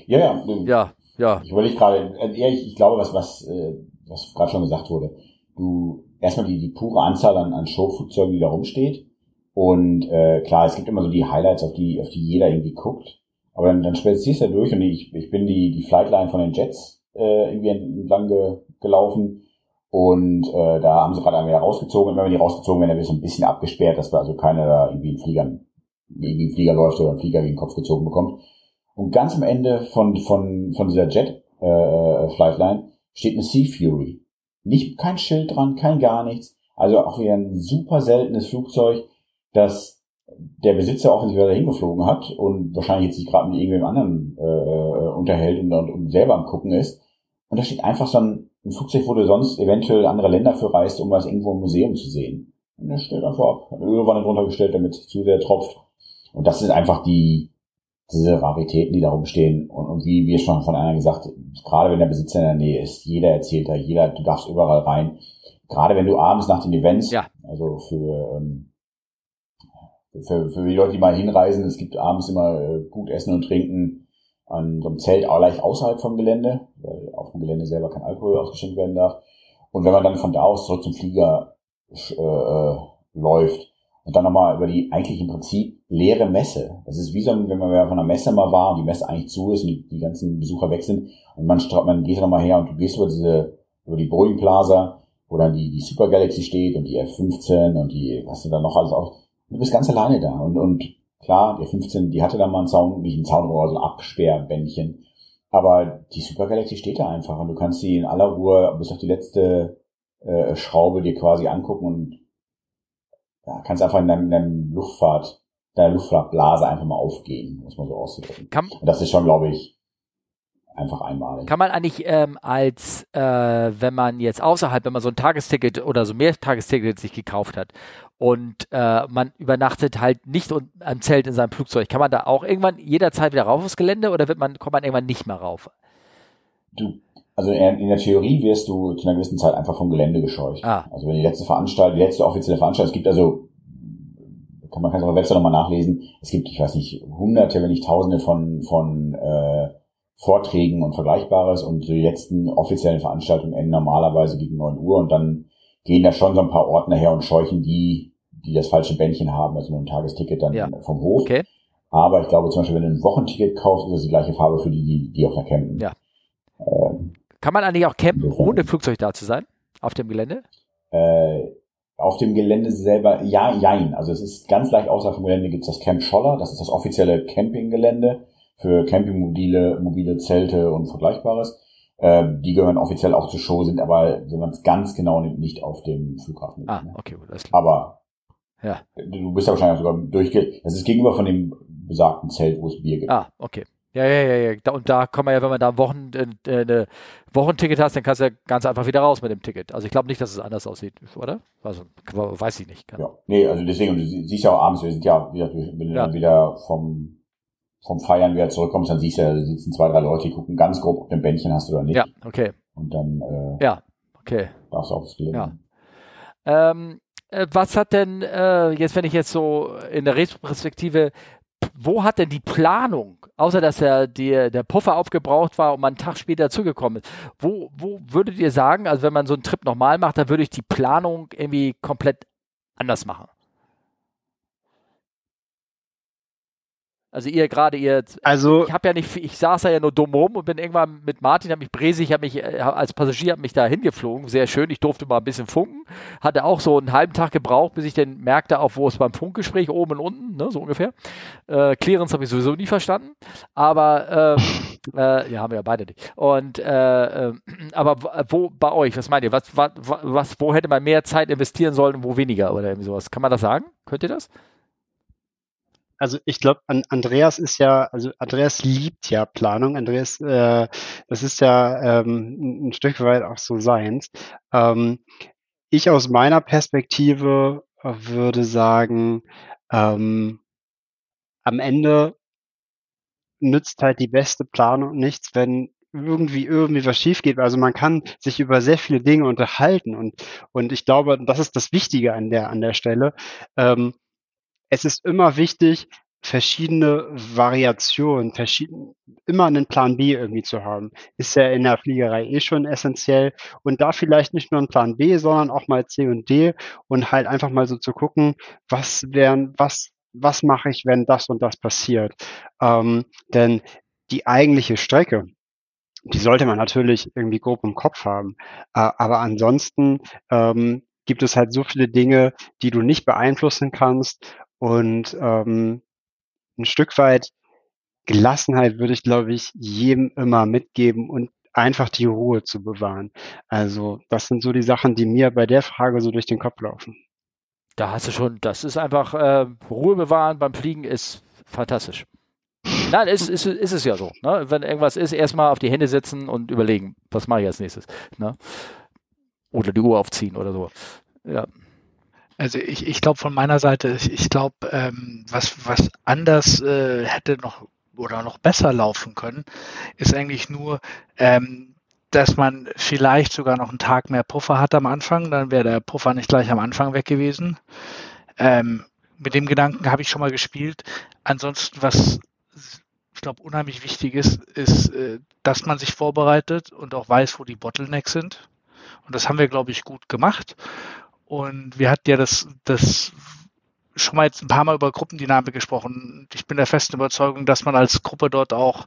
Ja, ja. Ja, ja. Ich überlege gerade, äh, ehrlich, ich glaube, was, was, äh, was gerade schon gesagt wurde. Du, erstmal die, die pure Anzahl an, an Showflugzeugen, die da rumsteht. Und äh, klar, es gibt immer so die Highlights, auf die, auf die jeder irgendwie guckt. Aber dann, dann spazierst du da durch und ich, ich bin die, die Flightline von den Jets äh, irgendwie entlang ge, gelaufen. Und äh, da haben sie gerade einmal rausgezogen. Und wenn wir die rausgezogen werden, dann wird so ein bisschen abgesperrt, dass wir also keiner da irgendwie in Fliegern gegen den Flieger läuft oder einen Flieger gegen den Kopf gezogen bekommt. Und ganz am Ende von, von, von dieser Jet äh, äh, Flightline steht eine Sea Fury. Nicht, kein Schild dran, kein gar nichts. Also auch wieder ein super seltenes Flugzeug, das der Besitzer offensichtlich hingeflogen hat und wahrscheinlich jetzt sich gerade mit irgendwem anderen äh, äh, unterhält und, und, und selber am gucken ist. Und da steht einfach so ein, ein Flugzeug, wo du sonst eventuell andere Länder für reist, um was irgendwo im Museum zu sehen. Und der stellt einfach ab. Eine Ölwanne drunter gestellt, damit es zu sehr tropft Und das sind einfach die, diese Raritäten, die darum stehen. Und, und wie wir schon von einer gesagt, gerade wenn der Besitzer in der Nähe ist, jeder erzählt da, jeder, du darfst überall rein. Gerade wenn du abends nach den Events, ja. also für, ähm, für, für die Leute, die mal hinreisen, es gibt abends immer äh, gut Essen und Trinken an so einem Zelt auch leicht außerhalb vom Gelände, weil auf dem Gelände selber kein Alkohol ausgeschenkt werden darf. Und wenn man dann von da aus zurück zum Flieger äh, äh läuft, und dann nochmal über die eigentlich im Prinzip leere Messe. Das ist wie so, wenn man von einer Messe mal war und die Messe eigentlich zu ist und die, die ganzen Besucher weg sind und man, man geht nochmal her und du gehst über diese, über die Boeing Plaza, wo dann die, die Super Galaxy steht und die F-15 und die, was du da noch alles auch. Du bist ganz alleine da und, und klar, die F-15, die hatte da mal einen Zaun, nicht einen Zaun, aber so ein Absperrbändchen. Aber die Super Galaxy steht da einfach und du kannst sie in aller Ruhe bis auf die letzte äh, Schraube dir quasi angucken und ja, kannst einfach in deinem, in deinem Luftfahrt, deiner Luftfahrtblase einfach mal aufgehen, muss man so auszudrücken. Kann, Und das ist schon, glaube ich, einfach einmalig. Kann man eigentlich ähm, als, äh, wenn man jetzt außerhalb, wenn man so ein Tagesticket oder so mehr Tagesticket sich gekauft hat und äh, man übernachtet halt nicht am Zelt in seinem Flugzeug, kann man da auch irgendwann jederzeit wieder rauf aufs Gelände oder wird man, kommt man irgendwann nicht mehr rauf? Du also in der Theorie wirst du zu einer gewissen Zeit einfach vom Gelände gescheucht. Ah. Also wenn die letzte Veranstaltung, die letzte offizielle Veranstaltung, es gibt also, kann man kann es auf der Website nochmal nachlesen, es gibt, ich weiß nicht, hunderte, wenn nicht tausende von, von äh, Vorträgen und Vergleichbares und die letzten offiziellen Veranstaltungen enden normalerweise gegen neun Uhr und dann gehen da schon so ein paar Ordner her und scheuchen die, die das falsche Bändchen haben, also nur ein Tagesticket dann ja. vom Hof. Okay. Aber ich glaube zum Beispiel, wenn du ein Wochenticket kaufst, ist das die gleiche Farbe für die, die, die auch da campen. Ja. Ähm, kann man eigentlich auch campen, ohne Flugzeug da zu sein? Auf dem Gelände? Äh, auf dem Gelände selber, ja, jein. Also es ist ganz leicht außerhalb vom Gelände gibt es das Camp Scholler. Das ist das offizielle Campinggelände für Campingmobile, mobile Zelte und Vergleichbares. Äh, die gehören offiziell auch zur Show, sind aber, wenn man es ganz genau nimmt, nicht auf dem Flughafen. Ah, okay, gut, alles klar. Aber ja. du bist ja wahrscheinlich sogar durchge... Das ist gegenüber von dem besagten Zelt, wo es Bier gibt. Ah, okay. Ja, ja, ja, ja. Und da kann man ja, wenn man da ein Wochen, äh, eine Wochenticket hast, dann kannst du ja ganz einfach wieder raus mit dem Ticket. Also ich glaube nicht, dass es anders aussieht, oder? Also weiß ich nicht. Kann. Ja, nee, also deswegen, du siehst ja auch abends, wir sind ja, wieder, wenn du ja. dann wieder vom, vom Feiern wieder zurückkommst, dann siehst du ja, da sitzen zwei, drei Leute, die gucken ganz grob, ob du ein Bändchen hast oder nicht. Ja, okay. Und dann äh, ja, okay. darfst du auch das Gelände. Ja. Ähm, äh, was hat denn, äh, jetzt wenn ich jetzt so in der Retroperspektive wo hat denn die Planung, außer dass der, der, der Puffer aufgebraucht war und man einen Tag später zugekommen ist, wo, wo würdet ihr sagen, also wenn man so einen Trip nochmal macht, dann würde ich die Planung irgendwie komplett anders machen? Also ihr gerade ihr, also ich habe ja nicht, ich saß da ja nur dumm rum und bin irgendwann mit Martin, habe mich bresig, habe mich äh, als Passagier hab mich da hingeflogen, sehr schön. Ich durfte mal ein bisschen funken, hatte auch so einen halben Tag gebraucht, bis ich dann merkte, auch wo es beim Funkgespräch oben und unten, ne, so ungefähr. Äh, Clearance habe ich sowieso nie verstanden, aber äh, äh, ja haben wir ja beide nicht. Und äh, äh, aber wo bei euch, was meint ihr? Was, was, was, wo hätte man mehr Zeit investieren sollen und wo weniger oder irgendwie sowas? Kann man das sagen? Könnt ihr das? Also ich glaube, Andreas ist ja, also Andreas liebt ja Planung. Andreas, äh, das ist ja ähm, ein Stück weit auch so seins. Ähm, ich aus meiner Perspektive würde sagen, ähm, am Ende nützt halt die beste Planung nichts, wenn irgendwie irgendwie was schief geht. Also man kann sich über sehr viele Dinge unterhalten und und ich glaube, das ist das Wichtige an der an der Stelle. Ähm, es ist immer wichtig, verschiedene Variationen, verschieden, immer einen Plan B irgendwie zu haben. Ist ja in der Fliegerei eh schon essentiell. Und da vielleicht nicht nur ein Plan B, sondern auch mal C und D und halt einfach mal so zu gucken, was wären, was, was mache ich, wenn das und das passiert. Ähm, denn die eigentliche Strecke, die sollte man natürlich irgendwie grob im Kopf haben. Äh, aber ansonsten ähm, gibt es halt so viele Dinge, die du nicht beeinflussen kannst und ähm, ein Stück weit Gelassenheit würde ich, glaube ich, jedem immer mitgeben und einfach die Ruhe zu bewahren. Also das sind so die Sachen, die mir bei der Frage so durch den Kopf laufen. Da hast du schon, das ist einfach, äh, Ruhe bewahren beim Fliegen ist fantastisch. Nein, ist, ist, ist es ja so. Ne? Wenn irgendwas ist, erstmal auf die Hände setzen und überlegen, was mache ich als nächstes. Ne? Oder die Uhr aufziehen oder so. Ja. Also ich, ich glaube von meiner Seite, ich, ich glaube, ähm, was, was anders äh, hätte noch oder noch besser laufen können, ist eigentlich nur, ähm, dass man vielleicht sogar noch einen Tag mehr Puffer hat am Anfang, dann wäre der Puffer nicht gleich am Anfang weg gewesen. Ähm, mit dem Gedanken habe ich schon mal gespielt. Ansonsten, was ich glaube unheimlich wichtig ist, ist, äh, dass man sich vorbereitet und auch weiß, wo die Bottlenecks sind. Und das haben wir, glaube ich, gut gemacht. Und wir hatten ja das, das schon mal jetzt ein paar Mal über Gruppendynamik gesprochen. Ich bin der festen Überzeugung, dass man als Gruppe dort auch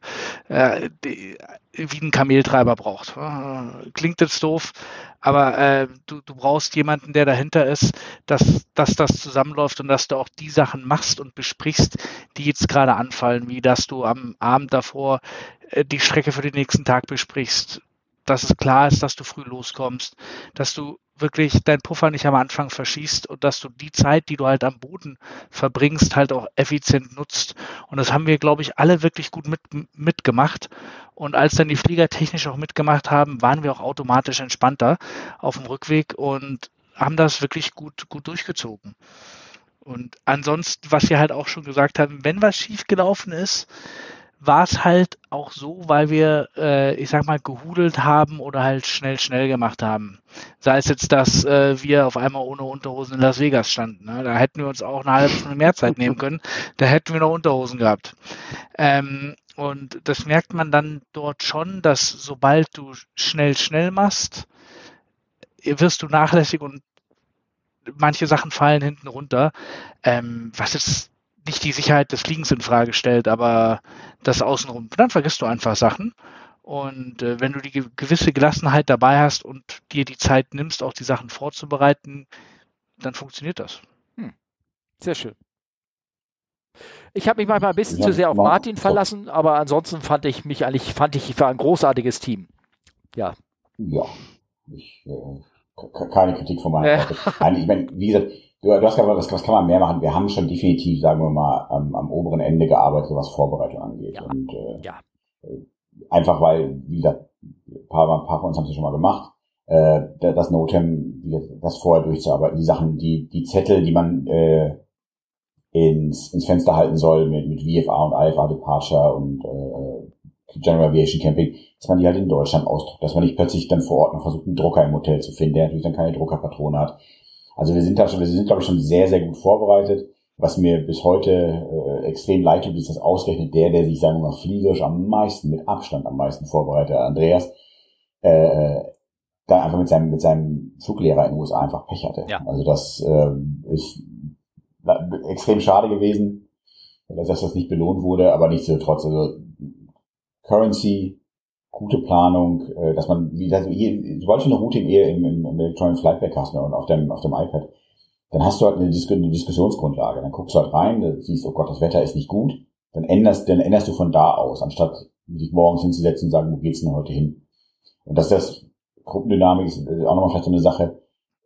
äh, die, wie einen Kameltreiber braucht. Klingt jetzt doof, aber äh, du, du brauchst jemanden, der dahinter ist, dass, dass das zusammenläuft und dass du auch die Sachen machst und besprichst, die jetzt gerade anfallen, wie dass du am Abend davor äh, die Strecke für den nächsten Tag besprichst, dass es klar ist, dass du früh loskommst, dass du wirklich deinen Puffer nicht am Anfang verschießt und dass du die Zeit, die du halt am Boden verbringst, halt auch effizient nutzt. Und das haben wir, glaube ich, alle wirklich gut mit, mitgemacht. Und als dann die Flieger technisch auch mitgemacht haben, waren wir auch automatisch entspannter auf dem Rückweg und haben das wirklich gut, gut durchgezogen. Und ansonsten, was wir halt auch schon gesagt haben, wenn was schief gelaufen ist, war es halt auch so, weil wir, äh, ich sag mal, gehudelt haben oder halt schnell, schnell gemacht haben. Sei es jetzt, dass äh, wir auf einmal ohne Unterhosen in Las Vegas standen. Ne? Da hätten wir uns auch eine halbe Stunde mehr Zeit nehmen können. Da hätten wir noch Unterhosen gehabt. Ähm, und das merkt man dann dort schon, dass sobald du schnell, schnell machst, wirst du nachlässig und manche Sachen fallen hinten runter. Ähm, was jetzt nicht die Sicherheit des Fliegens in Frage stellt, aber das Außenrum. Dann vergisst du einfach Sachen. Und äh, wenn du die gewisse Gelassenheit dabei hast und dir die Zeit nimmst, auch die Sachen vorzubereiten, dann funktioniert das. Hm. Sehr schön. Ich habe mich manchmal ein bisschen ja, zu sehr auf Martin verlassen, aber ansonsten fand ich mich eigentlich, fand ich, ich war ein großartiges Team. Ja. Ja. Ich, äh, keine Kritik von meiner Seite. ich meine, wie gesagt, Du, du hast gesagt, was, was kann man mehr machen? Wir haben schon definitiv, sagen wir mal, am, am oberen Ende gearbeitet, was Vorbereitung angeht. Ja. Und äh, ja. Äh, einfach weil, wie gesagt, ein paar, ein paar von uns haben es ja schon mal gemacht, äh, das Notem, das vorher durchzuarbeiten, die Sachen, die, die Zettel, die man äh, ins, ins Fenster halten soll mit, mit VFA und IFA Departure und äh, General Aviation Camping, dass man die halt in Deutschland ausdruckt, dass man nicht plötzlich dann vor Ort noch versucht, einen Drucker im Hotel zu finden, der natürlich dann keine Druckerpatrone hat. Also wir sind da schon, wir sind glaube ich schon sehr, sehr gut vorbereitet. Was mir bis heute äh, extrem leid tut, ist das ausgerechnet der, der sich, sagen wir mal, fliegerisch am meisten, mit Abstand am meisten vorbereitet, Andreas, äh, dann einfach mit seinem, mit seinem Fluglehrer in den USA einfach Pech hatte. Ja. Also das äh, ist extrem schade gewesen, dass das nicht belohnt wurde, aber nichtsdestotrotz, also Currency, gute Planung, äh, dass man, wie gesagt, sobald du eine Route im, im, im, im Electronic Flightback hast ne, und auf dem, auf dem iPad, dann hast du halt eine, Dis eine Diskussionsgrundlage. Dann guckst du halt rein, siehst, oh Gott, das Wetter ist nicht gut, dann änderst, dann änderst du von da aus, anstatt dich morgens hinzusetzen und sagen, wo geht's denn heute hin? Und dass das Gruppendynamik ist auch nochmal vielleicht so eine Sache,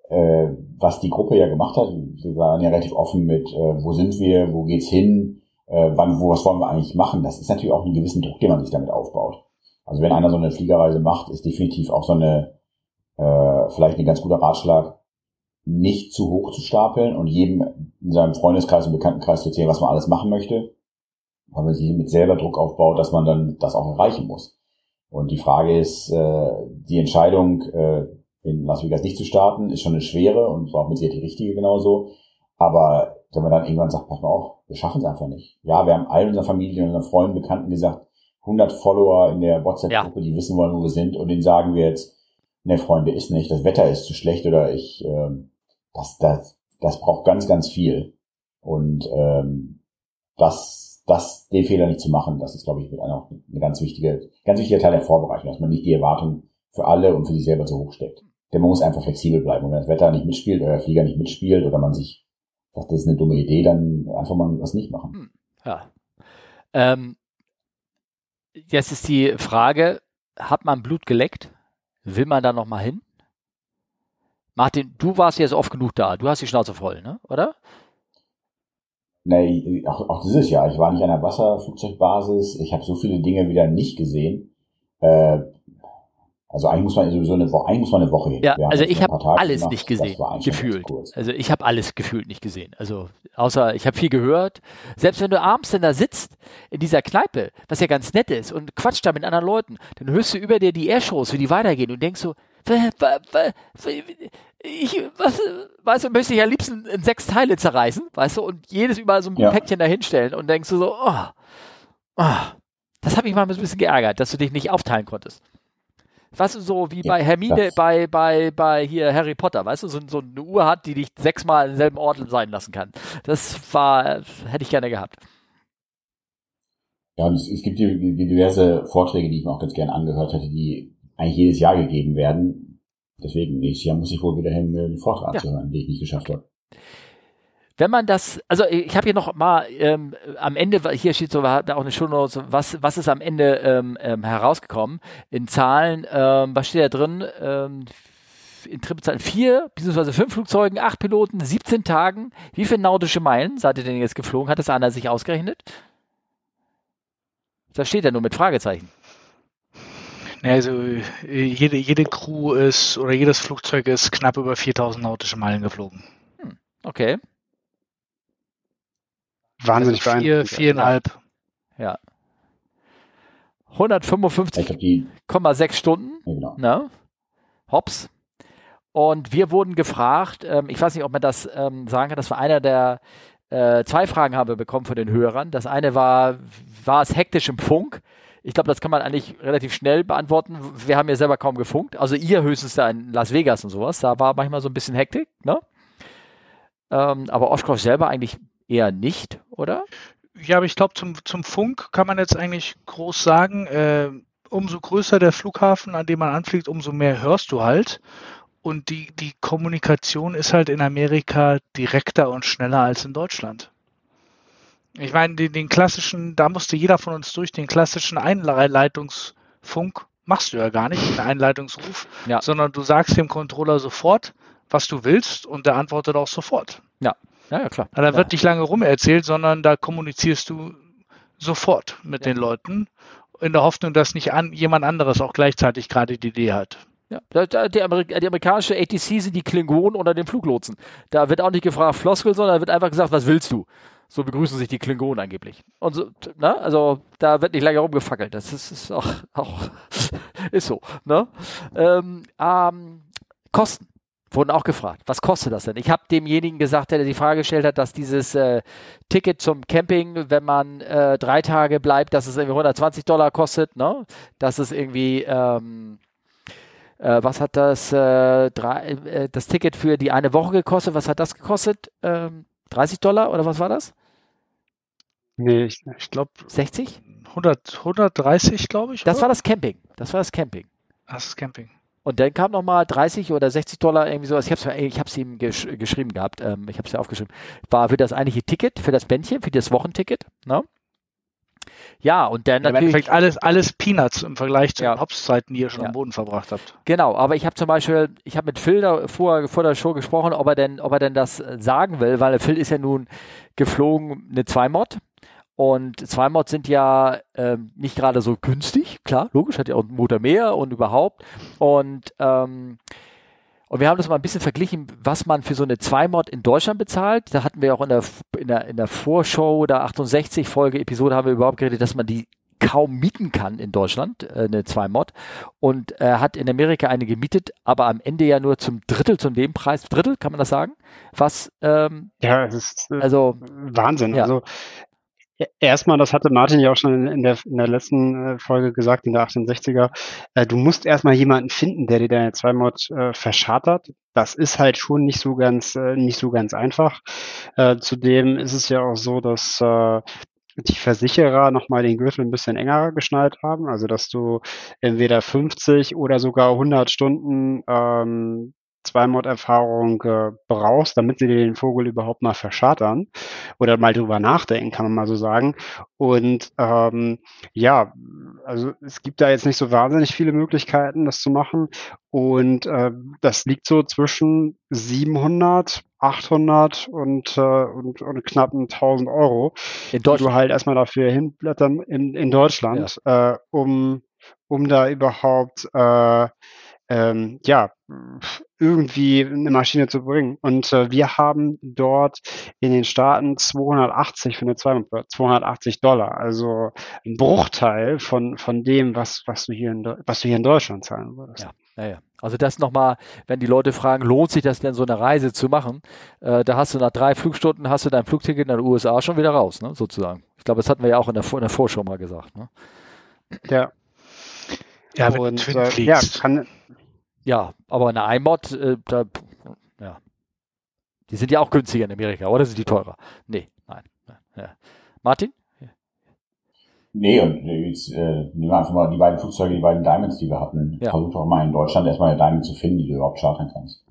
äh, was die Gruppe ja gemacht hat. Wir waren ja relativ offen mit, äh, wo sind wir, wo geht's hin, äh, wann, wo, was wollen wir eigentlich machen? Das ist natürlich auch einen gewissen Druck, den man sich damit aufbaut. Also wenn einer so eine Fliegerreise macht, ist definitiv auch so eine, äh, vielleicht ein ganz guter Ratschlag, nicht zu hoch zu stapeln und jedem in seinem Freundeskreis und Bekanntenkreis zu erzählen, was man alles machen möchte, weil man sich mit selber Druck aufbaut, dass man dann das auch erreichen muss. Und die Frage ist, äh, die Entscheidung, äh, in Las Vegas nicht zu starten, ist schon eine schwere und war auch mit Sicherheit die richtige genauso. Aber wenn man dann irgendwann sagt, pass mal auf, wir schaffen es einfach nicht. Ja, wir haben all unserer Familie und unseren Freunden, Bekannten gesagt, 100 Follower in der WhatsApp-Gruppe, ja. die wissen wollen, wo wir sind und denen sagen wir jetzt, ne Freunde, ist nicht, das Wetter ist zu schlecht oder ich, ähm, das, das, das braucht ganz, ganz viel. Und ähm, das, das, den Fehler nicht zu machen, das ist, glaube ich, mit einer eine ganz wichtige, ganz wichtiger Teil der Vorbereitung, dass man nicht die Erwartung für alle und für sich selber zu hoch steckt. Denn man muss einfach flexibel bleiben. Und wenn das Wetter nicht mitspielt oder der Flieger nicht mitspielt oder man sich sagt, das ist eine dumme Idee, dann einfach mal was nicht machen. Hm, ja. Ähm, Jetzt ist die Frage, hat man Blut geleckt? Will man da nochmal hin? Martin, du warst jetzt oft genug da. Du hast die Schnauze voll, ne? oder? Nee, auch, auch dieses Jahr. Ich war nicht an der Wasserflugzeugbasis. Ich habe so viele Dinge wieder nicht gesehen. Äh, Also eigentlich muss man so eine Woche, eigentlich muss man eine Woche hin. Ja, also ich habe alles gemacht. nicht gesehen, gefühlt. Also ich habe alles gefühlt nicht gesehen. Also außer ich habe viel gehört. Selbst wenn du abends dann da sitzt in dieser Kneipe, was ja ganz nett ist und quatscht da mit anderen Leuten, dann hörst du über dir die Airshows, wie die weitergehen und denkst so, ich, was, weißt du, möchte ich am liebsten in sechs Teile zerreißen, weißt du, und jedes überall so ein ja. Päckchen dahinstellen und denkst du so, oh, oh das hat mich mal ein bisschen geärgert, dass du dich nicht aufteilen konntest. Weißt du, so wie bei Hermine, bei, bei, bei hier Harry Potter, weißt du, so, so eine Uhr hat, die dich sechsmal im selben Ort sein lassen kann. Das war, hätte ich gerne gehabt. Ja, und es, es gibt die, die diverse Vorträge, die ich mir auch ganz gerne angehört hätte, die eigentlich jedes Jahr gegeben werden. Deswegen, nächstes Jahr muss ich wohl wieder hin, einen Vortrag ja. zu hören, den ich nicht geschafft habe wenn man das, also ich habe hier noch mal ähm, am Ende, hier steht so, da auch eine Shownote, was, was ist am Ende ähm, ähm, herausgekommen in Zahlen, ähm, was steht da drin? Ähm, in Trippelzahlen vier bzw. fünf Flugzeugen, acht Piloten, 17 Tagen. Wie viele nautische Meilen seid ihr denn jetzt geflogen? Hat das einer sich ausgerechnet? Da steht ja nur mit Fragezeichen. Also jede, jede Crew ist oder jedes Flugzeug ist knapp über 4000 nautische Meilen geflogen. Hm, okay. Wahnsinnig also vier, viereinhalb. Ja. 155,6 Stunden. genau. Ne? Hops. Und wir wurden gefragt, ähm, ich weiß nicht, ob man das ähm, sagen kann, das war einer der äh, zwei Fragen haben wir bekommen von den Hörern. Das eine war, war es hektisch im Funk? Ich glaube, das kann man eigentlich relativ schnell beantworten. Wir haben ja selber kaum gefunkt. Also ihr höchstens da in Las Vegas und sowas. Da war manchmal so ein bisschen Hektik, ne? Ähm, aber Oshkosh selber eigentlich eher nicht, oder? Ja, aber ich glaube, zum, zum Funk kann man jetzt eigentlich groß sagen, äh, umso größer der Flughafen, an dem man anfliegt, umso mehr hörst du halt. Und die, die Kommunikation ist halt in Amerika direkter und schneller als in Deutschland. Ich meine, den, den klassischen, da musste jeder von uns durch, den klassischen Einleitungsfunk machst du ja gar nicht, den Einleitungsruf, ja. sondern du sagst dem Controller sofort, was du willst und der antwortet auch sofort. Ja, ja, ja klar. Da wird nicht lange rum erzählt, sondern da kommunizierst du sofort mit ja. den Leuten in der Hoffnung, dass nicht an, jemand anderes auch gleichzeitig gerade die Idee hat. Ja, die, Amerik die, amerikanische ATC sind die Klingonen unter den Fluglotsen. Da wird auch nicht gefragt Floskel, sondern da wird einfach gesagt, was willst du? So begrüßen sich die Klingonen angeblich. Und so, ne? Also da wird nicht lange rumgefackelt. Das ist, ist auch, auch ist so. Ne? Ähm, ähm, Kosten wurden auch gefragt, was kostet das denn? Ich habe demjenigen gesagt, der die Frage gestellt hat, dass dieses äh, Ticket zum Camping, wenn man äh, drei Tage bleibt, dass es irgendwie 120 Dollar kostet, ne? Dass es irgendwie, ähm, äh, was hat das, äh, drei, äh, das Ticket für die eine Woche gekostet? Was hat das gekostet? Ähm, 30 Dollar oder was war das? Nee, ich, ich glaube 60? 100, 130, glaube ich. Das oder? war das Camping. Das war das Camping. Das Camping. Und dann kam nochmal 30 oder 60 Dollar irgendwie sowas. Ich habe es ich hab's ihm gesch geschrieben gehabt. Ähm, ich habe es ja aufgeschrieben. War für das eigentliche Ticket, für das Bändchen, für das Wochenticket. Ne? Ja, und dann ja, natürlich. Im alles, alles Peanuts im Vergleich zu ja. den Hops-Zeiten, die ihr schon ja. am Boden verbracht habt. Genau, aber ich habe zum Beispiel, ich habe mit Phil da vor, vor der Show gesprochen, ob er denn, ob er denn das sagen will, weil Phil ist ja nun geflogen eine Zwei-Mod und zwei Mods sind ja ähm, nicht gerade so günstig, klar, logisch, hat ja auch einen Motor mehr und überhaupt. Und, ähm, und wir haben das mal ein bisschen verglichen, was man für so eine 2-Mod in Deutschland bezahlt. Da hatten wir auch in der, in der, in der Vorschau der 68 Folge Episode haben wir überhaupt geredet, dass man die kaum mieten kann in Deutschland, äh, eine 2-Mod. Und er äh, hat in Amerika eine gemietet, aber am Ende ja nur zum Drittel, zum dem Preis, Drittel, kann man das sagen? Was, ähm, ja, das ist äh, also, Wahnsinn. Ja. Also Erstmal, das hatte Martin ja auch schon in der, in der letzten äh, Folge gesagt, in der 68er, äh, du musst erstmal jemanden finden, der dir deine 2-Mod äh, verschartert. Das ist halt schon nicht so ganz, äh, nicht so ganz einfach. Äh, zudem ist es ja auch so, dass äh, die Versicherer nochmal den Gürtel ein bisschen enger geschnallt haben, also dass du entweder 50 oder sogar 100 Stunden ähm, Zwei-Mod-Erfahrung äh, brauchst, damit sie dir den Vogel überhaupt mal verschartern oder mal drüber nachdenken, kann man mal so sagen. Und ähm, ja, also es gibt da jetzt nicht so wahnsinnig viele Möglichkeiten, das zu machen. Und äh, das liegt so zwischen 700, 800 und, äh, und, und knapp 1000 Euro, in die du halt erstmal dafür hinblättern in, in Deutschland, ja. äh, um um da überhaupt äh, ähm, ja, irgendwie eine Maschine zu bringen. Und äh, wir haben dort in den Staaten 280 für eine 280 Dollar, also ein Bruchteil von, von dem, was, was, du hier in, was du hier in Deutschland zahlen würdest. Ja. Naja, also das nochmal, wenn die Leute fragen, lohnt sich das denn so eine Reise zu machen? Äh, da hast du nach drei Flugstunden hast du dein Flugticket in den USA schon wieder raus, ne, sozusagen. Ich glaube, das hatten wir ja auch in der, in der Vorschau mal gesagt. Ne? Ja. Ja, wenn und, du äh, ja, kann, ja, aber eine iMod, äh, da, ja. Die sind ja auch günstiger in Amerika, oder sind die teurer? Nee, nein. Ja. Martin? Nee, und jetzt äh, nehmen wir einfach mal die beiden Flugzeuge, die beiden Diamonds, die wir hatten. Ja. Versuch doch mal in Deutschland erstmal eine Diamond zu finden, die du überhaupt chartern kannst.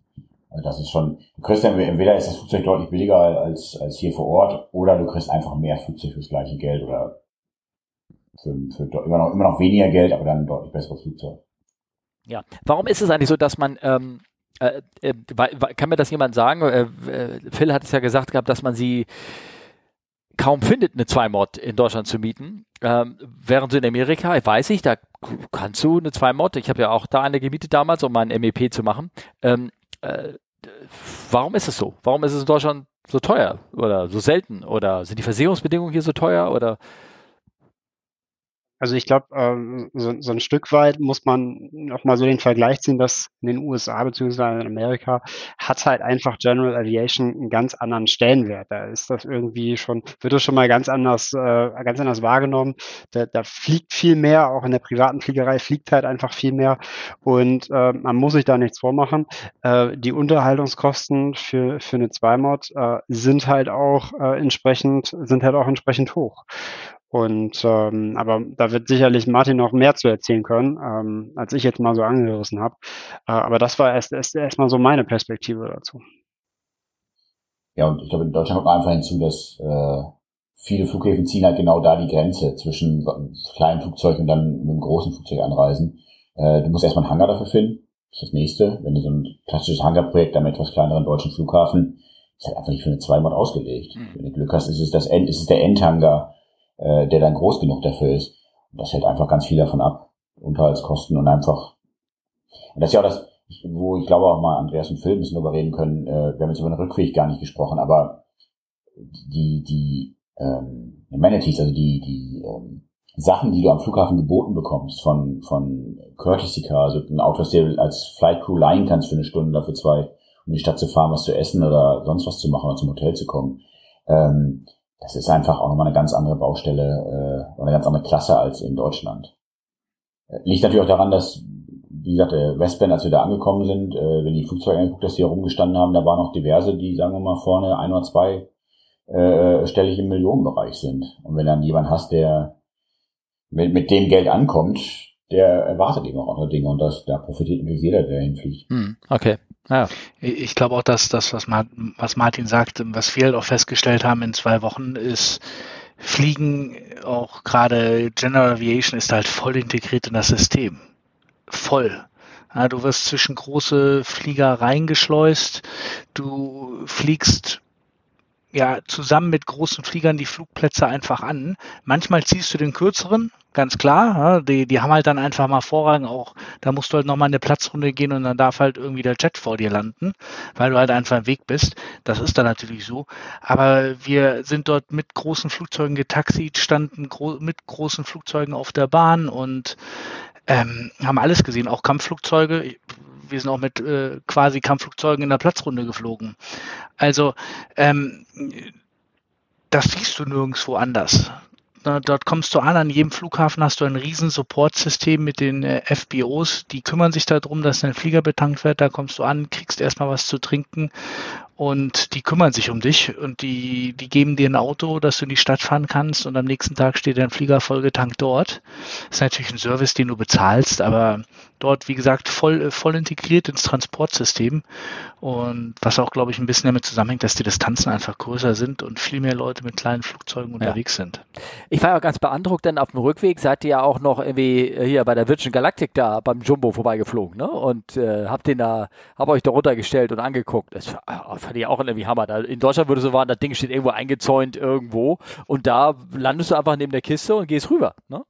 Also das ist schon, du kriegst ja, entweder ist das Flugzeug deutlich billiger als, als hier vor Ort, oder du kriegst einfach mehr Flugzeug fürs gleiche Geld oder für, für immer, noch, immer noch weniger Geld, aber dann ein deutlich besseres Flugzeug. Ja, warum ist es eigentlich so, dass man, ähm, äh, äh, kann mir das jemand sagen? Äh, Phil hat es ja gesagt gehabt, dass man sie kaum findet, eine 2-Mod in Deutschland zu mieten. Ähm, während du in Amerika, ich weiß nicht, da kannst du eine 2-Mod, ich habe ja auch da eine gemietet damals, um mein MEP zu machen. Ähm, äh, warum ist es so? Warum ist es in Deutschland so teuer oder so selten? Oder sind die Versicherungsbedingungen hier so teuer? Oder also ich glaube, ähm, so, so ein Stück weit muss man noch mal so den Vergleich ziehen, dass in den USA beziehungsweise in Amerika hat halt einfach General Aviation einen ganz anderen Stellenwert. Da ist das irgendwie schon, wird das schon mal ganz anders, äh, ganz anders wahrgenommen. Da, da fliegt viel mehr, auch in der privaten Fliegerei fliegt halt einfach viel mehr und äh, man muss sich da nichts vormachen. Äh, die Unterhaltungskosten für, für eine Zweimod sind halt auch entsprechend, sind halt auch entsprechend hoch. Und ähm, aber da wird sicherlich Martin noch mehr zu erzählen können, ähm, als ich jetzt mal so angerissen habe. Äh, aber das war erst erst erstmal so meine Perspektive dazu. Ja, und ich glaube, in Deutschland kommt einfach hinzu, dass äh, viele Flughäfen ziehen halt genau da die Grenze zwischen kleinen Flugzeugen und dann mit einem großen Flugzeug anreisen. Äh, du musst erstmal einen Hangar dafür finden. Das ist das nächste. Wenn du so ein klassisches Hangarprojekt am etwas kleineren deutschen Flughafen, ist halt einfach nicht für eine Zweimal ausgelegt. Mhm. Wenn du Glück hast, ist es das End, ist es der Endhangar äh, der dann groß genug dafür ist. Und das hält einfach ganz viel davon ab. Unterhaltskosten und einfach. Und das ist ja auch das, wo ich glaube auch mal Andreas und Phil ein bisschen drüber reden können. Äh, wir haben jetzt über den Rückweg gar nicht gesprochen, aber die, die ähm, Amenities, also die, die ähm, Sachen, die du am Flughafen geboten bekommst von, von Courtesy Car, also ein Auto, das dir als Flight Crew leihen kannst für eine Stunde dafür zwei, um die Stadt zu fahren, was zu essen oder sonst was zu machen oder zum Hotel zu kommen. Ähm, das ist einfach auch nochmal eine ganz andere Baustelle äh, eine ganz andere Klasse als in Deutschland. Äh, liegt natürlich auch daran, dass, wie gesagt, der Westband, als wir da angekommen sind, äh, wenn die Flugzeuge angeguckt, dass die herumgestanden haben, da waren noch diverse, die, sagen wir mal, vorne ein oder zwei äh, stellig im Millionenbereich sind. Und wenn dann jemand hast, der mit, mit dem Geld ankommt, der erwartet eben auch andere Dinge und das, da profitiert natürlich jeder, der hinfliegt. Hm, okay. Ja. Ich glaube auch, dass das, was, Martin sagt, was wir halt auch festgestellt haben in zwei Wochen, ist, Fliegen, auch gerade General Aviation, ist halt voll integriert in das System. Voll. Ja, du wirst zwischen große Flieger reingeschleust, du fliegst ja zusammen mit großen Fliegern die Flugplätze einfach an. Manchmal ziehst du den kürzeren, ganz klar. Die, die haben halt dann einfach mal Vorrang auch. Da musst du halt nochmal eine Platzrunde gehen und dann darf halt irgendwie der Jet vor dir landen, weil du halt einfach im Weg bist. Das ist dann natürlich so. Aber wir sind dort mit großen Flugzeugen getaxiert, standen gro mit großen Flugzeugen auf der Bahn und ähm, haben alles gesehen, auch Kampfflugzeuge. Wir sind auch mit äh, quasi Kampfflugzeugen in der Platzrunde geflogen. Also ähm, das siehst du nirgendwo anders. Dort kommst du an, an jedem Flughafen hast du ein riesen Supportsystem mit den äh, FBOs, die kümmern sich darum, dass dein Flieger betankt wird. Da kommst du an, kriegst erstmal was zu trinken und die kümmern sich um dich und die, die geben dir ein Auto, dass du in die Stadt fahren kannst und am nächsten Tag steht dein Flieger vollgetankt dort. Das ist natürlich ein Service, den du bezahlst, aber dort, wie gesagt, voll, voll integriert ins Transportsystem und was auch, glaube ich, ein bisschen damit zusammenhängt, dass die Distanzen einfach größer sind und viel mehr Leute mit kleinen Flugzeugen unterwegs ja. sind. Ich war ja ganz beeindruckt, denn auf dem Rückweg seid ihr ja auch noch irgendwie hier bei der Virgin Galactic da beim Jumbo vorbeigeflogen, ne? Und äh, habt den da, hab euch da runtergestellt und angeguckt. Das war, fand ich auch irgendwie Hammer. Da in Deutschland würde so waren, das Ding steht irgendwo eingezäunt irgendwo und da landest du einfach neben der Kiste und gehst rüber. Ne?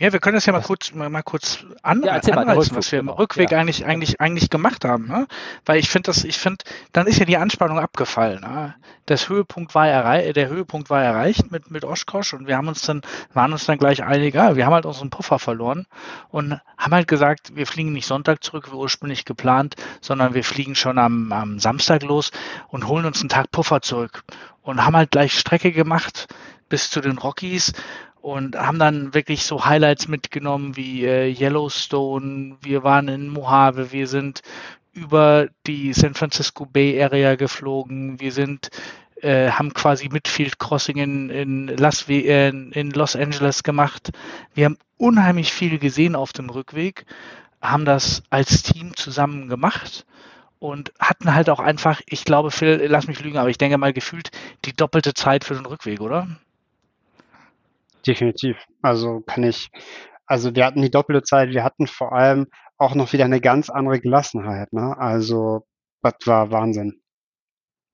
Ja, wir können das ja mal kurz mal, mal kurz an, ja, anreißen, mal, was wir im Rückweg ja. eigentlich eigentlich eigentlich gemacht haben, ne? Weil ich finde das, ich finde, dann ist ja die Anspannung abgefallen. Ne? Das Höhepunkt war erreicht, der Höhepunkt war erreicht mit mit Oshkosh und wir haben uns dann waren uns dann gleich einig, ja, wir haben halt unseren Puffer verloren und haben halt gesagt, wir fliegen nicht Sonntag zurück wie ursprünglich geplant, sondern wir fliegen schon am, am Samstag los und holen uns einen Tag Puffer zurück und haben halt gleich Strecke gemacht bis zu den Rockies und haben dann wirklich so Highlights mitgenommen wie äh, Yellowstone, wir waren in Mojave, wir sind über die San Francisco Bay Area geflogen, wir sind äh, haben quasi Midfield Crossing in, in, Las, in Los Angeles gemacht. Wir haben unheimlich viel gesehen auf dem Rückweg, haben das als Team zusammen gemacht und hatten halt auch einfach, ich glaube, Phil, lass mich lügen, aber ich denke mal gefühlt die doppelte Zeit für den Rückweg, oder? Definitiv. Also kann ich, also wir hatten die doppelte Zeit, wir hatten vor allem auch noch wieder eine ganz andere Gelassenheit. Ne? Also das war Wahnsinn.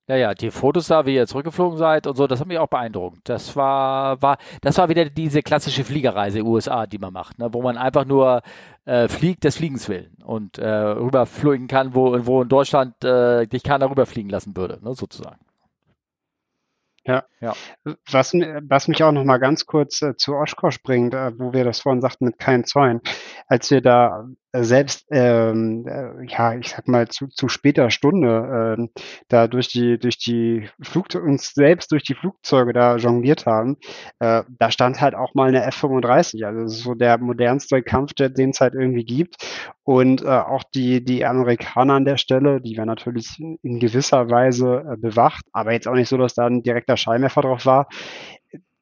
Ja, ja, die Fotos da, wie ihr zurückgeflogen seid und so, das hat mich auch beeindruckt. Das war, war, das war wieder diese klassische Fliegerreise USA, die man macht, ne? wo man einfach nur äh, fliegt des Fliegens willen und äh, rüberfliegen kann, wo, wo in Deutschland äh, dich keiner rüberfliegen lassen würde, ne, sozusagen. Ja. ja. Was, was mich auch noch mal ganz kurz äh, zu Oshkosh bringt, äh, wo wir das vorhin sagten mit keinen Zäunen. Als wir da selbst, ähm, äh, ja, ich sag mal, zu, zu später Stunde äh, da durch die, durch die Flugzeuge, uns selbst durch die Flugzeuge da jongliert haben, äh, da stand halt auch mal eine F-35. Also das ist so der modernste Kampfjet, den es halt irgendwie gibt. Und äh, auch die, die Amerikaner an der Stelle, die waren natürlich in gewisser Weise äh, bewacht, aber jetzt auch nicht so, dass da ein direkter Scheinwerfer drauf war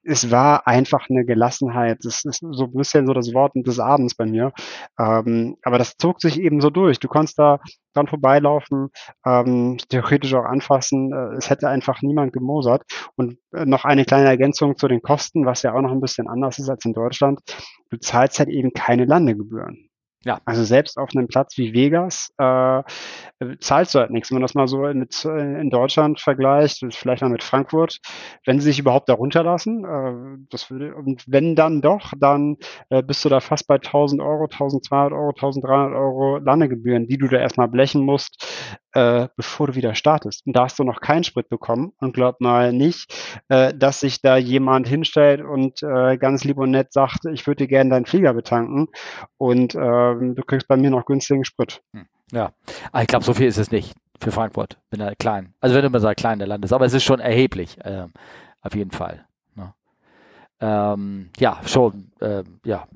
es war einfach eine Gelassenheit. Das ist so ein bisschen so das Wort des Abends bei mir. Ähm, aber das zog sich eben so durch. Du konntest da dran vorbeilaufen, ähm, theoretisch auch anfassen. Äh, es hätte einfach niemand gemosert. Und äh, noch eine kleine Ergänzung zu den Kosten, was ja auch noch ein bisschen anders ist als in Deutschland. Du zahlst halt eben keine Landegebühren. Ja. Also selbst auf einem Platz wie Vegas äh, zahlst du halt nichts. Wenn man das mal so mit, äh, in Deutschland vergleicht, vielleicht mal mit Frankfurt, wenn sie sich überhaupt da runterlassen, äh, das würde, und wenn dann doch, dann äh, bist du da fast bei 1000 Euro, 1200 Euro, 1300 Euro Landegebühren, die du da erstmal blechen musst, äh, bevor du wieder startest. Und da hast du noch keinen Sprit bekommen und glaub mal nicht, äh, dass sich da jemand hinstellt und äh, ganz lieb und nett sagt, ich würde dir gerne deinen Flieger betanken und äh, du kriegst bei mir noch günstigen Sprit. Hm. Ja, aber ich glaube, so viel ist es nicht für Frankfurt, wenn er klein. Also wenn du mal sagst, klein der Land ist, aber es ist schon erheblich, ähm, auf jeden Fall. Ne? Ähm, ja, schon, ähm, ja,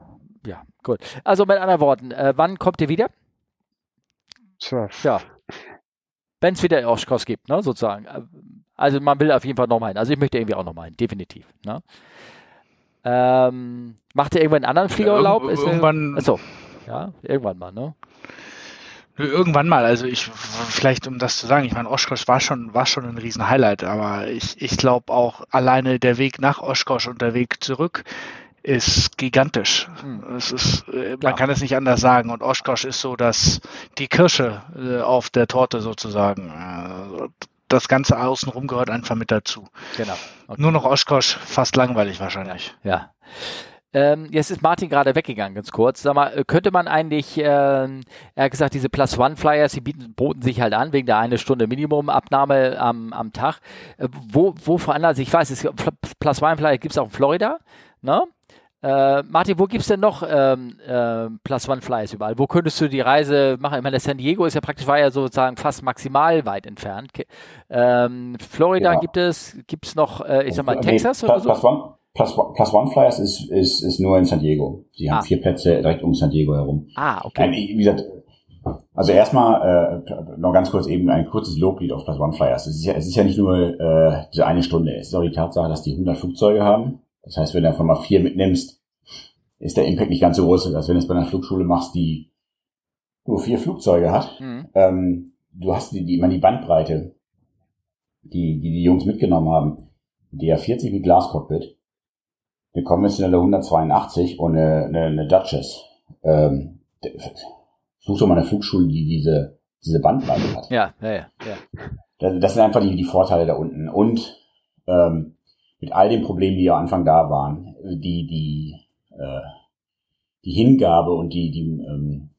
ja, gut. Also mit anderen Worten, äh, wann kommt ihr wieder? Tja. Ja. Wenn es wieder Oshkos gibt, ne, sozusagen. Äh, also man will auf jeden Fall nochmal hin. Also ich möchte irgendwie auch nochmal hin, definitiv. Ne? Ähm, macht ihr irgendwann einen anderen Fliegerurlaub? Ja, irgendwann. achso, ja, irgendwann mal, ne? Irgendwann mal, also ich, vielleicht um das zu sagen, ich meine, Oshkosh war schon, war schon ein riesen Highlight, aber ich, ich glaube auch alleine der Weg nach Oshkosh und der Weg zurück ist gigantisch. Hm. Es ist, äh, man ja. kann es nicht anders sagen. Und Oshkosh ist so, dass die Kirsche äh, auf der Torte sozusagen. Äh, das ganze außenrum gehört einfach mit dazu. Genau. Okay. Nur noch Oshkosh, fast langweilig wahrscheinlich. Ja. ja. Ähm, jetzt ist Martin gerade weggegangen, ganz kurz. Sag mal, könnte man eigentlich, äh, er hat gesagt, diese Plus One Flyers, die bieten, boten sich halt an, wegen der eine Stunde Minimumabnahme am, am Tag. Äh, wo, wo veranlasst, ich weiß, es, Plus One Flyer gibt es auch in Florida, ne? Äh, Martin, wo gibt es denn noch ähm, äh, Plus One Flyers überall? Wo könntest du die Reise machen? Ich meine, San Diego ist ja praktisch, war ja sozusagen fast maximal weit entfernt. Ähm, Florida ja. gibt es, gibt es noch, äh, ich sag mal, Texas nee, oder so? Plus One, Plus, Plus One Flyers ist, ist, ist nur in San Diego. Die haben ah. vier Plätze direkt um San Diego herum. Ah, okay. Ein, wie gesagt, also erstmal äh, noch ganz kurz eben ein kurzes Loblied auf Plus One Flyers. Es ist ja, es ist ja nicht nur äh, diese eine Stunde, es ist auch die Tatsache, dass die 100 Flugzeuge haben. Das heißt, wenn du einfach mal vier mitnimmst, ist der Impact nicht ganz so groß, als wenn du es bei einer Flugschule machst, die nur vier Flugzeuge hat. Mhm. Ähm, du hast die, die, man die Bandbreite, die, die die Jungs mitgenommen haben. Der 40 mit Glascockpit, eine konventionelle 182 und eine, eine, eine Duchess. Ähm, such doch mal eine Flugschule, die diese, diese Bandbreite hat. Ja, ja, ja. Das, das sind einfach die, die Vorteile da unten. Und ähm, mit all den Problemen, die am Anfang da waren, die, die, äh, die Hingabe und die, die ähm,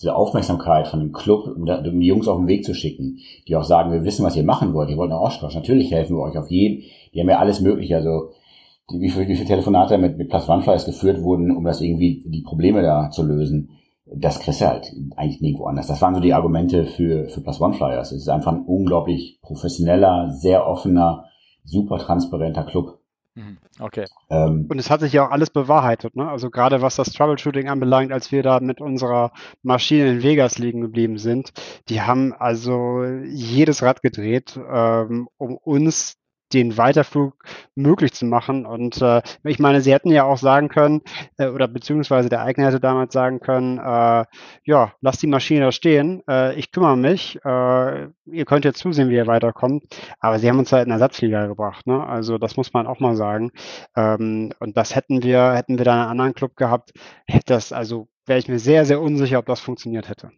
diese Aufmerksamkeit von dem Club, um, da, um die Jungs auf den Weg zu schicken, die auch sagen, wir wissen, was ihr machen wollt, ihr wollt nach Oshkosh, natürlich helfen wir euch auf jeden, die haben ja alles mögliche, also die, wie, viele, wie viele Telefonate mit, mit Plus One Flyers geführt wurden, um das irgendwie, die Probleme da zu lösen, das kriegst du halt eigentlich nirgendwo anders. Das waren so die Argumente für, für Plus One Flyers. Es ist einfach ein unglaublich professioneller, sehr offener, super transparenter Club. Mhm. Okay. Ähm, und es hat sich ja auch alles bewahrheitet, ne? Also gerade was das Troubleshooting anbelangt, als wir da mit unserer Maschine in Vegas liegen geblieben sind, die haben also jedes Rad gedreht, ähm, um uns den Weiterflug möglich zu machen. Und äh, ich meine, sie hätten ja auch sagen können, äh, oder beziehungsweise der Eigner hätte damals sagen können, äh, ja, lass die Maschine da stehen, äh, ich kümmere mich, äh, ihr könnt jetzt zusehen, wie ihr weiterkommt. Aber sie haben uns halt einen Ersatzflieger gebracht, ne? Also das muss man auch mal sagen. Ähm, und das hätten wir, hätten wir da einen anderen Club gehabt, hätte das, also wäre ich mir sehr, sehr unsicher, ob das funktioniert hätte.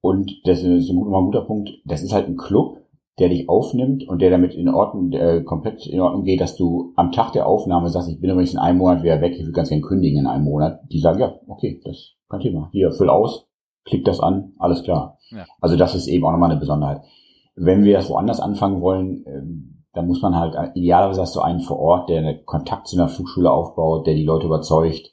Und das ist ein guter Punkt. Das ist halt ein Club, der dich aufnimmt und der damit in Ordnung, äh, komplett in Ordnung geht, dass du am Tag der Aufnahme sagst, ich bin übrigens in einem Monat wieder weg, ich will ganz gerne kündigen in einem Monat. Die sagen, ja, okay, das ist kein Thema. Hier, füll aus, klick das an, alles klar. Ja. Also das ist eben auch nochmal eine Besonderheit. Wenn wir das woanders anfangen wollen, äh, dann muss man halt, äh, idealerweise hast du einen vor Ort, der einen Kontakt zu einer Flugschule aufbaut, der die Leute überzeugt,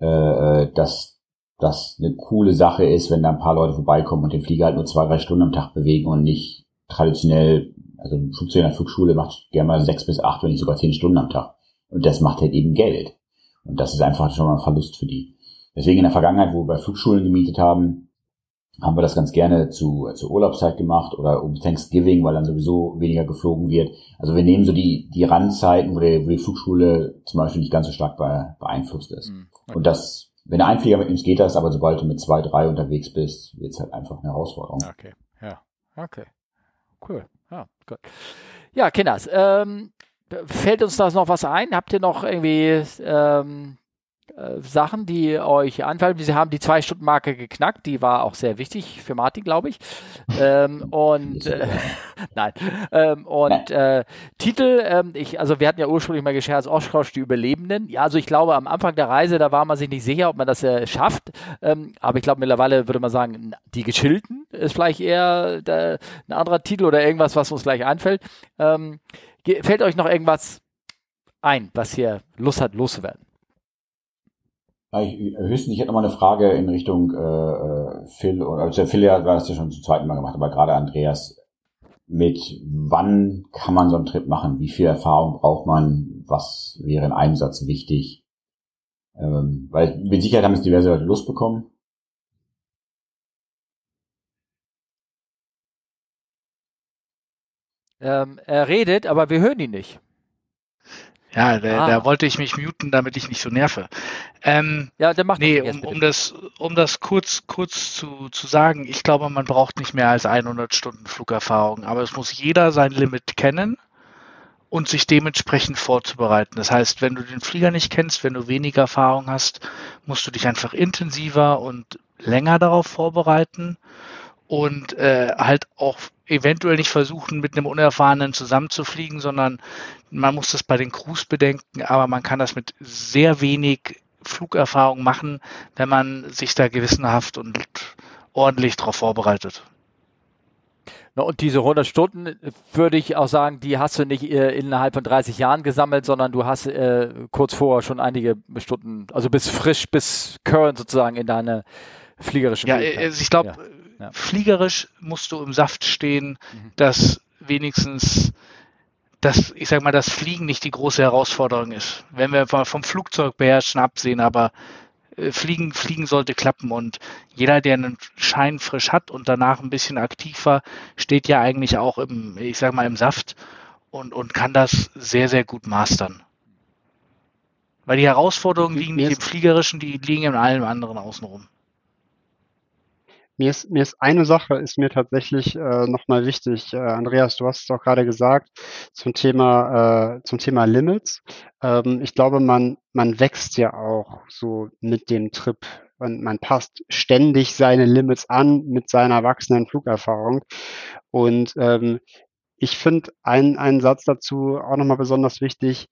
äh, äh, dass das eine coole Sache ist, wenn da ein paar Leute vorbeikommen und den Flieger halt nur zwei, drei Stunden am Tag bewegen und nicht traditionell, also ein Flugzeug in der Flugschule macht gerne mal sechs bis acht, wenn nicht sogar zehn Stunden am Tag. Und das macht halt eben Geld. Und das ist einfach schon mal ein Verlust für die. Deswegen in der Vergangenheit, wo wir bei Flugschulen gemietet haben, haben wir das ganz gerne zu, zur Urlaubszeit gemacht oder um Thanksgiving, weil dann sowieso weniger geflogen wird. Also wir nehmen so die, die Randzeiten, wo die, wo die Flugschule zum Beispiel nicht ganz so stark beeinflusst ist. Mhm. Okay. Und das, wenn du einen Flieger mitnimmst, geht das, aber sobald du mit zwei, drei unterwegs bist, wird es halt einfach eine Herausforderung. Okay, ja, okay. Cool. Ja, gut. Ja, Kinders, ähm, fällt uns da noch was ein? Habt ihr noch irgendwie ähm, äh, Sachen, die euch anfallen. Sie haben die Zwei-Stunden-Marke geknackt, die war auch sehr wichtig für Martin, glaube ich. Ähm, und äh, nein. Ähm, und äh, Titel, ähm, ich, also wir hatten ja ursprünglich mal gescherzt, Oshkosh, die Überlebenden. Ja, also ich glaube, am Anfang der Reise, da war man sich nicht sicher, ob man das äh, schafft. Ähm, aber ich glaube, mittlerweile würde man sagen, die Geschilten ist vielleicht eher der, ein anderer Titel oder irgendwas, was uns gleich einfällt. Ähm, fällt euch noch irgendwas ein, was hier Lust hat, loszuwerden? Ich, höchstens, ich hätte noch mal eine Frage in Richtung äh, äh Phil, oder also Phil ja, war das ja schon zum zweiten Mal gemacht, aber gerade Andreas, mit wann kann man so einen Trip machen? Wie viel Erfahrung braucht man? Was wäre ein Einsatz wichtig? Ähm, weil mit Sicherheit haben es diverse Leute Lust bekommen. Ähm, er redet, aber wir hören ihn nicht. Ja, da, ah. da wollte ich mich muten, damit ich nicht so nerve. Ähm, ja, dann mach nee, um, um das, um das kurz, kurz zu, zu sagen, ich glaube, man braucht nicht mehr als 100 Stunden Flugerfahrung, aber es muss jeder sein Limit kennen und sich dementsprechend vorzubereiten. Das heißt, wenn du den Flieger nicht kennst, wenn du weniger Erfahrung hast, musst du dich einfach intensiver und länger darauf vorbereiten und äh, halt auch eventuell nicht versuchen, mit einem Unerfahrenen zusammenzufliegen, sondern man muss das bei den Crews bedenken, aber man kann das mit sehr wenig Flugerfahrung machen, wenn man sich da gewissenhaft und ordentlich darauf vorbereitet. Na, und diese 100 Stunden würde ich auch sagen, die hast du nicht äh, innerhalb von 30 Jahren gesammelt, sondern du hast äh, kurz vorher schon einige Stunden, also bis frisch, bis current sozusagen in deine fliegerischen Ja, also ich glaube, ja ja. Fliegerisch musst du im Saft stehen, mhm. dass wenigstens dass, ich sag mal, das Fliegen nicht die große Herausforderung ist. Wenn wir vom Flugzeug beherrschen absehen, aber äh, Fliegen, Fliegen sollte klappen und jeder, der einen Schein frisch hat und danach ein bisschen aktiv war, steht ja eigentlich auch im, ich sag mal, im Saft und, und kann das sehr, sehr gut mastern. Weil die Herausforderungen liegen nicht im Fliegerischen, die liegen in allem anderen außenrum. Mir ist, mir ist eine Sache ist mir tatsächlich äh, nochmal wichtig. Äh, Andreas, du hast es auch gerade gesagt zum Thema äh, zum Thema Limits. Ähm, ich glaube, man man wächst ja auch so mit dem Trip und man passt ständig seine Limits an mit seiner wachsenden Flugerfahrung. Und ähm, ich finde einen, einen Satz dazu auch nochmal besonders wichtig.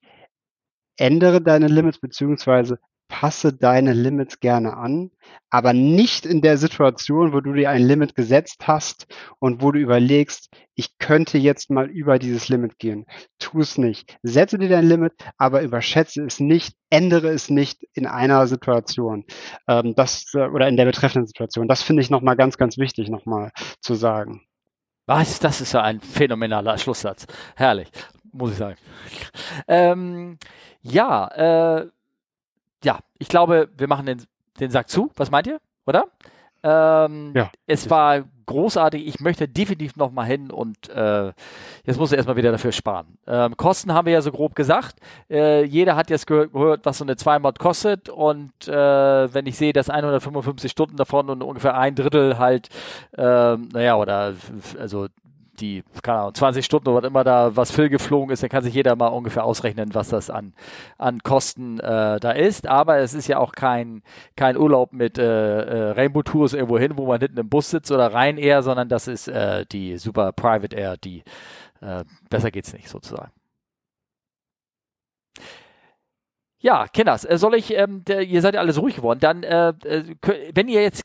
Ändere deine Limits beziehungsweise passe deine Limits gerne an, aber nicht in der Situation, wo du dir ein Limit gesetzt hast und wo du überlegst, ich könnte jetzt mal über dieses Limit gehen. Tu es nicht. Setze dir dein Limit, aber überschätze es nicht, ändere es nicht in einer Situation. Ähm, das, äh, oder in der betreffenden Situation. Das finde ich nochmal ganz, ganz wichtig, nochmal zu sagen. Was? Das ist ja ein phänomenaler Schlusssatz. Herrlich, muss ich sagen. Ähm, ja, äh, ja, ich glaube, wir machen den, den Sack zu. Was meint ihr? Oder? Ähm, ja. Es war großartig. Ich möchte definitiv noch mal hin und äh, jetzt muss er erstmal wieder dafür sparen. Ähm, Kosten haben wir ja so grob gesagt. Äh, jeder hat jetzt gehört, was so eine 2-Mod kostet und äh, wenn ich sehe, dass 155 Stunden davon und ungefähr ein Drittel halt, äh, naja, oder also die, keine Ahnung, 20 Stunden oder was immer da, was Phil geflogen ist, dann kann sich jeder mal ungefähr ausrechnen, was das an, an Kosten äh, da ist. Aber es ist ja auch kein, kein Urlaub mit äh, äh, Rainbow Tours irgendwo hin, wo man hinten im Bus sitzt oder rein Air, sondern das ist äh, die super Private Air, die äh, besser geht's nicht sozusagen. Ja, Kinders, äh, soll ich, ähm, der, ihr seid ja alles ruhig geworden, dann, äh, äh wenn ihr jetzt,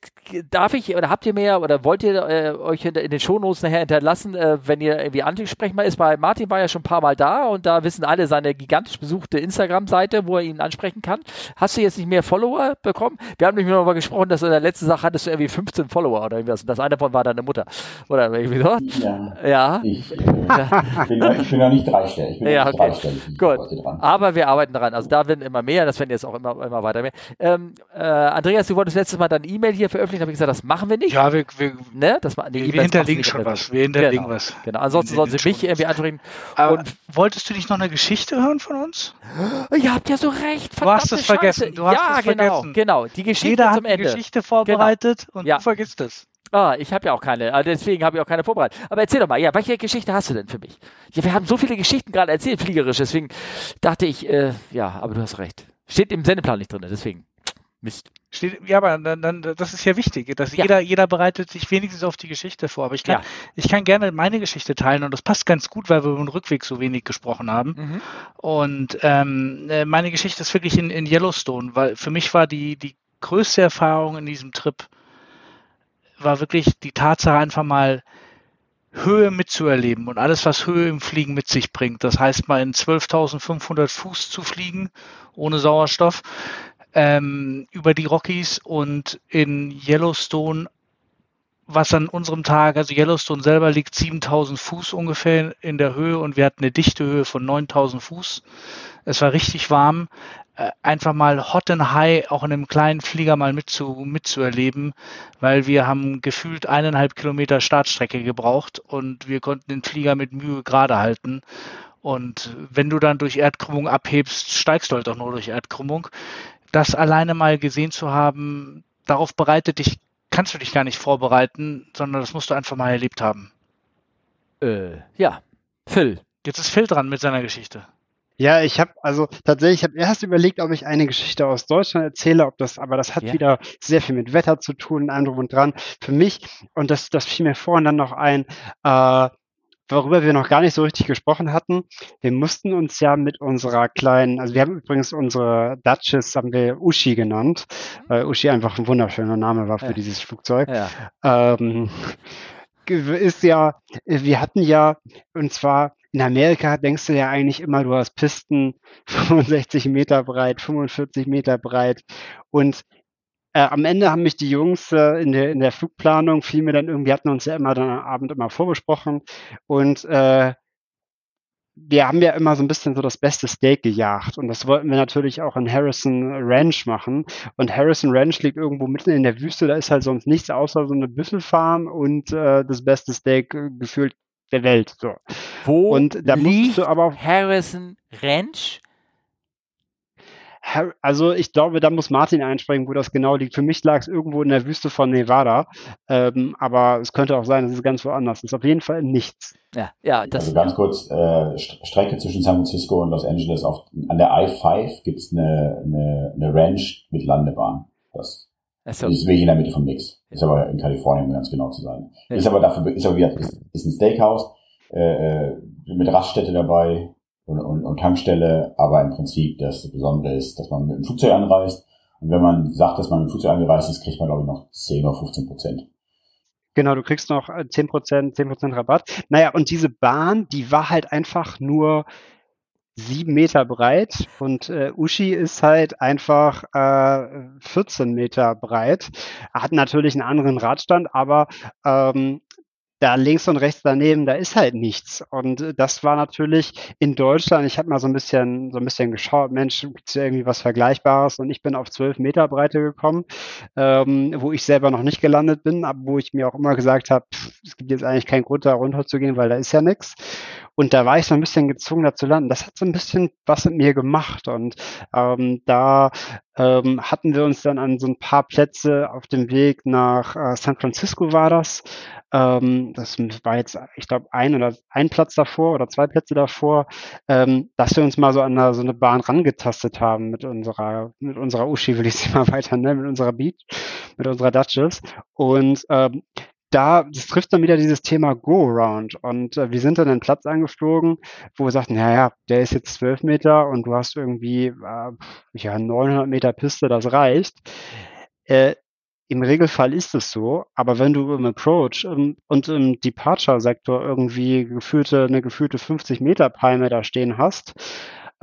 darf ich, oder habt ihr mehr, oder wollt ihr äh, euch in, in den Shownotes nachher hinterlassen, äh, wenn ihr irgendwie ansprechbar ist, weil Martin war ja schon ein paar Mal da und da wissen alle seine gigantisch besuchte Instagram-Seite, wo er ihn ansprechen kann. Hast du jetzt nicht mehr Follower bekommen? Wir haben nämlich mal gesprochen, dass in der letzten Sache hattest du irgendwie 15 Follower oder irgendwas und das eine davon war deine Mutter. Oder irgendwie so? Ja. ja. Ich, ich, bin, ich bin noch nicht dreistellig. Ich bin ja, okay. dreistellig. Gut. Aber wir arbeiten daran. Also da werden immer mehr, das werden jetzt auch immer, immer weiter mehr. Ähm, äh, Andreas, du wolltest letztes Mal deine E-Mail hier veröffentlichen, habe ich gesagt, das machen wir nicht. Ja, wir, wir, ne? das, die wir, wir hinterlegen schon was. Wir hinterlegen genau, was. Genau, ansonsten sollen sie mich irgendwie ansprechen. Aber und wolltest du nicht noch eine Geschichte hören von uns? Ihr habt ja so recht. Du hast es vergessen. Du hast ja, es genau, vergessen. genau. Die Geschichte Jeder zum hat eine Geschichte vorbereitet genau. und ja. du vergisst es. Ah, ich habe ja auch keine, also deswegen habe ich auch keine vorbereitet. Aber erzähl doch mal, ja, welche Geschichte hast du denn für mich? Ja, wir haben so viele Geschichten gerade erzählt, fliegerisch, deswegen dachte ich, äh, ja, aber du hast recht. Steht im Sendeplan nicht drin, deswegen. Mist. Steht, ja, aber dann, dann, das ist ja wichtig, dass ja. jeder, jeder bereitet sich wenigstens auf die Geschichte vor. Aber ich kann, ja. ich kann gerne meine Geschichte teilen und das passt ganz gut, weil wir über den Rückweg so wenig gesprochen haben. Mhm. Und ähm, äh, meine Geschichte ist wirklich in, in Yellowstone, weil für mich war die, die größte Erfahrung in diesem Trip, war wirklich die Tatsache einfach mal Höhe mitzuerleben und alles, was Höhe im Fliegen mit sich bringt. Das heißt mal in 12.500 Fuß zu fliegen ohne Sauerstoff ähm, über die Rockies und in Yellowstone, was an unserem Tag, also Yellowstone selber liegt 7000 Fuß ungefähr in der Höhe und wir hatten eine dichte Höhe von 9000 Fuß. Es war richtig warm. Äh, einfach mal hot and high auch in einem kleinen Flieger mal mitzu, mitzuerleben, weil wir haben gefühlt eineinhalb Kilometer Startstrecke gebraucht und wir konnten den Flieger mit Mühe gerade halten. Und wenn du dann durch Erdkrümmung abhebst, steigst du halt auch nur durch Erdkrümmung. Das alleine mal gesehen zu haben, darauf bereitet dich, kannst du dich gar nicht vorbereiten, sondern das musst du einfach mal erlebt haben. Äh, ja. Phil. Jetzt ist Phil dran mit seiner Geschichte. Ja, ich habe also tatsächlich, ich habe erst überlegt, ob ich eine Geschichte aus Deutschland erzähle, ob das, aber das hat ja. wieder sehr viel mit Wetter zu tun, allem und dran. Für mich, und das, das fiel mir vorhin dann noch ein, äh, worüber wir noch gar nicht so richtig gesprochen hatten. Wir mussten uns ja mit unserer kleinen, also wir haben übrigens unsere Duchess, haben wir Uschi genannt, weil Uschi einfach ein wunderschöner Name war für ja. dieses Flugzeug. Ja. Ähm, ist ja, wir hatten ja, und zwar in Amerika denkst du ja eigentlich immer, du hast Pisten 65 Meter breit, 45 Meter breit. Und äh, am Ende haben mich die Jungs äh, in, der, in der Flugplanung, fiel mir dann irgendwie, hatten uns ja immer dann am Abend immer vorbesprochen. Und äh, wir haben ja immer so ein bisschen so das beste Steak gejagt. Und das wollten wir natürlich auch in Harrison Ranch machen. Und Harrison Ranch liegt irgendwo mitten in der Wüste, da ist halt sonst nichts außer so eine Büffelfarm und äh, das beste Steak äh, gefühlt der Welt. So. Wo und da liegt du aber Harrison Ranch? also ich glaube, da muss Martin einspringen, wo das genau liegt. Für mich lag es irgendwo in der Wüste von Nevada, ähm, aber es könnte auch sein, dass es ganz woanders ist. Auf jeden Fall nichts. Ja, ja, das, also ganz kurz, äh, Strecke zwischen San Francisco und Los Angeles auf, an der I-5 gibt es eine, eine, eine Ranch mit Landebahn. Das so. ist wirklich in der Mitte von nix. Ist aber in Kalifornien, um ganz genau zu sein. Ja. Ist aber dafür, ist aber wieder, ist, ist ein Steakhouse, äh, äh mit Raststätte dabei, und, und, und Tankstelle, aber im Prinzip das Besondere ist, dass man mit dem Flugzeug anreist Und wenn man sagt, dass man mit dem Flugzeug angereist ist, kriegt man, glaube ich, noch 10 oder 15 Prozent. Genau, du kriegst noch 10 Prozent, 10 Prozent Rabatt. Naja, und diese Bahn, die war halt einfach nur sieben Meter breit und äh, Ushi ist halt einfach äh, 14 Meter breit. Hat natürlich einen anderen Radstand, aber ähm, da links und rechts daneben, da ist halt nichts. Und äh, das war natürlich in Deutschland, ich habe mal so ein bisschen, so ein bisschen geschaut, Mensch, gibt es irgendwie was Vergleichbares? Und ich bin auf 12 Meter Breite gekommen, ähm, wo ich selber noch nicht gelandet bin, aber wo ich mir auch immer gesagt habe, es gibt jetzt eigentlich keinen Grund, da runter zu gehen, weil da ist ja nichts. Und da war ich so ein bisschen gezwungen, da zu landen. Das hat so ein bisschen was mit mir gemacht. Und ähm, da ähm, hatten wir uns dann an so ein paar Plätze auf dem Weg nach äh, San Francisco war das. Ähm, das war jetzt, ich glaube, ein oder ein Platz davor oder zwei Plätze davor, ähm, dass wir uns mal so an so eine Bahn rangetastet haben mit unserer, mit unserer Uschi, will ich sie mal weiter nennen, mit unserer Beat, mit unserer Duchess. Und ähm, da, das trifft dann wieder dieses Thema Go-Around. Und äh, wir sind dann einen Platz angeflogen, wo wir sagten, naja, der ist jetzt 12 Meter und du hast irgendwie äh, ja 900 Meter Piste, das reicht. Äh, Im Regelfall ist es so, aber wenn du im Approach und, und im Departure-Sektor irgendwie gefühlte, eine gefühlte 50 Meter Palme da stehen hast,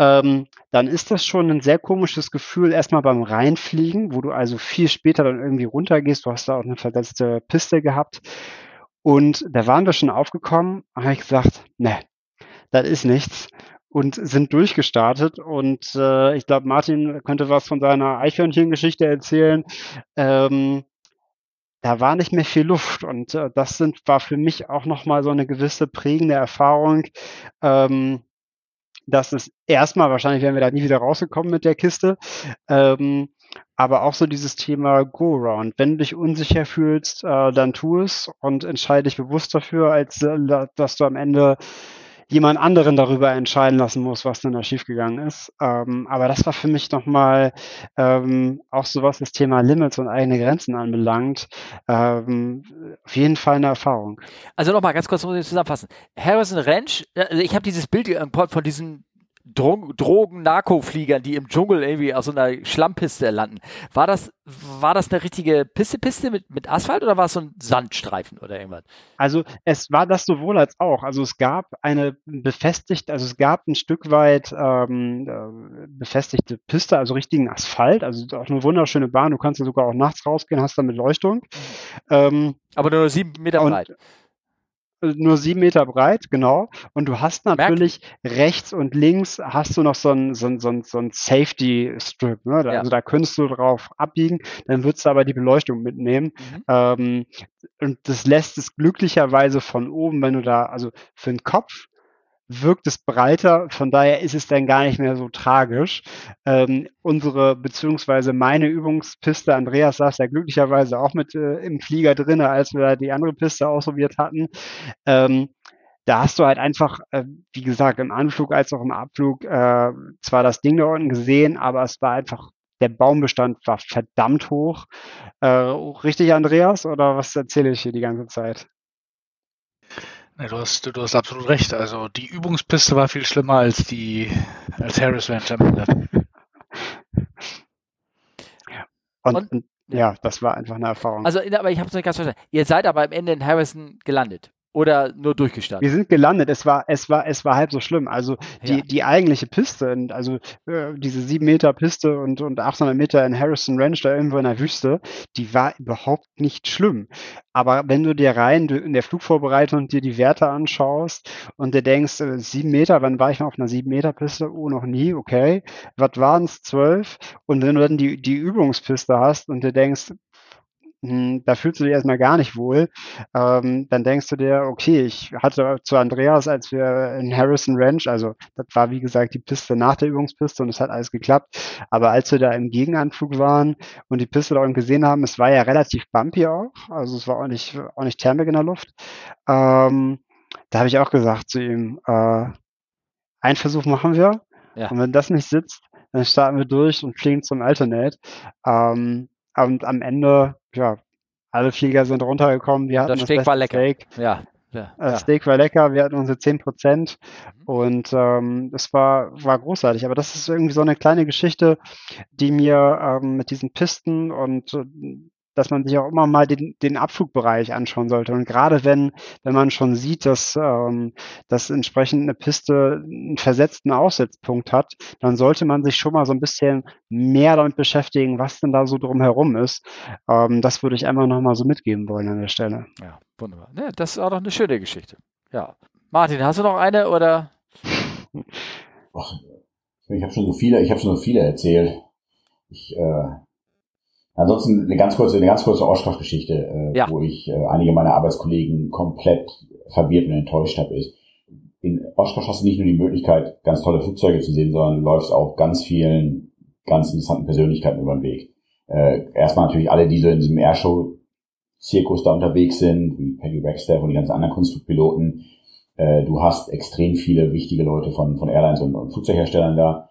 ähm, dann ist das schon ein sehr komisches Gefühl erstmal beim Reinfliegen, wo du also viel später dann irgendwie runtergehst. Du hast da auch eine versetzte Piste gehabt. Und da waren wir schon aufgekommen, habe ich gesagt, ne, das ist nichts und sind durchgestartet. Und äh, ich glaube, Martin könnte was von seiner Eichhörnchen-Geschichte erzählen. Ähm, da war nicht mehr viel Luft und äh, das sind, war für mich auch nochmal so eine gewisse prägende Erfahrung. Ähm, dass es erstmal, wahrscheinlich wären wir da nie wieder rausgekommen mit der Kiste, ähm, aber auch so dieses Thema Go-Around. Wenn du dich unsicher fühlst, äh, dann tu es und entscheide dich bewusst dafür, als äh, dass du am Ende jemand anderen darüber entscheiden lassen musst, was denn da schiefgegangen ist. Ähm, aber das war für mich nochmal ähm, auch so was das Thema Limits und eigene Grenzen anbelangt. Ähm, auf jeden Fall eine Erfahrung. Also nochmal ganz kurz muss ich zusammenfassen. Harrison Ranch, also ich habe dieses Bild von diesem Drogen-Narkofliegern, die im Dschungel irgendwie aus so einer Schlammpiste landen. War das, war das eine richtige Piste-Piste mit, mit Asphalt oder war es so ein Sandstreifen oder irgendwas? Also es war das sowohl als auch. Also es gab eine befestigte, also es gab ein Stück weit ähm, äh, befestigte Piste, also richtigen Asphalt, also auch eine wunderschöne Bahn. Du kannst ja sogar auch nachts rausgehen, hast damit Leuchtung. Mhm. Ähm, Aber nur sieben Meter breit nur sieben Meter breit, genau. Und du hast natürlich Merk. rechts und links hast du noch so ein, so ein, so ein, so ein Safety Strip. Ne? Ja. Also da könntest du drauf abbiegen, dann würdest du aber die Beleuchtung mitnehmen. Mhm. Ähm, und das lässt es glücklicherweise von oben, wenn du da, also für den Kopf wirkt es breiter, von daher ist es dann gar nicht mehr so tragisch. Ähm, unsere, beziehungsweise meine Übungspiste, Andreas saß ja glücklicherweise auch mit äh, im Flieger drinne, als wir die andere Piste ausprobiert hatten. Ähm, da hast du halt einfach, äh, wie gesagt, im Anflug als auch im Abflug äh, zwar das Ding da unten gesehen, aber es war einfach, der Baumbestand war verdammt hoch. Äh, richtig, Andreas, oder was erzähle ich hier die ganze Zeit? Ja, du, hast, du hast absolut recht. Also die Übungspiste war viel schlimmer als die als Harris Ranch am Ende. Und, und, ja, das war einfach eine Erfahrung. Also, aber ich habe es nicht ganz verstanden. Ihr seid aber am Ende in Harrison gelandet. Oder nur durchgestartet? Wir sind gelandet. Es war, es war, es war halb so schlimm. Also die, ja. die eigentliche Piste, also äh, diese sieben Meter Piste und, und 800 Meter in Harrison Ranch da irgendwo in der Wüste, die war überhaupt nicht schlimm. Aber wenn du dir rein in der Flugvorbereitung dir die Werte anschaust und dir denkst, äh, sieben Meter, wann war ich noch auf einer sieben Meter Piste? Oh, noch nie, okay. Was waren es? Zwölf? Und wenn du dann die, die Übungspiste hast und dir denkst, da fühlst du dich erstmal gar nicht wohl, ähm, dann denkst du dir, okay, ich hatte zu Andreas, als wir in Harrison Ranch, also das war wie gesagt die Piste nach der Übungspiste und es hat alles geklappt, aber als wir da im Gegenanflug waren und die Piste da unten gesehen haben, es war ja relativ bumpy auch, also es war auch nicht, auch nicht Thermik in der Luft, ähm, da habe ich auch gesagt zu ihm, äh, ein Versuch machen wir. Ja. und wenn das nicht sitzt, dann starten wir durch und fliegen zum Alternate. Ähm, und am Ende, ja, alle Flieger sind runtergekommen. Wir hatten das, das Steak war lecker. Steak. Ja. Ja, äh, ja. Steak war lecker, wir hatten unsere 10 Prozent mhm. und ähm, das war, war großartig. Aber das ist irgendwie so eine kleine Geschichte, die mir ähm, mit diesen Pisten und äh, dass man sich auch immer mal den, den Abflugbereich anschauen sollte. Und gerade wenn, wenn man schon sieht, dass, ähm, dass entsprechend eine Piste einen versetzten Aussetzpunkt hat, dann sollte man sich schon mal so ein bisschen mehr damit beschäftigen, was denn da so drumherum ist. Ähm, das würde ich einfach nochmal so mitgeben wollen an der Stelle. Ja, wunderbar. Ja, das ist auch noch eine schöne Geschichte. Ja. Martin, hast du noch eine oder? ich habe schon so viele, ich habe schon so viele erzählt. Ich äh, Ansonsten eine ganz kurze, eine ganz kurze Oshkosh-Geschichte, äh, ja. wo ich äh, einige meiner Arbeitskollegen komplett verwirrt und enttäuscht habe, ist, in Oshkosh hast du nicht nur die Möglichkeit, ganz tolle Flugzeuge zu sehen, sondern du läufst auch ganz vielen ganz interessanten Persönlichkeiten über den Weg. Äh, erstmal natürlich alle, die so in diesem Airshow-Zirkus da unterwegs sind, wie Peggy Wagstaff und die ganzen anderen Kunstflugpiloten. Äh, du hast extrem viele wichtige Leute von, von Airlines und, und Flugzeugherstellern da.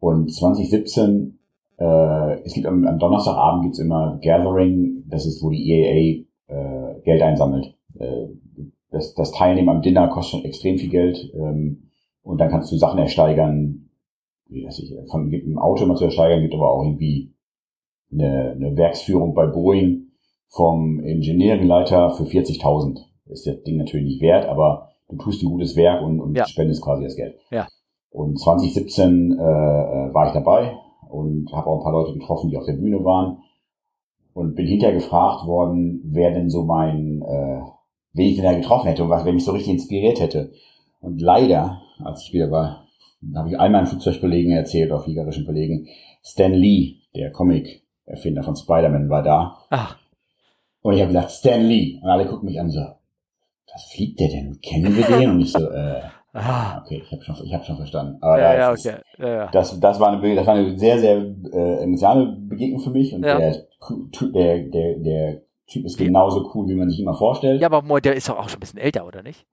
Und 2017 äh, es gibt am, am Donnerstagabend gibt's immer Gathering, das ist, wo die EAA äh, Geld einsammelt. Äh, das, das Teilnehmen am Dinner kostet schon extrem viel Geld ähm, und dann kannst du Sachen ersteigern, wie das ich, von gibt ein Auto immer zu ersteigern, gibt aber auch irgendwie eine, eine Werksführung bei Boeing vom Engineeringleiter für 40.000. Ist das Ding natürlich nicht wert, aber du tust ein gutes Werk und, und ja. spendest quasi das Geld. Ja. Und 2017 äh, äh, war ich dabei, und habe auch ein paar Leute getroffen, die auf der Bühne waren und bin hinterher gefragt worden, wer denn so mein, äh, wen ich denn da getroffen hätte und was, wer mich so richtig inspiriert hätte. Und leider, als ich wieder war, habe ich all meinen Flugzeugkollegen erzählt, auch fliegerischen Kollegen, Stan Lee, der Comic-Erfinder von Spider-Man, war da. Ach. Und ich habe gesagt, Stan Lee. Und alle gucken mich an so, was fliegt der denn? Kennen wir den? Und ich so, äh, Ah, okay, ich habe schon, ich hab schon verstanden. Aber ja, ja, okay. Ja, ja. Das, das, war eine, das war eine sehr, sehr äh, emotionale Begegnung für mich und ja. der, der, der, der Typ ist genauso cool, wie man sich immer vorstellt. Ja, aber der ist doch auch schon ein bisschen älter, oder nicht?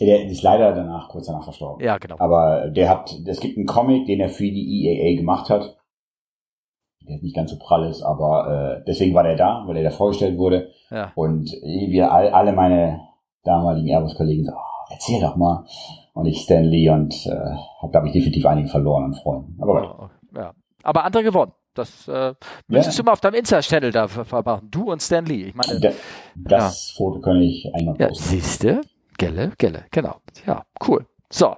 Der ist leider danach, kurz danach verstorben. Ja, genau. Aber der hat, es gibt einen Comic, den er für die EAA gemacht hat. Der nicht ganz so prall ist, aber äh, deswegen war der da, weil er da vorgestellt wurde. Ja. Und wir all, alle meine damaligen Airbus-Kollegen so, oh, erzähl doch mal und ich Stanley und äh, habe, glaube ich, definitiv einige verloren an Freunden. Aber ja, ja. Aber andere gewonnen. Das äh, müsstest ja. du mal auf deinem Insta-Channel da vermachen. Du und Stanley. Ich meine, da, das ja. Foto kann ich einmal posten. Ja, siehste, Gelle, Gelle, genau. Ja, cool. So,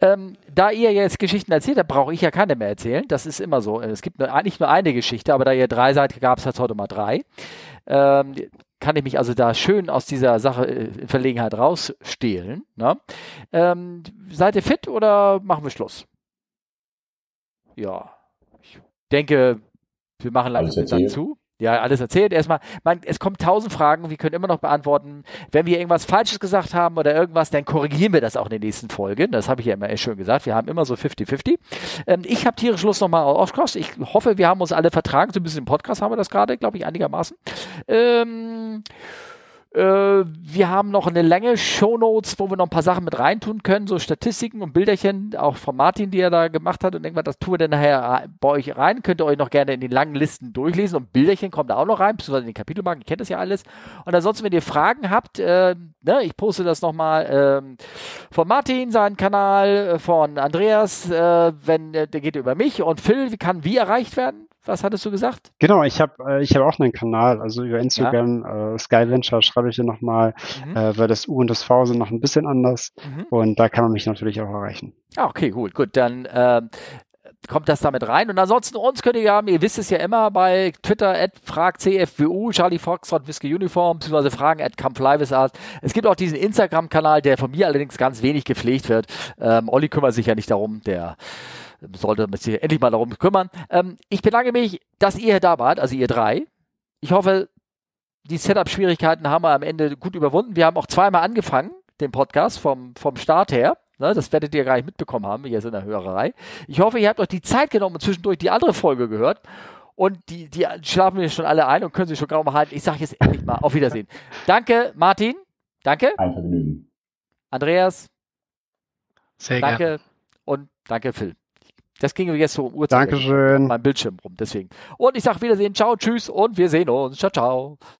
ähm, da ihr jetzt Geschichten erzählt, da brauche ich ja keine mehr erzählen. Das ist immer so. Es gibt nur, eigentlich nur eine Geschichte, aber da ihr drei seid, gab es jetzt heute mal drei. Ähm, kann ich mich also da schön aus dieser Sache äh, in Verlegenheit rausstehlen. Ne? Ähm, seid ihr fit oder machen wir Schluss? Ja, ich denke, wir machen langsam zu. Ja, alles erzählt. Erstmal, man, es kommen tausend Fragen, wir können immer noch beantworten. Wenn wir irgendwas Falsches gesagt haben oder irgendwas, dann korrigieren wir das auch in den nächsten Folgen. Das habe ich ja immer schön gesagt. Wir haben immer so 50-50. Ähm, ich habe tierisch Lust nochmal auf Cross. Ich hoffe, wir haben uns alle vertragen. So ein bisschen im Podcast haben wir das gerade, glaube ich, einigermaßen. Ähm, äh, wir haben noch eine Länge Shownotes, wo wir noch ein paar Sachen mit reintun können, so Statistiken und Bilderchen, auch von Martin, die er da gemacht hat und irgendwann das tun wir dann nachher bei euch rein. Könnt ihr euch noch gerne in den langen Listen durchlesen und Bilderchen kommt da auch noch rein, beziehungsweise in den Kapitelmarken, ihr kennt das ja alles. Und ansonsten, wenn ihr Fragen habt, äh, ne, ich poste das nochmal äh, von Martin, seinen Kanal, äh, von Andreas, äh, wenn der geht über mich und Phil, wie kann wie erreicht werden? Was hattest du gesagt? Genau, ich habe äh, ich hab auch einen Kanal, also über Instagram, ja. äh, Skyventure schreibe ich dir nochmal, mhm. äh, weil das U und das V sind noch ein bisschen anders mhm. und da kann man mich natürlich auch erreichen. Ah, okay, gut, gut, dann äh, kommt das damit rein. Und ansonsten uns könnt ihr haben, ihr wisst es ja immer bei Twitter, at fragcfwu, Charlie Foxtrot, Whisky Uniform, beziehungsweise fragen at Art. Es gibt auch diesen Instagram-Kanal, der von mir allerdings ganz wenig gepflegt wird. Ähm, Olli kümmert sich ja nicht darum, der sollte sich endlich mal darum kümmern. Ähm, ich bedanke mich, dass ihr da wart, also ihr drei. Ich hoffe, die Setup-Schwierigkeiten haben wir am Ende gut überwunden. Wir haben auch zweimal angefangen, den Podcast vom, vom Start her. Ne, das werdet ihr gar nicht mitbekommen haben, hier in der Hörerei. Ich hoffe, ihr habt euch die Zeit genommen und zwischendurch die andere Folge gehört. Und die, die schlafen mir schon alle ein und können sich schon kaum halten. Ich sage jetzt endlich mal auf Wiedersehen. Danke, Martin. Danke. Ein Vergnügen. Andreas. Sehr danke. Gerne. Und danke, Phil. Das ging jetzt so um Uhrzeit. Dankeschön. Mein Bildschirm rum, deswegen. Und ich sage Wiedersehen, ciao, tschüss und wir sehen uns. Ciao, ciao.